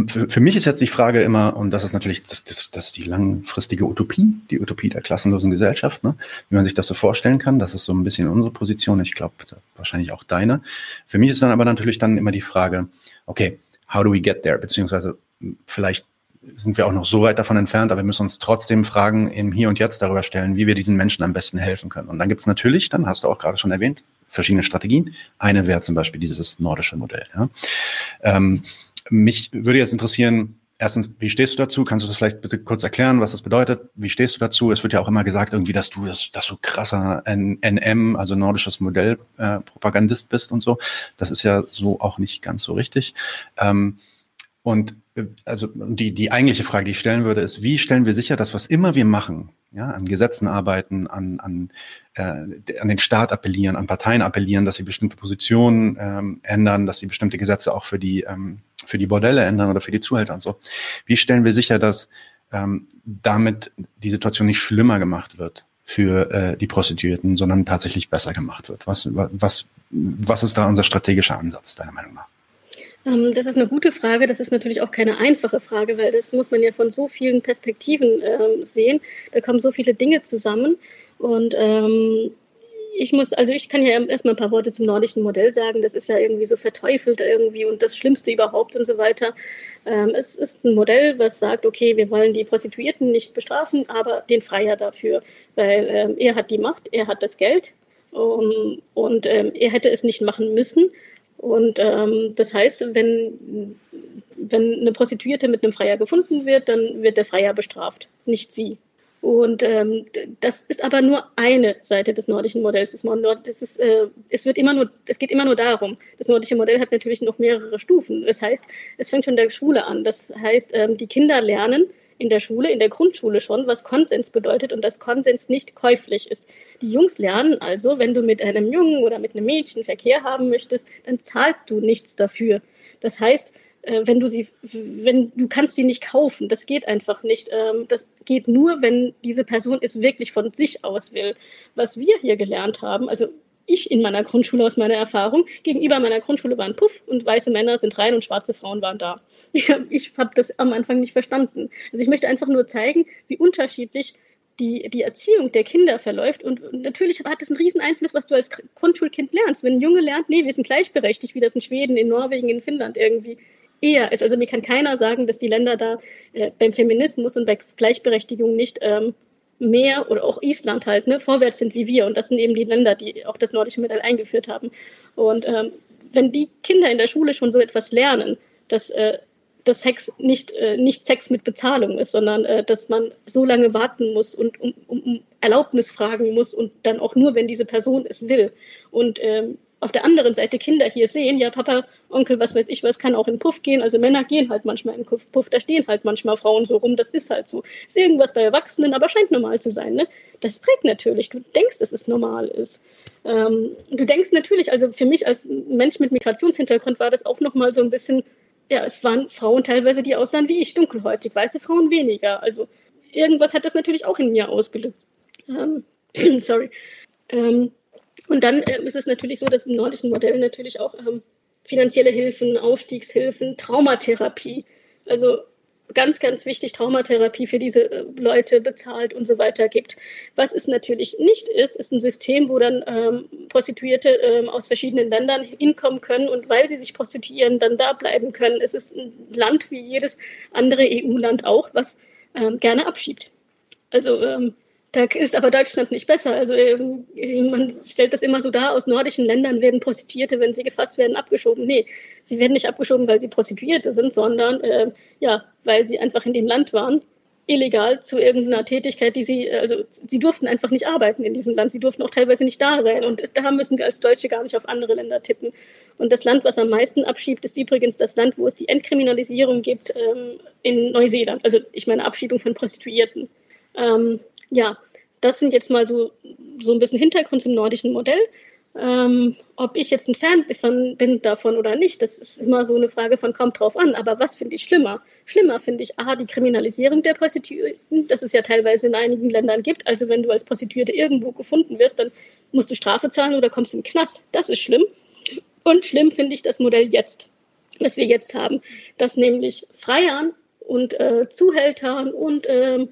für, mich ist jetzt die Frage immer, und das ist natürlich das, das, das die langfristige Utopie, die Utopie der klassenlosen Gesellschaft, ne? wie man sich das so vorstellen kann. Das ist so ein bisschen unsere Position. Ich glaube, wahrscheinlich auch deine. Für mich ist dann aber natürlich dann immer die Frage, okay, how do we get there? Beziehungsweise vielleicht sind wir auch noch so weit davon entfernt, aber wir müssen uns trotzdem Fragen im Hier und Jetzt darüber stellen, wie wir diesen Menschen am besten helfen können. Und dann gibt es natürlich, dann hast du auch gerade schon erwähnt, verschiedene Strategien. Eine wäre zum Beispiel dieses nordische Modell. Ja. Ähm, mich würde jetzt interessieren, erstens, wie stehst du dazu? Kannst du das vielleicht bitte kurz erklären, was das bedeutet? Wie stehst du dazu? Es wird ja auch immer gesagt, irgendwie, dass du, dass, dass du krasser NM, also nordisches Modell, äh, bist und so. Das ist ja so auch nicht ganz so richtig. Ähm, und äh, also die, die eigentliche Frage, die ich stellen würde, ist, wie stellen wir sicher, dass was immer wir machen, ja, an Gesetzen arbeiten, an, an, äh, an den Staat appellieren, an Parteien appellieren, dass sie bestimmte Positionen ähm, ändern, dass sie bestimmte Gesetze auch für die, ähm, für die Bordelle ändern oder für die Zuhälter und so. Wie stellen wir sicher, dass ähm, damit die Situation nicht schlimmer gemacht wird für äh, die Prostituierten, sondern tatsächlich besser gemacht wird? Was, was, was ist da unser strategischer Ansatz, deiner Meinung nach? Ähm, das ist eine gute Frage. Das ist natürlich auch keine einfache Frage, weil das muss man ja von so vielen Perspektiven ähm, sehen. Da kommen so viele Dinge zusammen. Und ähm, ich muss, also ich kann ja erstmal ein paar Worte zum nordischen Modell sagen. Das ist ja irgendwie so verteufelt irgendwie und das Schlimmste überhaupt und so weiter. Es ist ein Modell, was sagt, okay, wir wollen die Prostituierten nicht bestrafen, aber den Freier dafür, weil er hat die Macht, er hat das Geld um, und er hätte es nicht machen müssen. Und ähm, das heißt, wenn, wenn eine Prostituierte mit einem Freier gefunden wird, dann wird der Freier bestraft, nicht sie. Und ähm, das ist aber nur eine Seite des nordischen Modells. Das ist, äh, es, wird immer nur, es geht immer nur darum. Das nordische Modell hat natürlich noch mehrere Stufen. Das heißt, es fängt schon der Schule an. Das heißt, ähm, die Kinder lernen, in der Schule, in der Grundschule schon, was Konsens bedeutet und dass Konsens nicht käuflich ist. Die Jungs lernen also, wenn du mit einem Jungen oder mit einem Mädchen Verkehr haben möchtest, dann zahlst du nichts dafür. Das heißt, äh, wenn du sie, wenn du kannst sie nicht kaufen, das geht einfach nicht. Ähm, das geht nur, wenn diese Person es wirklich von sich aus will. Was wir hier gelernt haben, also ich in meiner Grundschule aus meiner Erfahrung, gegenüber meiner Grundschule waren Puff und weiße Männer sind rein und schwarze Frauen waren da. Ich habe hab das am Anfang nicht verstanden. Also ich möchte einfach nur zeigen, wie unterschiedlich die, die Erziehung der Kinder verläuft. Und, und natürlich hat das einen riesen Einfluss, was du als Grundschulkind lernst. Wenn ein Junge lernt, nee, wir sind gleichberechtigt, wie das in Schweden, in Norwegen, in Finnland irgendwie eher ist. Also mir kann keiner sagen, dass die Länder da äh, beim Feminismus und bei Gleichberechtigung nicht ähm, mehr oder auch Island halt ne, vorwärts sind wie wir. Und das sind eben die Länder, die auch das nordische Modell eingeführt haben. Und ähm, wenn die Kinder in der Schule schon so etwas lernen, dass, äh, dass Sex nicht, äh, nicht Sex mit Bezahlung ist, sondern äh, dass man so lange warten muss und um, um, Erlaubnis fragen muss und dann auch nur, wenn diese Person es will. Und ähm, auf der anderen Seite Kinder hier sehen, ja, Papa, Onkel, was weiß ich was, kann auch in Puff gehen. Also Männer gehen halt manchmal in Puff, da stehen halt manchmal Frauen so rum, das ist halt so. Ist irgendwas bei Erwachsenen, aber scheint normal zu sein, ne? Das prägt natürlich. Du denkst, dass es normal ist. Ähm, du denkst natürlich, also für mich als Mensch mit Migrationshintergrund war das auch nochmal so ein bisschen, ja, es waren Frauen teilweise, die aussahen wie ich, dunkelhäutig, weiße Frauen weniger. Also irgendwas hat das natürlich auch in mir ausgelöst. Ähm, sorry. Ähm, und dann äh, ist es natürlich so, dass im nordischen Modell natürlich auch ähm, finanzielle Hilfen, Aufstiegshilfen, Traumatherapie, also ganz, ganz wichtig, Traumatherapie für diese äh, Leute bezahlt und so weiter gibt. Was es natürlich nicht ist, ist ein System, wo dann ähm, Prostituierte ähm, aus verschiedenen Ländern hinkommen können und weil sie sich prostituieren, dann da bleiben können. Es ist ein Land wie jedes andere EU-Land auch, was ähm, gerne abschiebt. Also ähm, da ist aber Deutschland nicht besser. Also ähm, man stellt das immer so dar, aus nordischen Ländern werden Prostituierte, wenn sie gefasst werden, abgeschoben. Nee, sie werden nicht abgeschoben, weil sie Prostituierte sind, sondern äh, ja, weil sie einfach in dem Land waren, illegal zu irgendeiner Tätigkeit, die sie, also sie durften einfach nicht arbeiten in diesem Land. Sie durften auch teilweise nicht da sein. Und da müssen wir als Deutsche gar nicht auf andere Länder tippen. Und das Land, was am meisten abschiebt, ist übrigens das Land, wo es die Entkriminalisierung gibt ähm, in Neuseeland. Also ich meine Abschiebung von Prostituierten. Ähm, ja, das sind jetzt mal so, so ein bisschen Hintergrund zum nordischen Modell. Ähm, ob ich jetzt ein Fan von, bin davon oder nicht, das ist immer so eine Frage von kommt drauf an. Aber was finde ich schlimmer? Schlimmer finde ich A, die Kriminalisierung der Prostituierten, das es ja teilweise in einigen Ländern gibt. Also wenn du als Prostituierte irgendwo gefunden wirst, dann musst du Strafe zahlen oder kommst in den Knast. Das ist schlimm. Und schlimm finde ich das Modell jetzt, was wir jetzt haben, dass nämlich Freiern und äh, Zuhältern und ähm,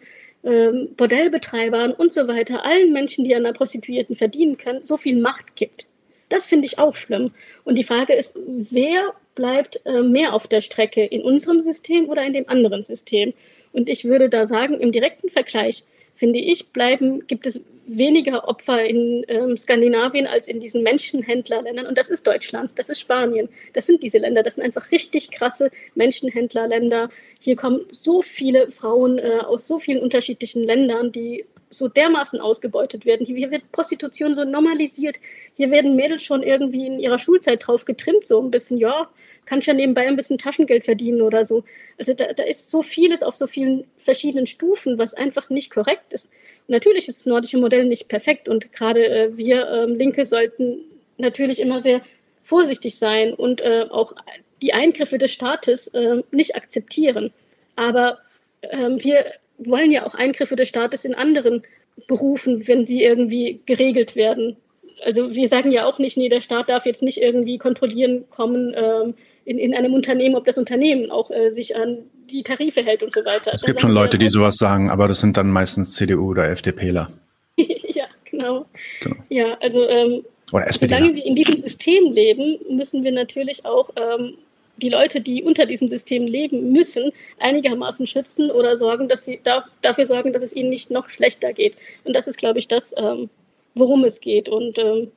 ähm, Bordellbetreibern und so weiter, allen Menschen, die an einer Prostituierten verdienen können, so viel Macht gibt. Das finde ich auch schlimm. Und die Frage ist, wer bleibt äh, mehr auf der Strecke in unserem System oder in dem anderen System? Und ich würde da sagen, im direkten Vergleich, finde ich, bleiben, gibt es weniger Opfer in ähm, Skandinavien als in diesen Menschenhändlerländern. Und das ist Deutschland, das ist Spanien, das sind diese Länder, das sind einfach richtig krasse Menschenhändlerländer. Hier kommen so viele Frauen äh, aus so vielen unterschiedlichen Ländern, die so dermaßen ausgebeutet werden. Hier wird Prostitution so normalisiert. Hier werden Mädels schon irgendwie in ihrer Schulzeit drauf getrimmt, so ein bisschen, ja, kann ja nebenbei ein bisschen Taschengeld verdienen oder so. Also da, da ist so vieles auf so vielen verschiedenen Stufen, was einfach nicht korrekt ist. Natürlich ist das nordische Modell nicht perfekt und gerade äh, wir ähm, Linke sollten natürlich immer sehr vorsichtig sein und äh, auch die Eingriffe des Staates äh, nicht akzeptieren. Aber ähm, wir wollen ja auch Eingriffe des Staates in anderen Berufen, wenn sie irgendwie geregelt werden. Also wir sagen ja auch nicht, nee, der Staat darf jetzt nicht irgendwie kontrollieren kommen ähm, in, in einem Unternehmen, ob das Unternehmen auch äh, sich an die Tarife hält und so weiter. Es gibt schon Leute, die sowas sagen, aber das sind dann meistens CDU oder FDPler. ja, genau. genau. Ja, also ähm, solange wir in diesem System leben, müssen wir natürlich auch ähm, die Leute, die unter diesem System leben müssen, einigermaßen schützen oder sorgen, dass sie da, dafür sorgen, dass es ihnen nicht noch schlechter geht. Und das ist, glaube ich, das, ähm, worum es geht. Und ähm,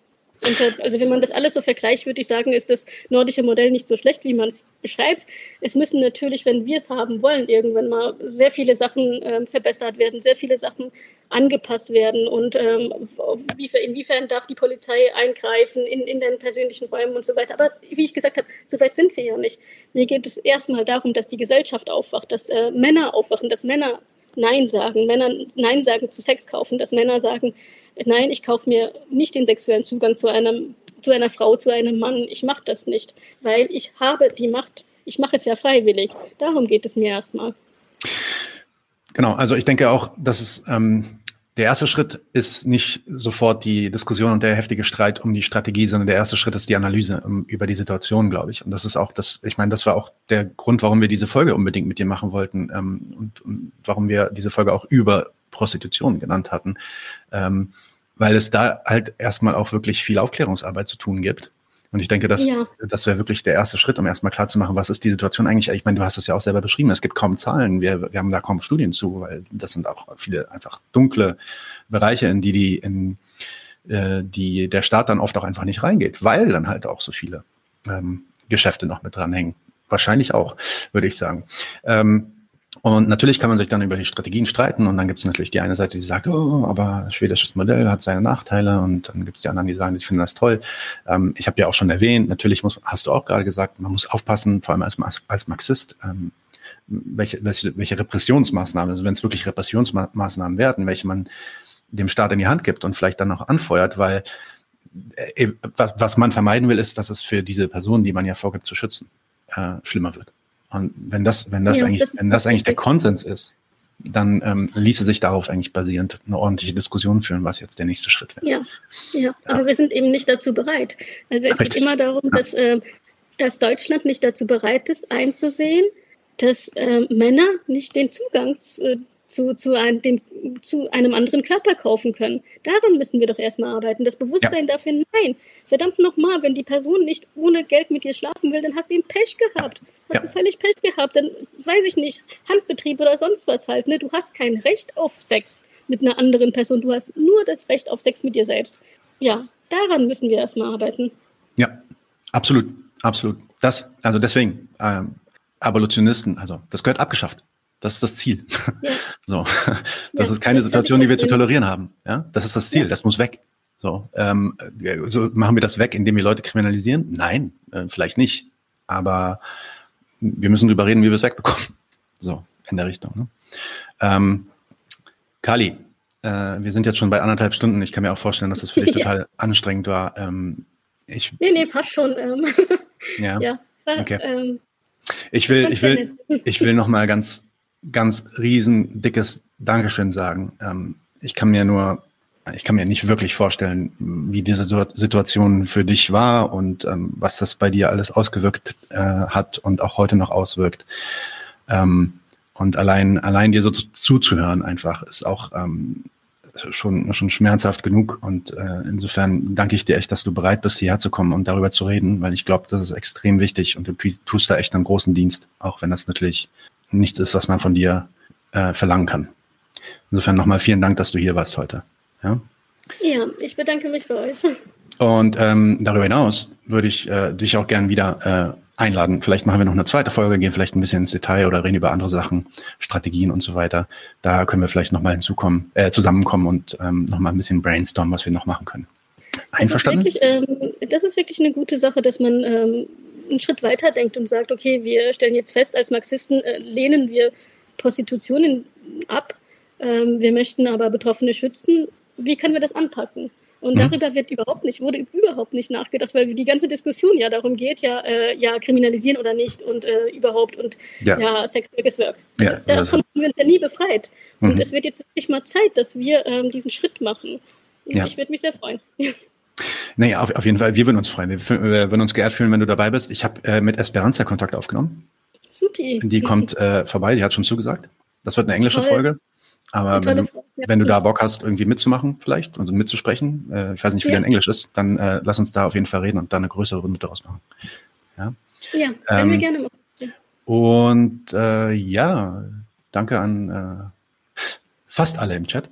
und, also wenn man das alles so vergleicht, würde ich sagen, ist das nordische Modell nicht so schlecht, wie man es beschreibt. Es müssen natürlich, wenn wir es haben wollen, irgendwann mal sehr viele Sachen ähm, verbessert werden, sehr viele Sachen angepasst werden und ähm, inwiefern darf die Polizei eingreifen in, in den persönlichen Räumen und so weiter. Aber wie ich gesagt habe, so weit sind wir ja nicht. Mir geht es erstmal darum, dass die Gesellschaft aufwacht, dass äh, Männer aufwachen, dass Männer Nein sagen, Männer Nein sagen zu Sex kaufen, dass Männer sagen, nein, ich kaufe mir nicht den sexuellen Zugang zu einem zu einer Frau, zu einem Mann. Ich mache das nicht, weil ich habe die Macht. Ich mache es ja freiwillig. Darum geht es mir erstmal. Genau, also ich denke auch, dass es ähm, der erste Schritt ist nicht sofort die Diskussion und der heftige Streit um die Strategie, sondern der erste Schritt ist die Analyse um, über die Situation, glaube ich. Und das ist auch das, ich meine, das war auch der Grund, warum wir diese Folge unbedingt mit dir machen wollten ähm, und, und warum wir diese Folge auch über Prostitution genannt hatten. Ähm, weil es da halt erstmal auch wirklich viel Aufklärungsarbeit zu tun gibt. Und ich denke, das, ja. das wäre wirklich der erste Schritt, um erstmal klarzumachen, was ist die Situation eigentlich. Ich meine, du hast es ja auch selber beschrieben, es gibt kaum Zahlen, wir, wir haben da kaum Studien zu, weil das sind auch viele einfach dunkle Bereiche, in die die, in, äh, die der Staat dann oft auch einfach nicht reingeht, weil dann halt auch so viele ähm, Geschäfte noch mit dranhängen. Wahrscheinlich auch, würde ich sagen. Ähm, und natürlich kann man sich dann über die Strategien streiten und dann gibt es natürlich die eine Seite, die sagt, oh, aber schwedisches Modell hat seine Nachteile und dann gibt es die anderen, die sagen, sie finden das toll. Ähm, ich habe ja auch schon erwähnt, natürlich muss, hast du auch gerade gesagt, man muss aufpassen, vor allem als, als Marxist, ähm, welche, welche, welche Repressionsmaßnahmen, also wenn es wirklich Repressionsmaßnahmen werden, welche man dem Staat in die Hand gibt und vielleicht dann noch anfeuert, weil äh, was, was man vermeiden will, ist, dass es für diese Personen, die man ja vorgibt zu schützen, äh, schlimmer wird. Und wenn das, wenn das ja, eigentlich, das wenn das eigentlich der Konsens ist, dann ähm, ließe sich darauf eigentlich basierend eine ordentliche Diskussion führen, was jetzt der nächste Schritt wäre. Ja, ja, ja. aber wir sind eben nicht dazu bereit. Also es Richtig. geht immer darum, dass, äh, dass Deutschland nicht dazu bereit ist, einzusehen, dass äh, Männer nicht den Zugang zu, zu, zu, ein, dem, zu einem anderen Körper kaufen können. Daran müssen wir doch erstmal arbeiten. Das Bewusstsein ja. dafür, nein, verdammt nochmal, wenn die Person nicht ohne Geld mit dir schlafen will, dann hast du ihm Pech gehabt. Hast ja. du völlig Pech gehabt, dann weiß ich nicht, Handbetrieb oder sonst was halt. Ne? Du hast kein Recht auf Sex mit einer anderen Person. Du hast nur das Recht auf Sex mit dir selbst. Ja, daran müssen wir erstmal arbeiten. Ja, absolut, absolut. Das, also deswegen, ähm, Abolitionisten, also das gehört abgeschafft. Das ist das Ziel. Ja. So, das ja, ist keine das Situation, die wir zu tolerieren haben. Ja, das ist das Ziel. Ja. Das muss weg. So, ähm, so machen wir das weg, indem wir Leute kriminalisieren? Nein, äh, vielleicht nicht. Aber wir müssen drüber reden, wie wir es wegbekommen. So, in der Richtung. Ne? Ähm, Kali, äh, wir sind jetzt schon bei anderthalb Stunden. Ich kann mir auch vorstellen, dass das für dich total anstrengend war. Ähm, ich, nee, nee, passt schon. Ähm, ja. ja. Okay. Ähm, ich will, ich will, ich will noch mal ganz, ganz riesen dickes Dankeschön sagen. Ähm, ich kann mir nur, ich kann mir nicht wirklich vorstellen, wie diese Situation für dich war und ähm, was das bei dir alles ausgewirkt äh, hat und auch heute noch auswirkt. Ähm, und allein, allein dir so zuzuhören einfach ist auch ähm, schon, schon schmerzhaft genug. Und äh, insofern danke ich dir echt, dass du bereit bist, hierher zu kommen und darüber zu reden, weil ich glaube, das ist extrem wichtig und du tust da echt einen großen Dienst, auch wenn das natürlich nichts ist, was man von dir äh, verlangen kann. Insofern nochmal vielen Dank, dass du hier warst heute. Ja, ja ich bedanke mich bei euch. Und ähm, darüber hinaus würde ich äh, dich auch gern wieder äh, einladen. Vielleicht machen wir noch eine zweite Folge, gehen vielleicht ein bisschen ins Detail oder reden über andere Sachen, Strategien und so weiter. Da können wir vielleicht nochmal hinzukommen, äh, zusammenkommen und ähm, nochmal ein bisschen brainstormen, was wir noch machen können. Einverstanden? Das ist wirklich, ähm, das ist wirklich eine gute Sache, dass man ähm, einen Schritt weiter denkt und sagt, okay, wir stellen jetzt fest, als Marxisten äh, lehnen wir Prostitution ab. Ähm, wir möchten aber Betroffene schützen. Wie können wir das anpacken? Und mhm. darüber wird überhaupt nicht, wurde überhaupt nicht nachgedacht, weil die ganze Diskussion ja darum geht, ja, äh, ja, kriminalisieren oder nicht und äh, überhaupt und ja, ja Sexwork Work. Ja, also, davon haben wir uns ja nie befreit. Mhm. Und es wird jetzt wirklich mal Zeit, dass wir ähm, diesen Schritt machen. Ja. Ich würde mich sehr freuen. Naja, auf, auf jeden Fall, wir würden uns freuen. Wir, wir würden uns geehrt fühlen, wenn du dabei bist. Ich habe äh, mit Esperanza Kontakt aufgenommen. Supi. Die kommt äh, vorbei, die hat schon zugesagt. Das wird eine englische Toll. Folge. Aber wenn du, wenn du da Bock hast, irgendwie mitzumachen, vielleicht und mitzusprechen, äh, ich weiß nicht, wie ja. dein Englisch ist, dann äh, lass uns da auf jeden Fall reden und da eine größere Runde daraus machen. Ja, ja ähm, wir gerne machen. Ja. Und äh, ja, danke an äh, fast alle im Chat.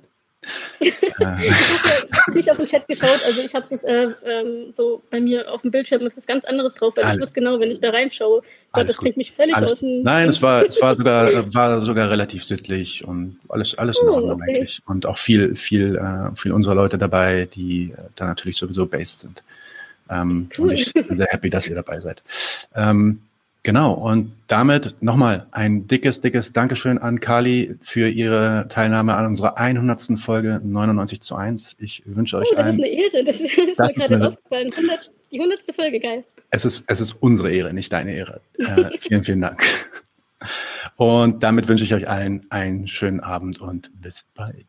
Ich habe nicht auf den Chat geschaut, also ich habe das äh, ähm, so bei mir auf dem Bildschirm ist was ganz anderes drauf, weil Alles. ich wusste genau, wenn ich da reinschaue, Gott, das bringt mich völlig alles. aus dem. Nein, es war, es war sogar, war sogar relativ sittlich und alles, alles in oh, Ordnung okay. eigentlich. Und auch viel, viel, äh, viel unserer Leute dabei, die äh, da natürlich sowieso based sind. Ähm, cool. Und ich bin sehr happy, dass ihr dabei seid. Ähm, Genau, und damit nochmal ein dickes, dickes Dankeschön an Kali für ihre Teilnahme an unserer 100. Folge 99 zu 1. Ich wünsche euch oh, das. Das ist eine Ehre, das ist, das mir gerade aufgefallen. 100, die 100. Folge, geil. Es ist, es ist unsere Ehre, nicht deine Ehre. Äh, vielen, vielen Dank. Und damit wünsche ich euch allen einen schönen Abend und bis bald.